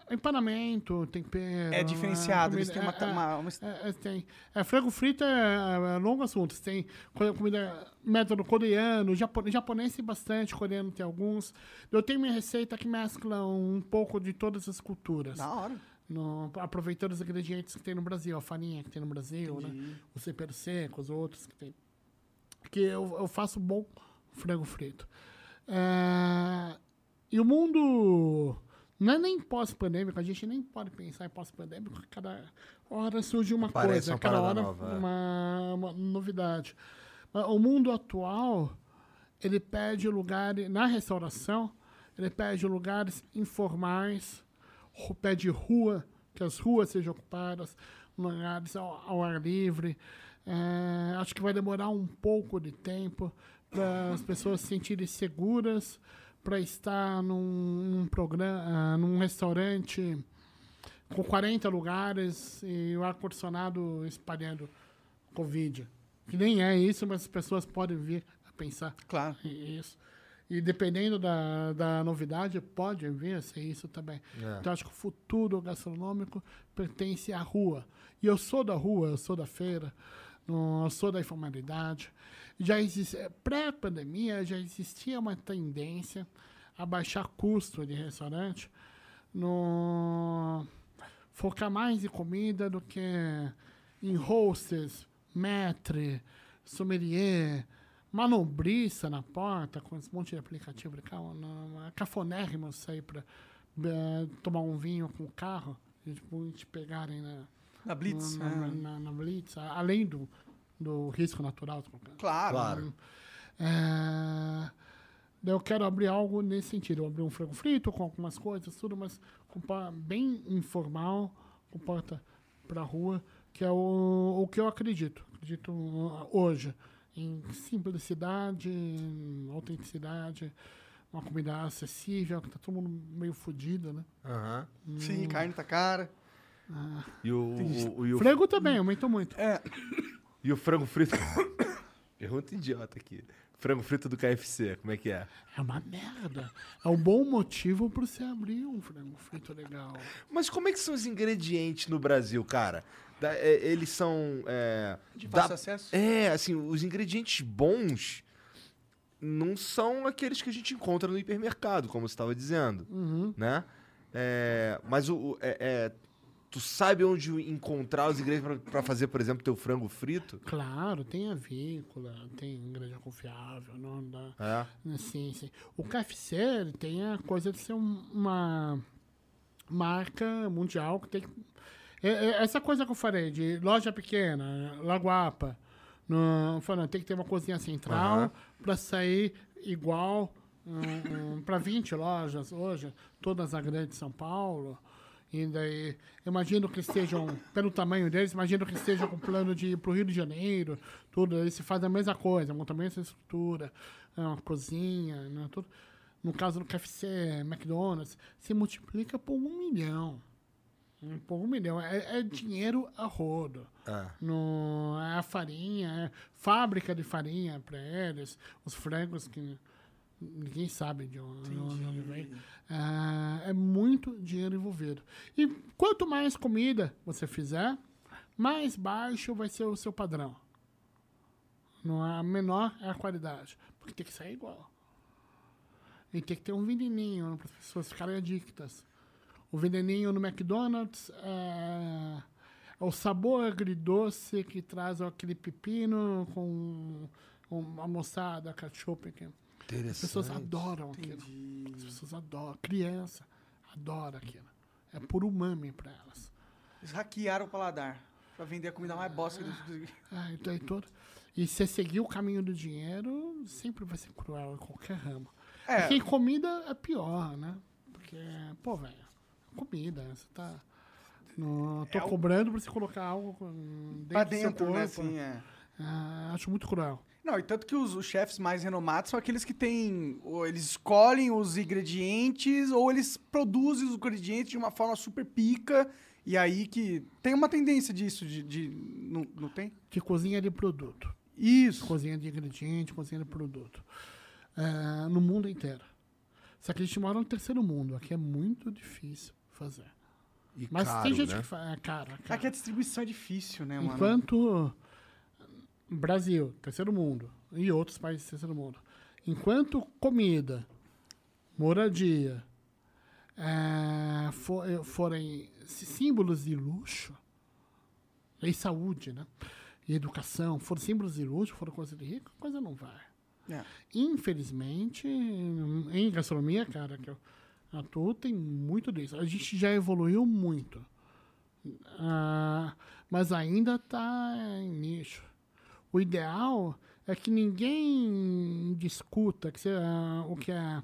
É, empanamento, tempero. É diferenciado, eles comida- têm uma- é, uma- uma- é, é, tem. É, frango frito é, é longo assunto. Tem co- comida, método coreano, japo- japonês tem bastante, coreano tem alguns. Eu tenho minha receita que mescla um pouco de todas as culturas. Da hora. No- aproveitando os ingredientes que tem no Brasil, a farinha que tem no Brasil, né? Os temperos secos, outros que tem. Que eu, eu faço bom frango frito. É, e o mundo não é nem pós-pandêmico, a gente nem pode pensar em pós-pandêmico, cada hora surge uma Aparece coisa, uma cada hora nova, é. uma, uma novidade. Mas O mundo atual, ele pede lugares, na restauração, ele pede lugares informais, pede rua, que as ruas sejam ocupadas, lugares ao, ao ar livre. É, acho que vai demorar um pouco de tempo para as pessoas se sentirem seguras para estar num, num programa, num restaurante com 40 lugares e o ar-condicionado espalhando Covid. Que nem é isso, mas as pessoas podem vir a pensar Claro. isso. E dependendo da, da novidade, pode vir a ser isso também. É. Então, acho que o futuro gastronômico pertence à rua. E eu sou da rua, eu sou da feira, eu sou da informalidade. Já existe, pré-pandemia, já existia uma tendência a baixar custo de restaurante, no, focar mais em comida do que em hostess, maître, sommelier, manobrista na porta, com esse monte de aplicativo na- É cafonérrimo sair para tomar um vinho com o carro e tipo, te pegarem na, Na Blitz. na, é. na, na- na Blitz, além do, do risco natural. Claro. Claro. É, eu quero abrir algo nesse sentido. Eu abrir um frango frito com algumas coisas, tudo, mas bem informal, com porta pra rua, que é o, o que eu acredito. Acredito uh, hoje em simplicidade, em autenticidade, uma comida acessível, que tá todo mundo meio fodido, né? Aham. Sim, carne tá cara. E o, o- e o- Frango também, aumentou muito. É, e o frango frito. Pergunta idiota aqui. Frango frito do KFC, como é que é? É uma merda. É um bom motivo pra você abrir um frango frito legal. Mas como é que são os ingredientes no Brasil, cara? Da- é, eles são. É, de da- fácil acesso. é, assim, os ingredientes bons não são aqueles que a gente encontra no hipermercado, como você estava dizendo, Uhum. né? É, mas o, é- é, tu sabe onde encontrar os ingredientes para fazer, por exemplo, teu frango frito? Claro, tem avícola, tem ingrediente confiável, não dá. É. Sim, sim. O KFC tem a coisa de ser um- uma marca mundial que tem que. É- é essa coisa que eu falei, de loja pequena, Laguapa, no, falando, tem que ter uma cozinha central Aham. para sair igual um, para 20 lojas hoje, todas a grande São Paulo. E daí, imagino que estejam, pelo tamanho deles, imagino que estejam com plano de ir para o Rio de Janeiro, tudo, aí se faz a mesma coisa, monta a mesma estrutura, é uma cozinha, né, tudo. No caso do KFC, McDonald's, se multiplica por um milhão. Por um milhão. É, é dinheiro a rodo. É. No, é a farinha, é fábrica de farinha para eles, os frangos que ninguém sabe de onde, de onde vem. É, é muito dinheiro envolvido. E quanto mais comida você fizer, mais baixo vai ser o seu padrão. Não é, menor é a qualidade. Porque tem que sair igual. E tem que ter um veneninho para as pessoas ficarem adictas. O veneninho no McDonald's é, é o sabor agridoce que traz aquele pepino com uma moçada, ketchup. Que as pessoas adoram aquilo. As pessoas adoram. Criança adora aquilo. É por umami para elas. Eles hackearam o paladar pra vender a comida mais bosta que eles Ah, então é todo. E se seguir o caminho do dinheiro, sempre vai ser cruel em qualquer ramo. É. Porque em comida é pior, né? Porque, pô, velho, comida, você tá. No, tô É o- cobrando pra você colocar algo Pra dentro do seu dentro, corpo. né? Assim, é. Ah, acho muito cruel. Não, e tanto que os, os chefes mais renomados são aqueles que têm. Ou eles escolhem os ingredientes, ou eles produzem os ingredientes de uma forma super pica. E aí que. Tem uma tendência disso, de. de não, não tem? De cozinha de produto. Isso. Cozinha de ingrediente, cozinha de produto. Ah, no mundo inteiro. Só que a gente mora no terceiro mundo. Aqui é muito difícil fazer. E Mas caro, tem gente né? que faz. É caro, é caro. Aqui a distribuição é difícil, né, mano? Enquanto Brasil, terceiro mundo, e outros países terceiro mundo, enquanto comida, moradia, é, for- eh, forem sí- símbolos de luxo, e saúde, né? E educação, forem símbolos de luxo, forem coisa de rico, a coisa não vai. É. Infelizmente, em gastronomia, cara, que eu atuo, tem muito disso. A gente já evoluiu muito. Ah, mas ainda está em nicho. O ideal é que ninguém discuta que se, ah, o que é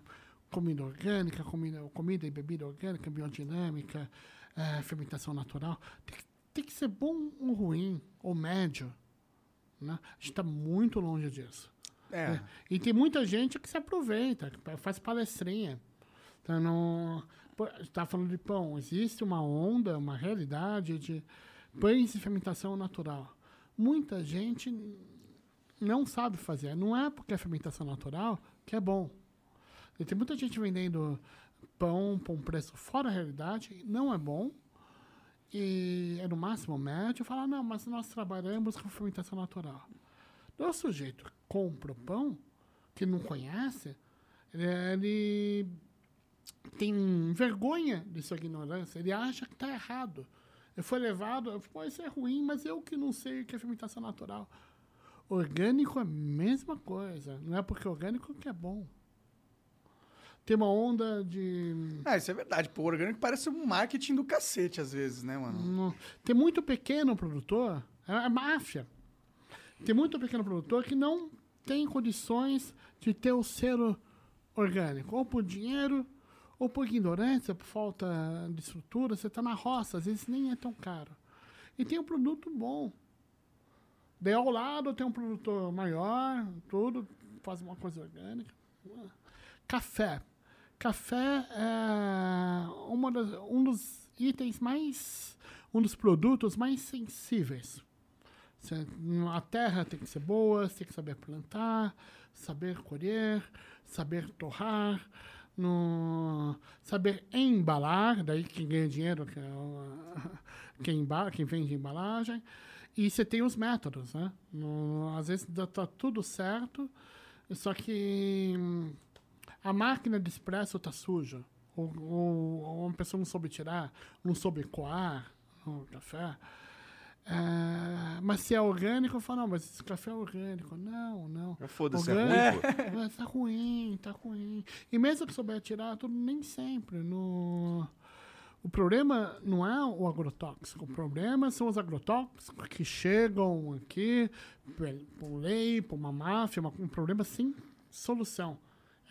comida orgânica, comida, comida e bebida orgânica, biodinâmica, eh, fermentação natural. Tem que, tem que ser bom ou ruim, ou médio. Né? A gente está muito longe disso. É. E tem muita gente que se aproveita, faz palestrinha. Então, não, pô, tá falando de pão. Existe uma onda, uma realidade de pães de fermentação natural. Muita gente não sabe fazer. Não é porque é fermentação natural que é bom. E tem muita gente vendendo pão por um preço fora da realidade, não é bom. E é no máximo médio. Fala, não, mas nós trabalhamos com fermentação natural. O sujeito compra o pão, que não conhece, ele tem vergonha de sua ignorância, ele acha que está errado. Ele foi levado, pode ser ruim, mas eu que não sei o que é fermentação natural. Orgânico é a mesma coisa, não é porque orgânico que é bom. Tem uma onda de. Ah, isso é verdade. Pô, o orgânico parece um marketing do cacete, às vezes, né, mano? Não. Tem muito pequeno produtor, é, é máfia. Tem muito pequeno produtor que não tem condições de ter o selo orgânico, ou por dinheiro, ou por ignorância, por falta de estrutura. Você está na roça, às vezes nem é tão caro. E tem um produto bom. Daí ao lado tem um produtor maior, tudo, faz uma coisa orgânica. Café. Café é uma das, um dos itens mais. um dos produtos mais sensíveis. A terra tem que ser boa, você tem que saber plantar, saber colher, saber torrar, no, saber embalar, daí quem ganha dinheiro, que é quem, emba- quem vende embalagem. E você tem os métodos, né? No- às vezes tá tudo certo, só que hum, a máquina de expresso tá suja. Ou, ou, ou uma pessoa não soube tirar, não soube coar o café. É, mas se é orgânico, eu falo, não, mas esse café é orgânico. Não, não. Mas foda-se, é ruim, pô. mas tá ruim, tá ruim. E mesmo que souber tirar, tudo nem sempre. No... O problema não é o agrotóxico, o problema são os agrotóxicos que chegam aqui por lei, por uma máfia, um problema sem solução.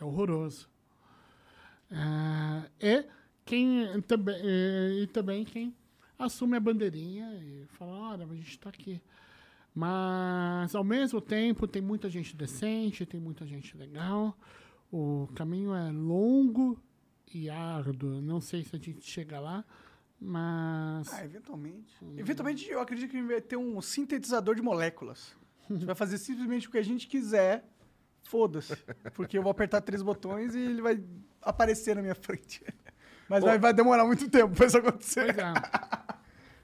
É horroroso. É, e quem também e também quem assume a bandeirinha e fala, olha, a gente está aqui. Mas ao mesmo tempo tem muita gente decente, tem muita gente legal. O caminho é longo e árduo. Não sei se a gente chega lá, mas Ah, eventualmente. Eventualmente, eu acredito que vai ter um sintetizador de moléculas. A gente vai fazer simplesmente o que a gente quiser. Foda-se. Porque eu vou apertar três botões e ele vai aparecer na minha frente. Mas vai, vai demorar muito tempo pra isso acontecer. pois é.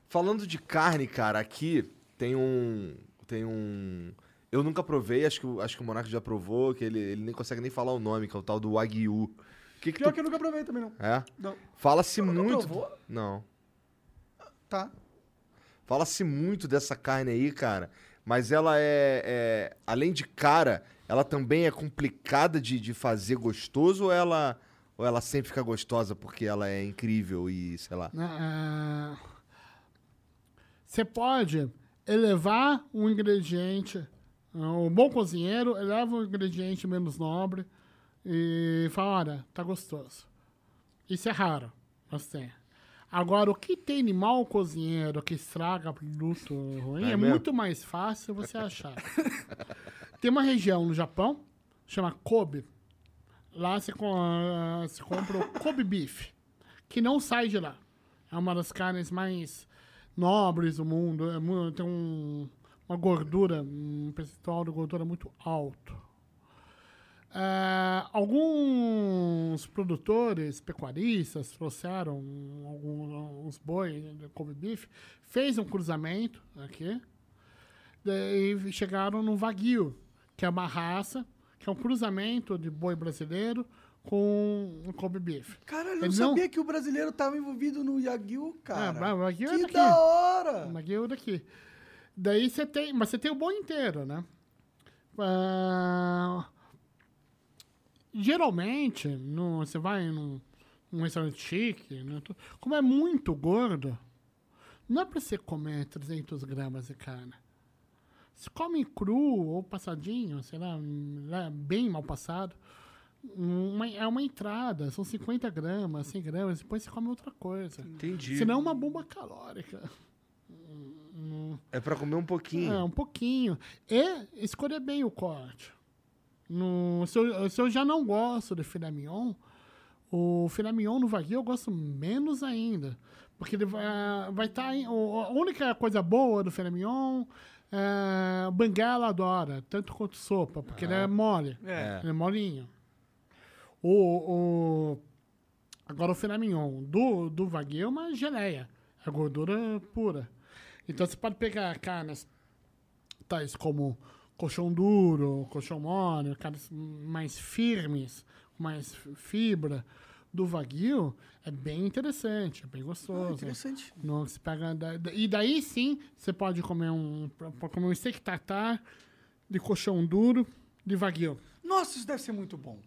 Falando de carne, cara, aqui tem um. Tem um. Eu nunca provei, acho que, o- acho que o Monark já provou, que ele, ele nem consegue nem falar o nome, que é o tal do Wagyu. Que que Pior tu... que eu nunca provei também, não. É? Não. Fala-se muito. provou? Não. Tá. Fala-se muito dessa carne aí, cara. Mas ela é, é- Além de cara, ela também é complicada de, de fazer gostoso ou ela. Ou ela sempre fica gostosa porque ela é incrível e, sei lá. Né, é, Você pode elevar um ingrediente. O bom cozinheiro eleva um ingrediente menos nobre e fala, olha, tá gostoso. Isso é raro, mas tem. Agora, o que tem de mau cozinheiro que estraga produto ruim É é, muito mais fácil você achar. tem uma região no Japão, chama Kobe. Lá co- ah, você compra o Kobe Beef, que não sai de lá. É uma das carnes mais nobres do mundo. É tem um- uma gordura, um percentual de gordura muito alto. Ah, alguns produtores pecuaristas trouxeram alguns bois de Kobe Beef, fez um cruzamento aqui, daí chegaram no Wagyu, que é uma raça que é um cruzamento de boi brasileiro com um Kobe beef. Caralho, eu não sabia que o brasileiro tava envolvido no Yagyu, cara. Ah, o Wagyu é que daqui. da hora! Uma guia daqui. Daí você tem. Mas você tem o boi inteiro, né? Ah, geralmente, no, você vai num, num restaurante chique, né, como é muito gordo, não é pra você comer 300 gramas de carne. Se come cru ou passadinho, sei lá, lá, bem mal passado, uma- é uma entrada, são 50 gramas, 100 gramas, depois você come outra coisa. Entendi. Senão é uma bomba calórica. É pra comer um pouquinho. É, um pouquinho. E escolher bem o corte. No, se, eu, se eu já não gosto de filé mignon, o filé mignon no Wagyu eu gosto menos ainda. Porque ele vai vai estar... a única coisa boa do filé mignon é o banguela adora, tanto quanto sopa, porque ele é mole. É. Ele é molinho. O, o, agora o filé mignon do, do Wagyu é uma geleia. É gordura pura. Então você pode pegar carnes tais como colchão duro, colchão mole, carnes mais firmes, mais fibra do Wagyu, é bem interessante, é bem gostoso. Ah, interessante. Não, você pega da- da- e daí sim, você pode comer um, pode comer um steak tartar de colchão duro de Wagyu. Nossa, isso deve ser muito bom.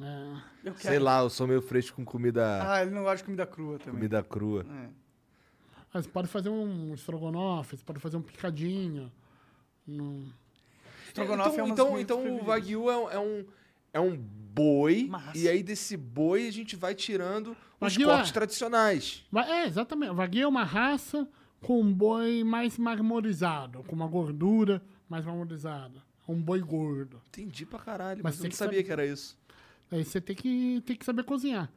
É, Eu quero. Sei lá, eu sou meio fresco com comida, Ah, ele não gosta de comida crua também. comida crua. É. Aí você pode fazer um estrogonofe, você pode fazer um picadinho. No... Estrogonofe então, é então, comidas então o. Wagyu é, um- é um, é um boi, Massa. e aí desse boi a gente vai tirando os Wagyu cortes é- tradicionais. É, exatamente. O Wagyu é uma raça com um boi mais marmorizado, com uma gordura mais marmorizada. Um boi gordo. Entendi pra caralho, Mas mas, eu não sabia saber- que era isso. Aí você tem que, tem que saber cozinhar.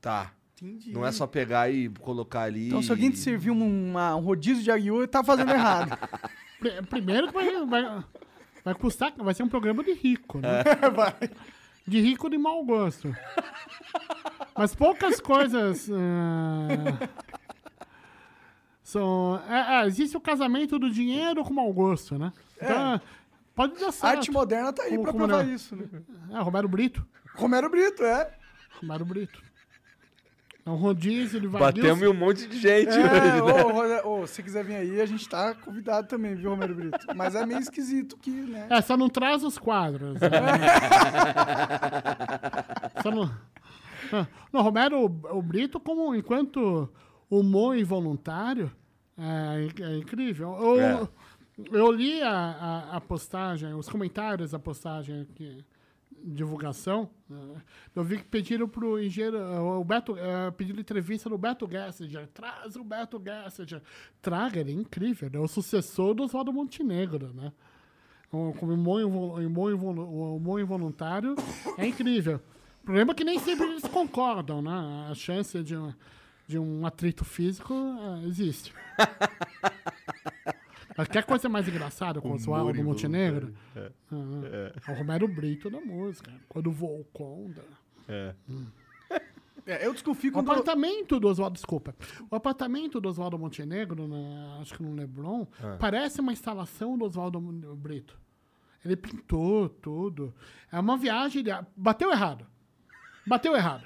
Tá. Entendi. Não é só pegar e colocar ali. Então, se alguém te servir um, uma- um rodízio de ele tá fazendo errado. Pri- Primeiro que vai, vai, vai custar, vai ser um programa de rico, né? Vai. De rico de mau gosto. Mas poucas coisas. ah, são, é, é, existe o casamento do dinheiro com mau gosto, né? Então, pode dar A certo. arte moderna tá aí Como- pra provar não? isso, né? É, Romero Brito. Romero Brito, é. Romero Brito. É um rodízio de Wagyu. Batemos em um monte de gente É, hoje, né? ô, ô, se quiser vir aí, a gente tá convidado também, viu, Romero Brito? Mas é meio esquisito que, né? É, só não traz os quadros. né? só não... Ah, Não, Romero o Brito, como enquanto humor involuntário, é, é incrível. Eu, É. eu li a, a, a postagem, os comentários da postagem aqui, divulgação. né? Eu vi que pediram pro engenheiro, o Beto, eh, pediram entrevista no Beto Gessinger. Traz o Beto Gessinger. Traga, ele é incrível. Ele é o sucessor do Oswaldo Montenegro, né? O- Como o humor involuntário é incrível. O problema é que nem sempre eles concordam, né? A chance de um, de um atrito físico eh, existe. Mas quer coisa mais engraçada com o Oswaldo Montenegro? Ah, É. o Romero Brito da música. Quando voou o Conda. É. É, eu desconfio O quando... apartamento do Oswaldo, desculpa. O apartamento do Oswaldo Montenegro, na- acho que no Leblon, parece uma instalação do Oswaldo Brito. Ele pintou tudo. É uma viagem. de- Bateu errado. Bateu errado.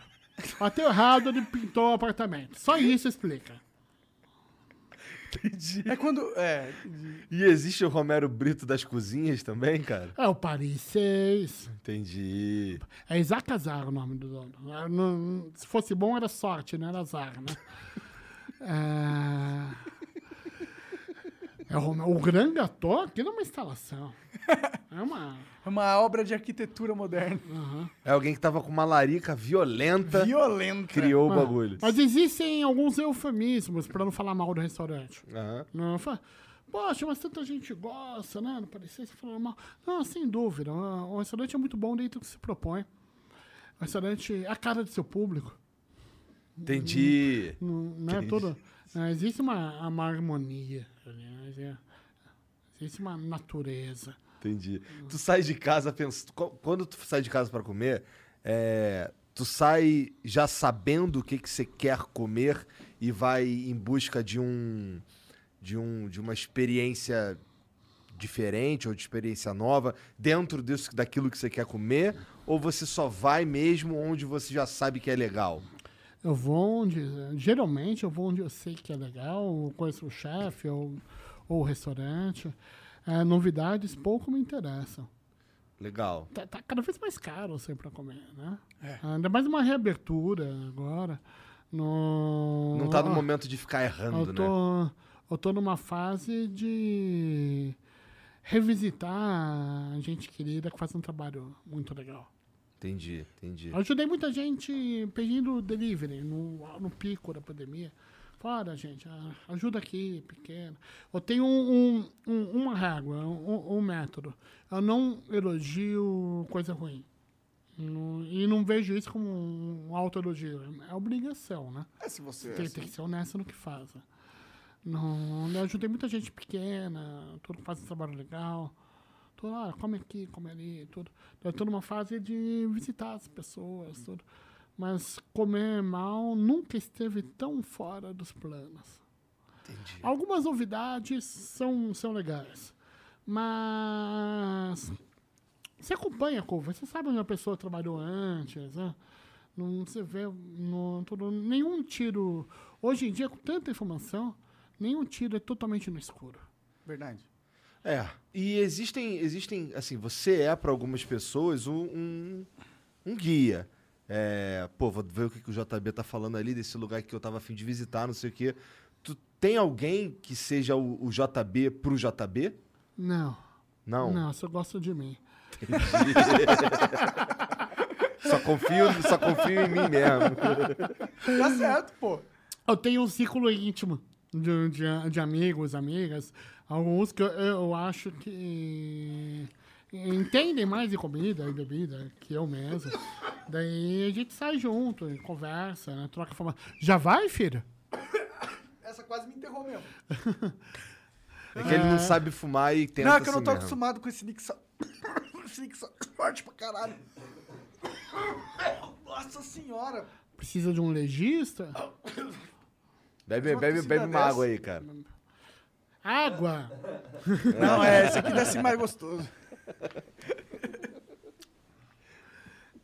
Bateu errado, ele pintou o apartamento. Só isso explica. É quando... É, E existe o Romero Brito das cozinhas também, cara? É o Paris 6. Entendi. É Isaac Azar o nome do dono. Não- Se fosse bom, era sorte, não era azar, né? É, é o, Gran Gatô, aquilo é uma instalação. É uma... é uma obra de arquitetura moderna. É alguém que tava com uma larica violenta, Violenta. criou o Ah, bagulho. Mas existem alguns eufemismos para não falar mal do restaurante. Aham. Não, fa- Poxa, mas tanta gente gosta, né? Não parecia se falando mal. Não, sem dúvida. O restaurante é muito bom dentro do que se propõe. O restaurante é a cara do seu público. Entendi. Não, não é todo. não, existe uma, uma harmonia. Aliás, é- existe uma natureza. Entendi. Tu sai de casa pensando. Quando tu sai de casa pra comer, é, tu sai já sabendo o que, que você quer comer e vai em busca de um. de, um, de uma experiência diferente ou de experiência nova dentro disso, daquilo que você quer comer? Ou você só vai mesmo onde você já sabe que é legal? Eu vou onde. Geralmente eu vou onde eu sei que é legal, conheço o chefe, ou, ou o restaurante. É, novidades pouco me interessam. Legal. Tá, tá cada vez mais caro assim pra comer, né? Ainda mais uma reabertura agora. No... Não tá no momento de ficar errando, eu né? tô, eu tô numa fase de revisitar a gente querida que faz um trabalho muito legal. Entendi, entendi. Eu ajudei muita gente pedindo delivery no, no pico da pandemia. Fora, gente, ajuda aqui, pequeno. Eu tenho um, um- um- uma régua, um, método. Eu não elogio coisa ruim. Não- e não vejo isso como um autoelogio. É obrigação, né? É, se você... Tem, tem que ser honesto no que faz. né? Não, eu ajudei muita gente pequena, tudo que faz um trabalho legal. Tudo, ah, come aqui, come ali, tudo. Eu tô numa fase de visitar as pessoas, tudo. Mas comer mal nunca esteve tão fora dos planos. Entendi. Algumas novidades são, são legais. Mas você acompanha a curva, você sabe onde a pessoa trabalhou antes, né? Não você vê no, tudo, nenhum tiro. Hoje em dia, com tanta informação, nenhum tiro é totalmente no escuro. Verdade. É. E existem, existem, assim, você é para algumas pessoas um, um, um guia. É, pô, vou ver o que, que o JB tá falando ali desse lugar que eu tava afim de visitar, não sei o quê. Tu tem alguém que seja o, o JB pro JB? Não. Não. Não, você gosta de mim. Só confio, só confio em mim mesmo. Tá certo, pô. Eu tenho um círculo íntimo de, de, de amigos, amigas. Alguns que eu, eu acho que entendem mais de comida e bebida que eu mesmo. Daí a gente sai junto, conversa, né, troca informação. Já vai, filho? Essa quase me enterrou mesmo. É que ele não sabe fumar e tenta não, é que eu não assim tô mesmo. acostumado com esse nick só... esse nick só... forte pra caralho. Nossa senhora. Precisa de um legista? Bebe, Uma bebe, tossida bebe uma dessa. água aí, cara. Água! Não, é, esse aqui desce mais gostoso.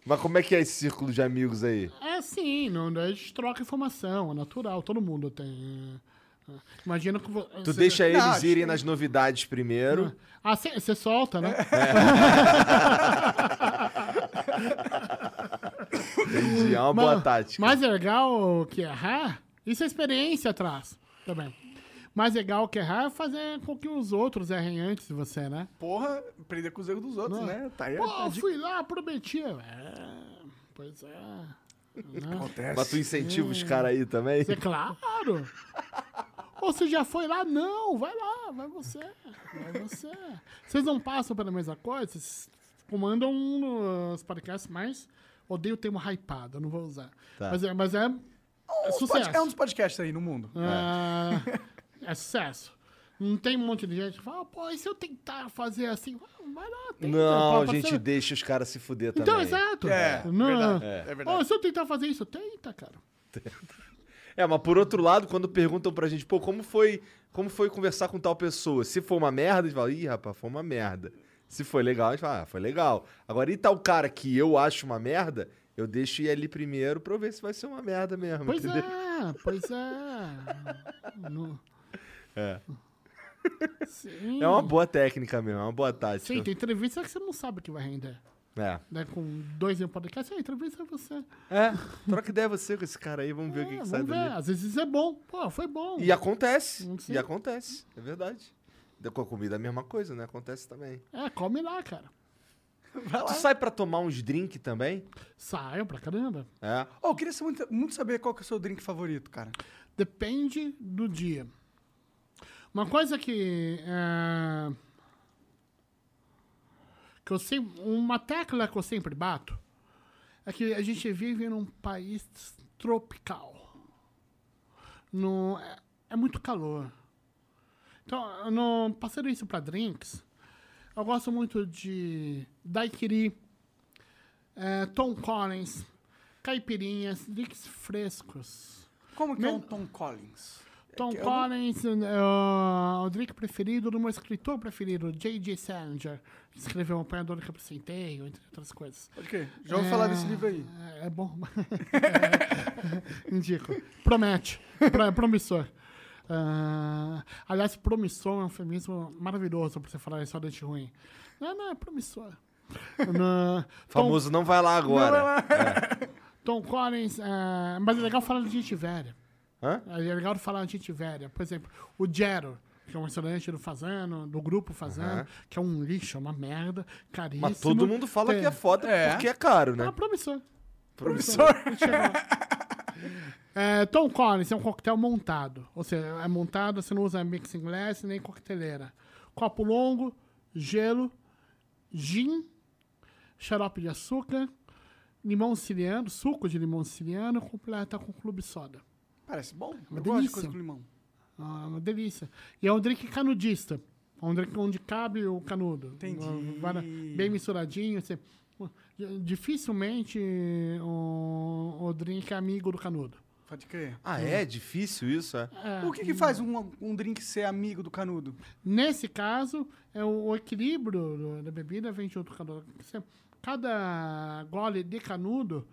Mas como é que é esse círculo de amigos aí? É sim, não, a gente troca informação, é natural, todo mundo tem. é, Imagina que vo- Tu você- deixa eles acho irem que- nas novidades primeiro. Ah, você solta, né? Entendi. É uma boa Mas- tática. Mais legal que errar, isso é experiência atrás também. Mais legal que errar é fazer com que os outros errem antes de você, né? Porra, aprender com os erros dos outros, Não. né? Tá aí. Pô, a eu dica. fui lá, prometi. É, pois é. Né? Acontece. Mas tu incentiva os caras aí também? É claro. Ou você já foi lá? Não, vai lá, vai você. Vai você. Vocês não passam pela mesma coisa? Vocês comandam um dos podcasts mais. Odeio o termo hypado, eu não vou usar. Tá. Mas, é, mas é, é sucesso. É um dos podcasts aí no mundo. Ah, é sucesso. Não tem um monte de gente que fala, pô, e se eu tentar fazer assim? Vai lá, tenta. Não, a gente ser. deixa os caras se fuder também. Então, exato. É, não, verdade, é verdade. Pô, se eu tentar fazer isso, tenta, cara. É, mas por outro lado, quando perguntam pra gente, pô, como foi, como foi conversar com tal pessoa? Se for uma merda, a gente fala, ih, rapaz, foi uma merda. Se foi legal, a gente fala, ah, foi legal. Agora, e tal cara que eu acho uma merda, eu deixo ir ali primeiro pra eu ver se vai ser uma merda mesmo, Pois entendeu? é, pois é. No- É. Sim. É uma boa técnica mesmo, é uma boa tática. Sim, tem entrevista que você não sabe o que vai render. É. Né? Com dois em um podcast, a entrevista é você. É, troca ideia você com esse cara aí, vamos ver o que, É, que sai vamos ver. dali. Às vezes é bom. Pô, foi bom. E acontece, Sim. e acontece, é verdade. Com a comida é a mesma coisa, né? Acontece também. É, come lá, cara. Tu sai pra tomar uns drink também? Saiu pra caramba. É. Oh, eu queria muito, muito saber qual que é o seu drink favorito, cara. Depende do dia. Uma coisa que. é, que eu sempre. Uma tecla que eu sempre bato é que a gente vive num país tropical. No, é, é muito calor. Então, no, passando isso para drinks, eu gosto muito de daiquiri, é, Tom Collins, caipirinhas, drinks frescos. Como que é Men- um Tom Collins? Tom que eu Collins, uh, o drink preferido do meu escritor preferido, J.J. Salinger, que escreveu O Apanhador que Centeio, entre outras coisas. Pode crer. Já ouvi falar desse livro aí. É, é bom. É, indico. Promete. Pro- promissor. Ah, aliás, promissor é um eufemismo maravilhoso pra você falar restaurante ruim. Não, não, é promissor. No- Famoso não vai lá agora. Tom, Tom Collins, ah, mas é legal falar de gente velha. Hã? É legal falar de gente velha. Por exemplo, o Jero, que é um restaurante do Fazano, do grupo Fazano, Aham. que é um lixo, é uma merda, caríssimo. Mas todo mundo fala Tem- que é foda É. porque é caro, né? Ah, promissor. Professor. É, Tom Collins é um coquetel montado. Ou seja, é montado, você não usa mixing glass nem coqueteleira. Copo longo, gelo, gin, xarope de açúcar, limão siciliano, suco de limão siciliano, completa com clube soda. Parece bom. Uma eu gosto de delícia. coisa com limão. Ah, uma delícia. E é um drink canudista. É um drink onde cabe o canudo. Entendi. Vara- Bem misturadinho. Você, dificilmente o, o drink é amigo do canudo. Pode crer. Ah, é? Difícil isso, é? O que que faz um, um drink ser amigo do canudo? Nesse caso, é o, o equilíbrio da bebida vem junto com o canudo. Você- cada gole de canudo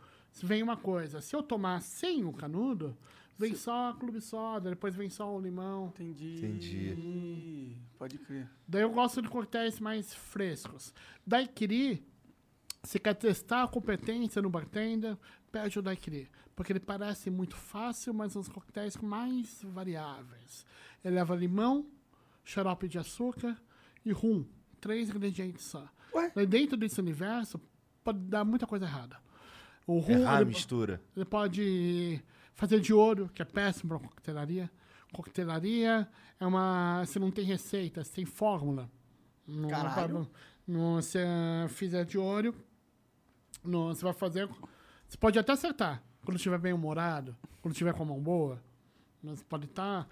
vem uma coisa. Se eu tomar sem o canudo, vem só a clube soda, depois vem só o limão. Entendi. Entendi. Pode crer. Daí eu gosto de coquetéis mais frescos. Daiquiri, se quer testar a competência no bartender, pede o daiquiri. Porque ele parece muito fácil, mas são os coquetéis mais variáveis. Ele leva limão, xarope de açúcar e rum. Três ingredientes só. Ué? Daí dentro desse universo, pode dar muita coisa errada. O rum, Errar a ele- mistura. ele pode fazer de ouro, que é péssimo para coquetelaria. Coquetelaria é uma. Você não tem receita, você tem fórmula. Não, Caralho. Não, se eh, fizer de ouro, não, você vai fazer. Você pode até acertar. Quando estiver bem humorado, quando estiver com a mão boa. Mas pode estar.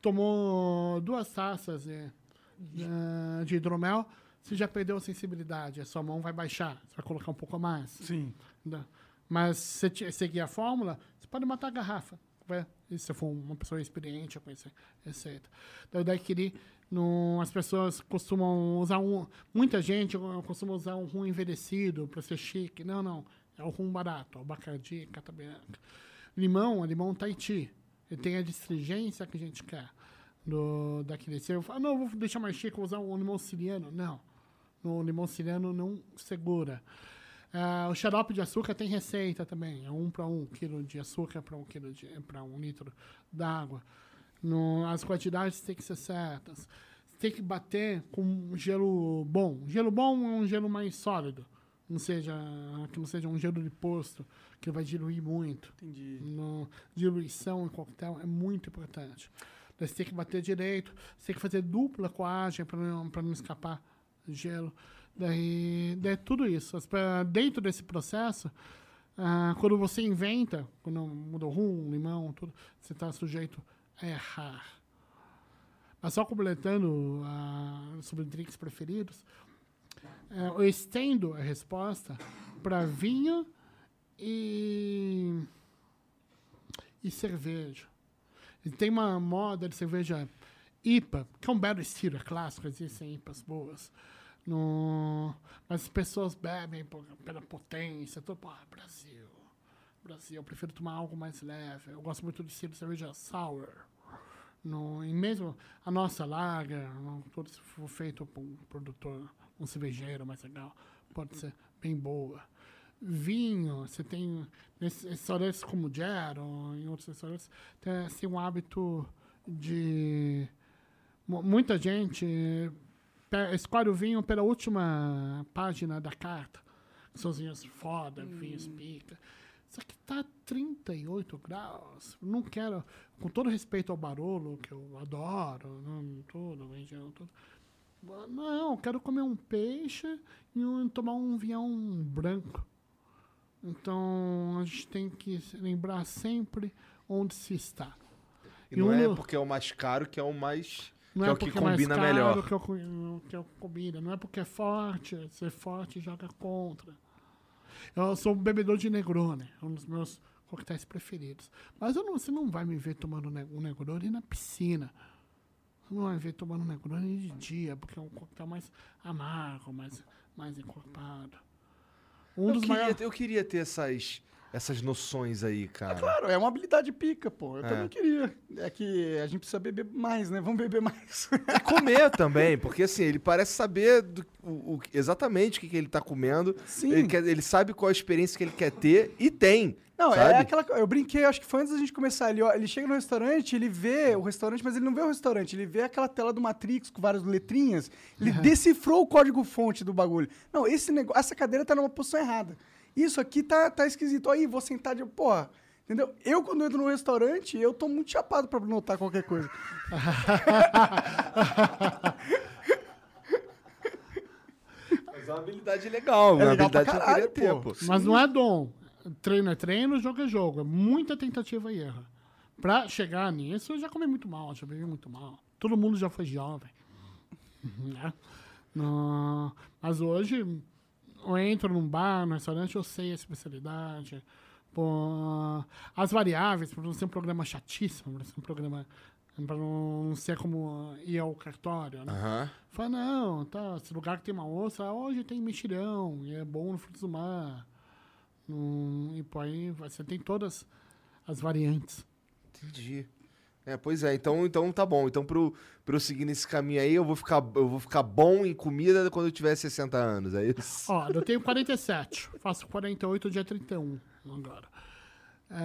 tomou duas taças de, de- de hidromel, você já perdeu a sensibilidade. A sua mão vai baixar. Você vai colocar um pouco a mais. Sim. Mas se você seguir a fórmula, pode matar a garrafa. Vai. Se você for uma pessoa experiente a conhecer receita. Então, daiquiri, no, as pessoas costumam usar um. Muita gente uh, costuma usar um rum envelhecido para ser chique. Não, não. É o rum barato. O Bacardi, Cata Branca. Limão, é limão Tahiti. Ele tem a distringência que a gente quer do, daiquiri. Se eu falo, não, vou deixar mais chique, vou usar um limão siciliano. Não. O limão siciliano não segura. Ah, o xarope de açúcar tem receita também. É um para um quilo de açúcar para um quilo de para um litro d'água. As quantidades têm que ser certas. Tem que bater com gelo bom. Gelo bom é um gelo mais sólido. Não seja que não seja um gelo de posto que vai diluir muito. Entendi. No, diluição em coquetel é muito importante. Você tem que bater direito, você tem que fazer dupla coagem para não, pra não escapar gelo. Daí, daí tudo isso. Dentro desse processo, ah, quando você inventa, quando muda o rum, limão, tudo, você está sujeito a errar. Mas só completando ah, sobre drinks preferidos, eh, eu estendo a resposta para vinho e, e cerveja. E tem uma moda de cerveja IPA, que é um belo estilo, é clássico, existem IPAs boas. No, mas as pessoas bebem pela potência, tudo, pô, Brasil. Brasil, eu prefiro tomar algo mais leve. Eu gosto muito de cerveja sour. No, e mesmo a nossa lager, tudo se for feito por um produtor, um cervejeiro mais legal, pode ser bem boa. Vinho, você tem nesses restaurantes como o Ger, ou em outros restaurantes, tem assim, um hábito de mu- muita gente escolhe o vinho pela última página da carta. São os vinhos foda, vinhos pica. Só que tá 38 graus. Não quero, com todo respeito ao Barolo, que eu adoro, não, tudo, região, tudo. Não, eu quero comer um peixe e um- tomar um vinhão branco. Então, a gente tem que lembrar sempre onde se está. E E não um é porque é o mais caro que é o mais. Não que é é o que é mais combina caro melhor. Que é, o, co- que é o combina. Não é porque é forte, ser forte joga contra. Eu sou um bebedor de Negroni, um dos meus coquetéis preferidos. Mas eu não, você não vai me ver tomando um Negroni na piscina. Você não vai me ver tomando Negroni de dia, porque é um coquetel mais amargo, mais, mais encorpado. Um Eu dos queria, maiores... eu queria ter essas, essas noções aí, cara. Claro, é uma habilidade pica, pô. Eu É. também queria. É que a gente precisa beber mais, né? Vamos beber mais. E comer também, porque assim, ele parece saber do- o- o- exatamente o que, que ele tá comendo. Sim. Ele, quer- ele sabe qual a experiência que ele quer ter e tem. Não, sabe? é aquela. Eu brinquei, acho que foi antes da gente começar. Ele, ele chega no restaurante, ele vê o restaurante, mas ele não vê o restaurante. Ele vê aquela tela do Matrix com várias letrinhas. Ele decifrou o código-fonte do bagulho. Não, esse negócio, essa cadeira tá numa posição errada. Isso aqui tá, tá esquisito. Aí, vou sentar de. Porra. Entendeu? Eu, quando entro no restaurante, eu tô muito chapado pra notar qualquer coisa. Mas é uma habilidade legal, uma legal habilidade que eu queria caralho, ter. Mas não é dom. Treino é treino, jogo é jogo. É muita tentativa e erro. Pra chegar nisso, eu já comi muito mal, já bebi muito mal. Todo mundo já foi jovem. né? Não, mas hoje, eu entro num bar, num restaurante, eu sei a especialidade. Pô, as variáveis, para não ser um programa chatíssimo, para ser um programa. Para não ser como ir ao cartório, né? Aham. Fala, não, tá, esse lugar que tem uma ostra, hoje tem mexilhão, e é bom no frutos do mar. Hum, e pô, aí você tem todas as variantes. Entendi. É, pois é, então, então tá bom. Então, pro, pra eu seguir nesse caminho aí, eu vou, ficar, eu vou ficar bom em comida quando eu tiver 60 anos, é isso? Ó, eu tenho 47, faço 48 dia 31 agora. É,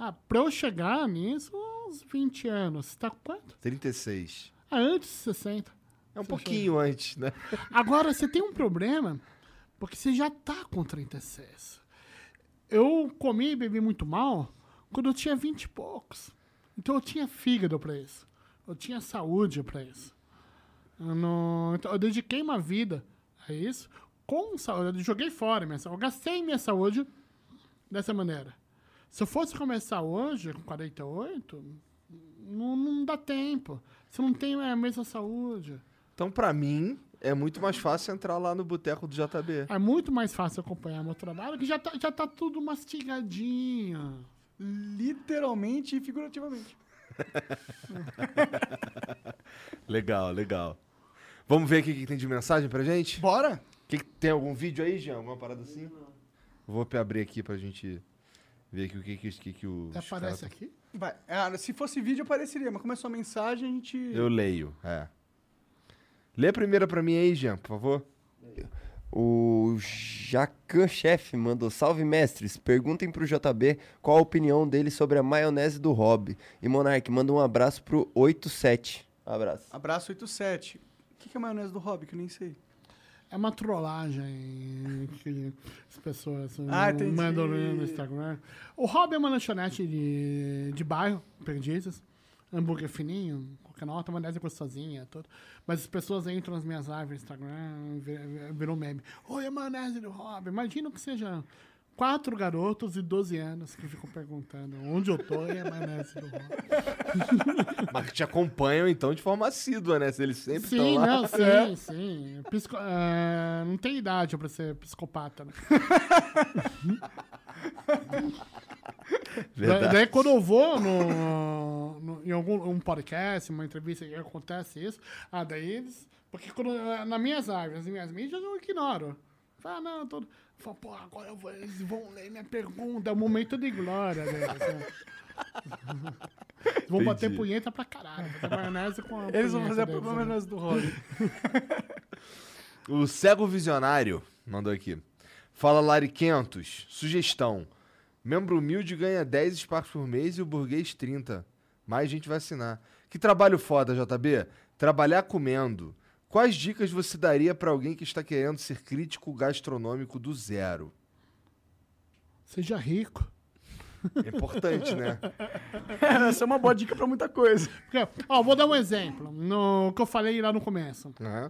ah, pra eu chegar nisso, uns 20 anos. Você tá com quanto? 36. Ah, antes de 60. É um pouquinho antes, né? Agora, você tem um problema, porque você já tá com 36. Eu comi e bebi muito mal quando eu tinha 20 e poucos. Então eu tinha fígado pra isso. Eu tinha saúde pra isso. Eu, não, então, eu dediquei uma vida a isso com saúde. Eu joguei fora minha saúde. Eu gastei minha saúde dessa maneira. Se eu fosse começar hoje, com 48, não, não dá tempo. Você não tem a mesma saúde. Então, pra mim, é muito mais fácil entrar lá no boteco do JB. É muito mais fácil acompanhar meu trabalho, que já tá, já tá tudo mastigadinho. Literalmente e figurativamente. Legal, legal. Vamos ver aqui o que tem de mensagem pra gente? Bora? Que que- tem algum vídeo aí, Jean? Alguma parada assim? Vou abrir aqui pra gente ver aqui o que, que, que, que o. Aparece caras- aqui? Vai. Ah, se fosse vídeo, apareceria, mas como é só mensagem, a gente. Eu leio, é. Lê a primeira pra mim aí, Jean, por favor. O Jacan Chef mandou salve mestres. Perguntem pro JB qual a opinião dele sobre a maionese do Hobby. E Monark manda um abraço pro 87. Abraço. Abraço 87. O que que é maionese do hobby, que eu nem sei? É uma trollagem que as pessoas Ah, mandam no Instagram. O Hobby é uma lanchonete de, de bairro, perdizes. Hambúrguer fininho, qualquer nota, maionese gostosinha, tudo. Mas as pessoas entram nas minhas lives no Instagram, vi- virou meme. Oi, a maionese do Hobby. Imagina que seja quatro garotos de 12 anos que ficam perguntando onde eu tô e a maionese do Hobby. Mas que te acompanham, então, de forma assídua, né? Se eles sempre estão Sim, lá. não, sim, sim. Psico- ah, não tem idade pra ser psicopata, né? Da- Verdade. Daí quando eu vou no, no- em algum um podcast, uma entrevista que acontece isso, ah, daí eles. Porque quando, ah, nas minhas lives, nas minhas mídias, eu ignoro. Fala, não, todo. Fala, pô, agora vou, eles vão ler minha pergunta, é o momento de glória deles, né? Vão bater punheta pra caralho. Maionese com a Eles vão fazer a né? maionese do hobby. O Cego Visionário mandou aqui. Fala Lariquentos. Sugestão. Membro humilde ganha 10 Sparks por mês e o burguês 30. Mais gente vai assinar. Que trabalho foda, JB. Trabalhar comendo. Quais dicas você daria pra alguém que está querendo ser crítico gastronômico do zero? Seja rico. É importante, né? Essa é uma boa dica pra muita coisa. Porque, ó, vou dar um exemplo. No que eu falei lá no começo. Aham.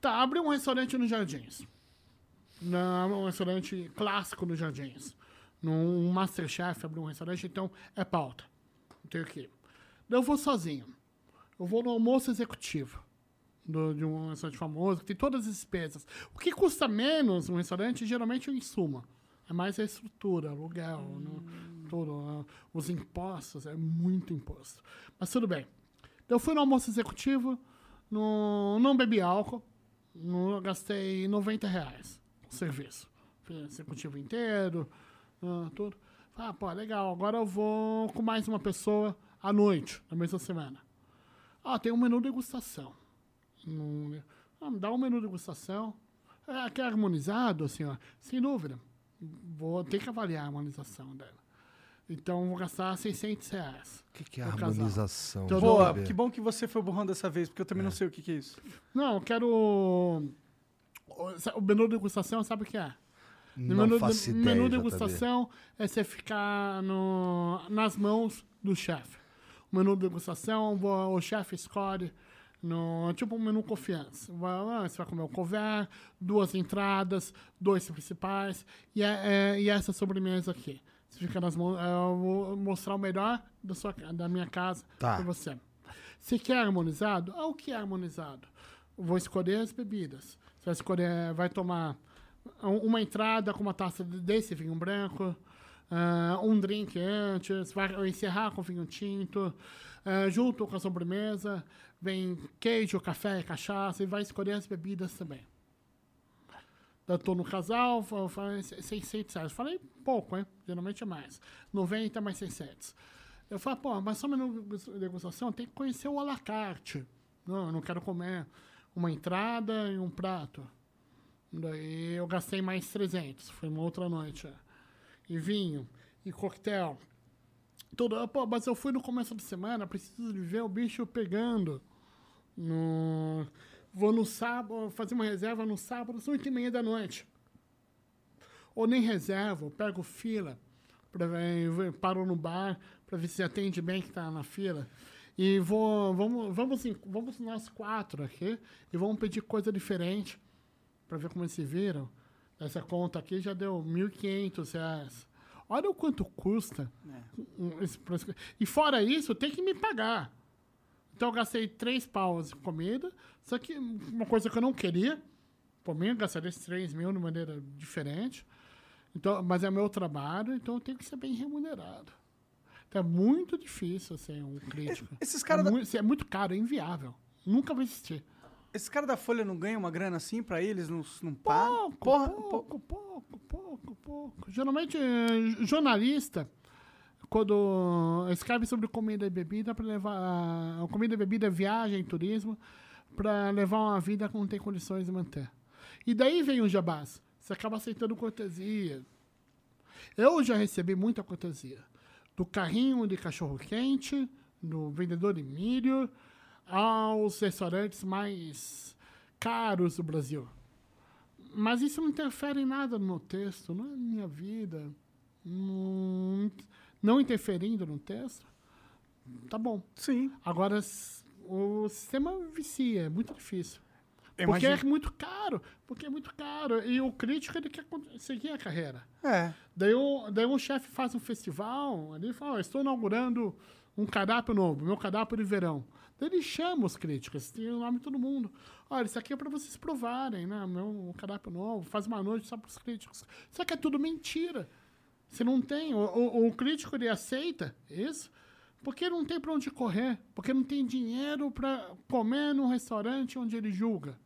Tá, abre um restaurante nos Jardins. Na, um restaurante clássico nos Jardins. Num Masterchef abre um restaurante, então é pauta. Não tem o quê. Daí eu vou sozinho. Eu vou no almoço executivo. do- de um restaurante famoso, que tem todas as despesas. O que custa menos um restaurante, geralmente é o insumo. É mais a estrutura, aluguel, no- tudo. os impostos, é muito imposto. Mas tudo bem. Eu fui no almoço executivo, no, não bebi álcool, no, gastei 90 reais no serviço. Fiz executivo inteiro, ah, tudo. Ah, pô, legal, agora eu vou com mais uma pessoa à noite, na mesma semana. Ah, tem um menu degustação. Hum, ah, me dá um menu degustação. É, que é harmonizado, assim, ó. Sem dúvida. Vou ter que avaliar a harmonização dela. Então, vou gastar 600 reais. O que, que é harmonização? Então, Boa, que bom que você foi burrão dessa vez, porque eu também não sei o que, que é isso. Não, eu quero... O o menu degustação, sabe o que é? No Não menu, faço ideia, menu degustação é você ficar no, nas mãos do chefe. O menu degustação, o, chefe escolhe no, tipo um menu confiança. Você vai comer o couvert, duas entradas, dois principais e, é, é- e essa sobremesa aqui. Você fica nas mãos. é, Eu vou mostrar o melhor da, sua, da minha casa Tá. para você. Se quer harmonizado, ah, o que é harmonizado? Vou escolher as bebidas. Você vai escolher, vai tomar uma entrada com uma taça de- desse vinho branco, ah, um drink antes, vai encerrar com vinho tinto, ah, junto com a sobremesa, vem queijo, café cachaça, e vai escolher as bebidas também. Tô no casal, fa- fa- 600 reais. Falei pouco, hein? Geralmente é mais. 90 mais 600. Eu falei, pô, mas só menu de degustação tem que conhecer o à la carte. Não, eu não quero comer uma entrada e um prato. Daí eu gastei mais 300. Foi uma outra noite. é. E vinho, e coquetel. Tudo. Pô, mas eu fui no começo de semana, preciso de ver o bicho pegando. No... Vou no sábado, fazer uma reserva no sábado, às 8 e meia da noite. Ou nem reservo, pego fila, pra, ver- paro no bar para ver se atende bem que tá na fila. E vou, vamos, vamos, em- vamos nós quatro aqui e vamos pedir coisa diferente para ver como eles se viram. Essa conta aqui já deu 1.500 reais. Olha o quanto custa. um- esse. E fora isso, tem que me pagar. Então eu gastei três paus de comida, só que uma coisa que eu não queria, por mim eu gastaria esses 3 mil de maneira diferente. Então, mas é meu trabalho, então eu tenho que ser bem remunerado. Então é muito difícil ser um crítico. Esses caras é, da- muito, é muito caro, é inviável. Nunca vai existir. Esses caras da Folha não ganham uma grana assim pra eles? Não, não? Pouco, Porra, pouco, pouco, pouco, pouco. Geralmente, eh, jornalista, quando escreve sobre comida e bebida, para levar. Comida e bebida, viagem, turismo, para levar uma vida que não tem condições de manter. E daí vem o jabás. Você acaba aceitando cortesia. Eu já recebi muita cortesia. Do carrinho de cachorro-quente, do vendedor de milho, aos restaurantes mais caros do Brasil. Mas isso não interfere em nada no meu texto, não é minha vida. Não, não interferindo no texto, tá bom. Sim. Agora, o sistema vicia, é muito difícil. Eu porque imagino. é muito caro, porque é muito caro. E o crítico, ele quer seguir a carreira. É. Daí o, daí o chefe faz um festival, ali fala, "Ó, estou inaugurando um cardápio novo, meu cardápio de verão. Daí ele chama os críticos, tem o nome de todo mundo. Olha, isso aqui é para vocês provarem, né? Meu cardápio novo, faz uma noite só para os críticos. Só que é tudo mentira. Você não tem, o, o, o crítico ele aceita isso porque não tem para onde correr, porque não tem dinheiro para comer no restaurante onde ele julga.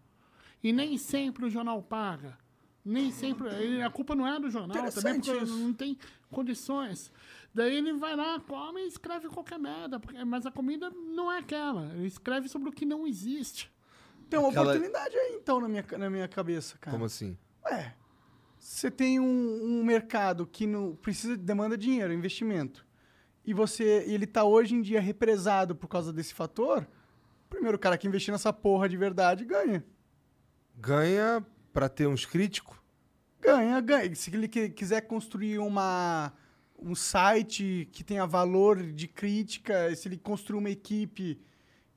E nem sempre o jornal paga. Nem sempre. A culpa não é do jornal, também porque isso. não tem condições. Daí ele vai lá, come e escreve qualquer merda. porque- mas a comida não é aquela. Ele escreve sobre o que não existe. Tem uma Aquela- oportunidade aí, então, na minha, na minha cabeça, cara. Como assim? Ué, você tem um, um mercado que não precisa demanda dinheiro, investimento. E você, e ele tá hoje em dia represado por causa desse fator. Primeiro, o cara que investir nessa porra de verdade ganha. Ganha pra ter uns críticos? Ganha, ganha. Se ele qui- quiser construir uma, um site que tenha valor de crítica, se ele construir uma equipe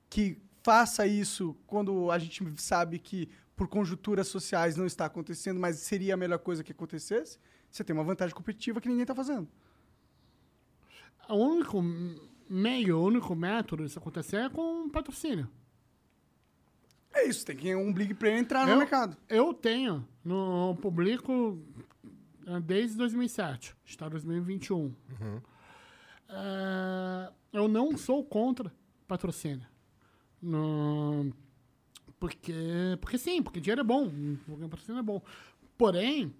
que faça isso quando a gente sabe que por conjunturas sociais não está acontecendo, mas seria a melhor coisa que acontecesse, você tem uma vantagem competitiva que ninguém está fazendo. O único meio, o único método disso acontecer é com patrocínio. É isso, tem que um Big Player entrar no Eu- mercado. Eu tenho, no publico né, desde 2007. Está em 2021. É, eu não sou contra patrocínio. No, porque, porque sim, porque dinheiro é bom. Porque patrocínio é bom. Porém,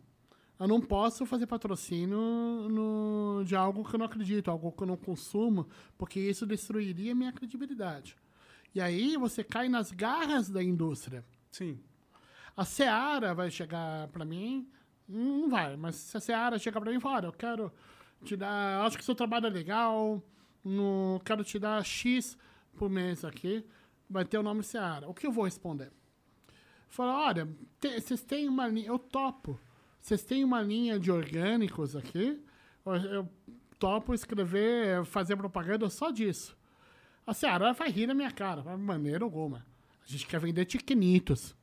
eu não posso fazer patrocínio no- de algo que eu não acredito, algo que eu não consumo, porque isso destruiria minha credibilidade. E aí você cai nas garras da indústria. Sim. A Seara vai chegar pra mim, não vai, mas se a Seara chegar pra mim e olha, eu quero te dar, acho que seu trabalho é legal, no, quero te dar X por mês aqui, vai ter o nome Seara. O que eu vou responder? Falar, olha, vocês têm uma linha, eu topo, vocês têm uma linha de orgânicos aqui, eu, topo escrever, fazer propaganda só disso. A Seara vai rir na minha cara, de maneira alguma. A gente quer vender tiquinitos.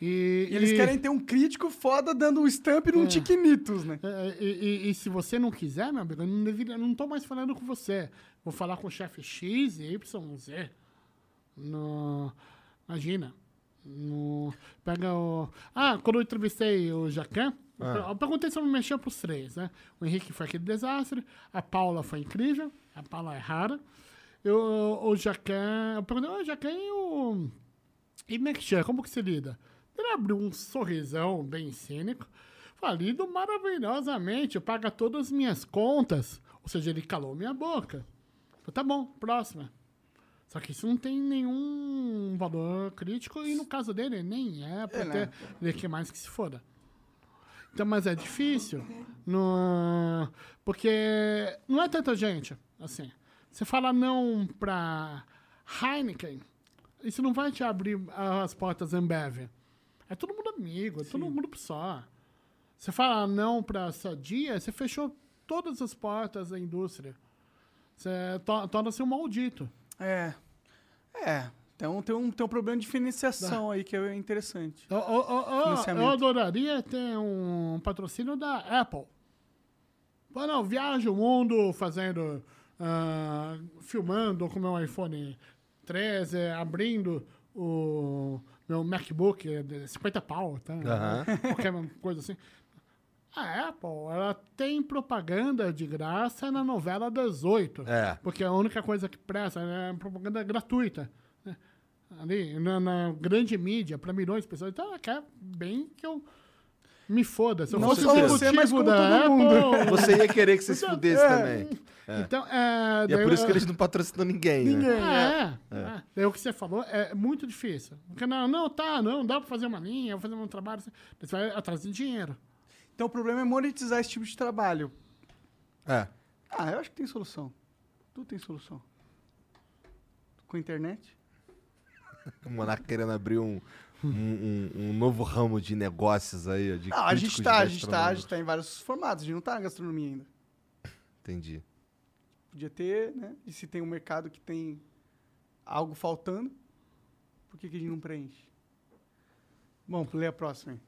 E, E eles e- querem ter um crítico foda dando um stamp num Tiquinitos, né? é, E, e- e se você não quiser, meu amigo, eu não, deveria, não tô mais falando com você. Vou falar com o chefe X Y, Z. No, imagina. No, pega o. Ah, quando eu entrevistei o Jacan, eu perguntei se eu me mexia pros três, né? O Henrique foi aquele desastre, a Paula foi incrível, a Paula é rara. Eu, o Jacan. Eu perguntei, ô Jacan, e o. E como é? Como que se lida? Ele abriu um sorrisão bem cínico. Falei, lido maravilhosamente, paga todas as minhas contas. Ou seja, ele calou minha boca. Falei, tá bom, próxima. Só que isso não tem nenhum valor crítico e no caso dele nem é, porque né? ele quer mais que se foda. Então, mas é difícil. No, porque não é tanta gente, assim. Você fala não pra Heineken, isso não vai te abrir as portas Ambev. É todo mundo amigo, é todo mundo só. Você fala não pra Sadia, você fechou todas as portas da indústria. Você to- torna-se um maldito. É. É. Então tem um, tem um problema de financiação aí que é interessante. Eu, eu- eu- eu- adoraria ter um patrocínio da Apple. Pô, não, viajo o mundo fazendo. ah, filmando com meu iPhone 13, abrindo o meu MacBook é de 50 pau, tá? Aham. Qualquer coisa assim. A Apple, ela tem propaganda de graça na novela das oito. É. Porque a única coisa que presta é propaganda gratuita. né? Ali, na, na grande mídia, para milhões de pessoas. Então, ela quer bem que eu me foda. Se eu Não fosse só você, mas executivo como da todo mundo. Apple... Você ia querer que você se fudesse É. também. Então, é... E é por isso eu- que eles não patrocinam ninguém, né? Ninguém. é, é. Daí o que você falou é muito difícil. Porque não, não, tá, não, dá pra fazer uma linha, vou fazer um trabalho. assim. Você vai atrás de dinheiro. Então o problema é monetizar esse tipo de trabalho. É. Ah, eu acho que tem solução. Tudo tem solução. Com a internet? O Monarca querendo abrir um, um, um- um novo ramo de negócios aí, de Não, a gente críticos tá, a gente tá, a gente tá em vários formatos. A gente não tá na gastronomia ainda. Entendi. Podia ter, né? E se tem um mercado que tem algo faltando, por que, que a gente não preenche? Bom, lê a próxima aí.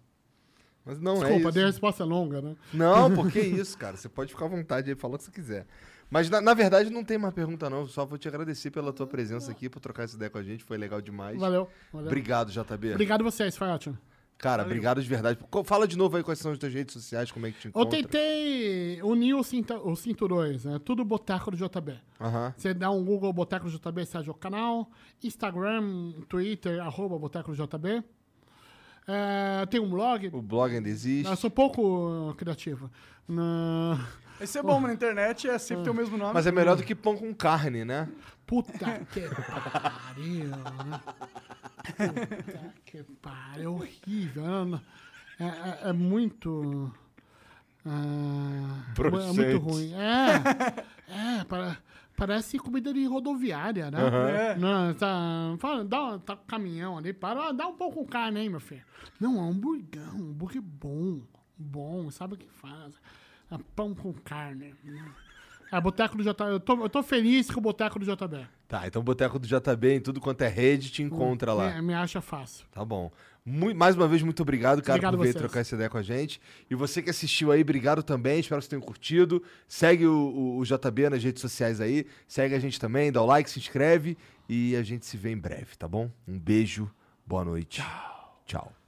Mas não é Desculpa, dei a resposta longa, né? Não, porque isso, cara. Você pode ficar à vontade aí, falar o que você quiser. Mas na, na verdade não tem mais pergunta, não. Só vou te agradecer pela tua presença aqui, por trocar essa ideia com a gente. Foi legal demais. Valeu. valeu. Obrigado, JB. Obrigado a vocês, foi ótimo. Cara, obrigado de verdade. Fala de novo aí quais são as tuas redes sociais, como é que te Eu encontra. tentei unir os, os cinturões, né? Tudo Boteco do JB. Você dá um Google Boteco do JB, você acha o canal. Instagram, Twitter, arroba Boteco do JB. É, tem um blog. O blog ainda existe. Eu sou pouco criativo. Na- Esse é bom, na internet é sempre ter o mesmo nome. Mas é melhor do que pão com carne, né? Puta que pariu. né? Puta que pariu. É horrível. né? É, é- é muito. ah, é muito ruim. É. É, para- parece comida de rodoviária, né? É. Não, tá, fala, dá, tá com caminhão ali, para, ah, dá um pouco de carne aí, meu filho. Não, é um hamburgão, um hambúrguer bom, bom, sabe o que faz. É pão com carne. É, Boteco do JB. Eu tô, eu tô feliz com o Boteco do JB. Tá, então Boteco do JB em tudo quanto é rede te encontra lá. Me, me acha fácil. Tá bom. Mui- mais uma vez, muito obrigado, cara, Obrigado por vir vocês. trocar essa ideia com a gente. E você que assistiu aí, obrigado também. Espero que vocês tenham curtido. Segue o, o- o JB nas redes sociais aí. Segue a gente também, dá o like, se inscreve. E a gente se vê em breve, tá bom? Um beijo, boa noite. Tchau. Tchau.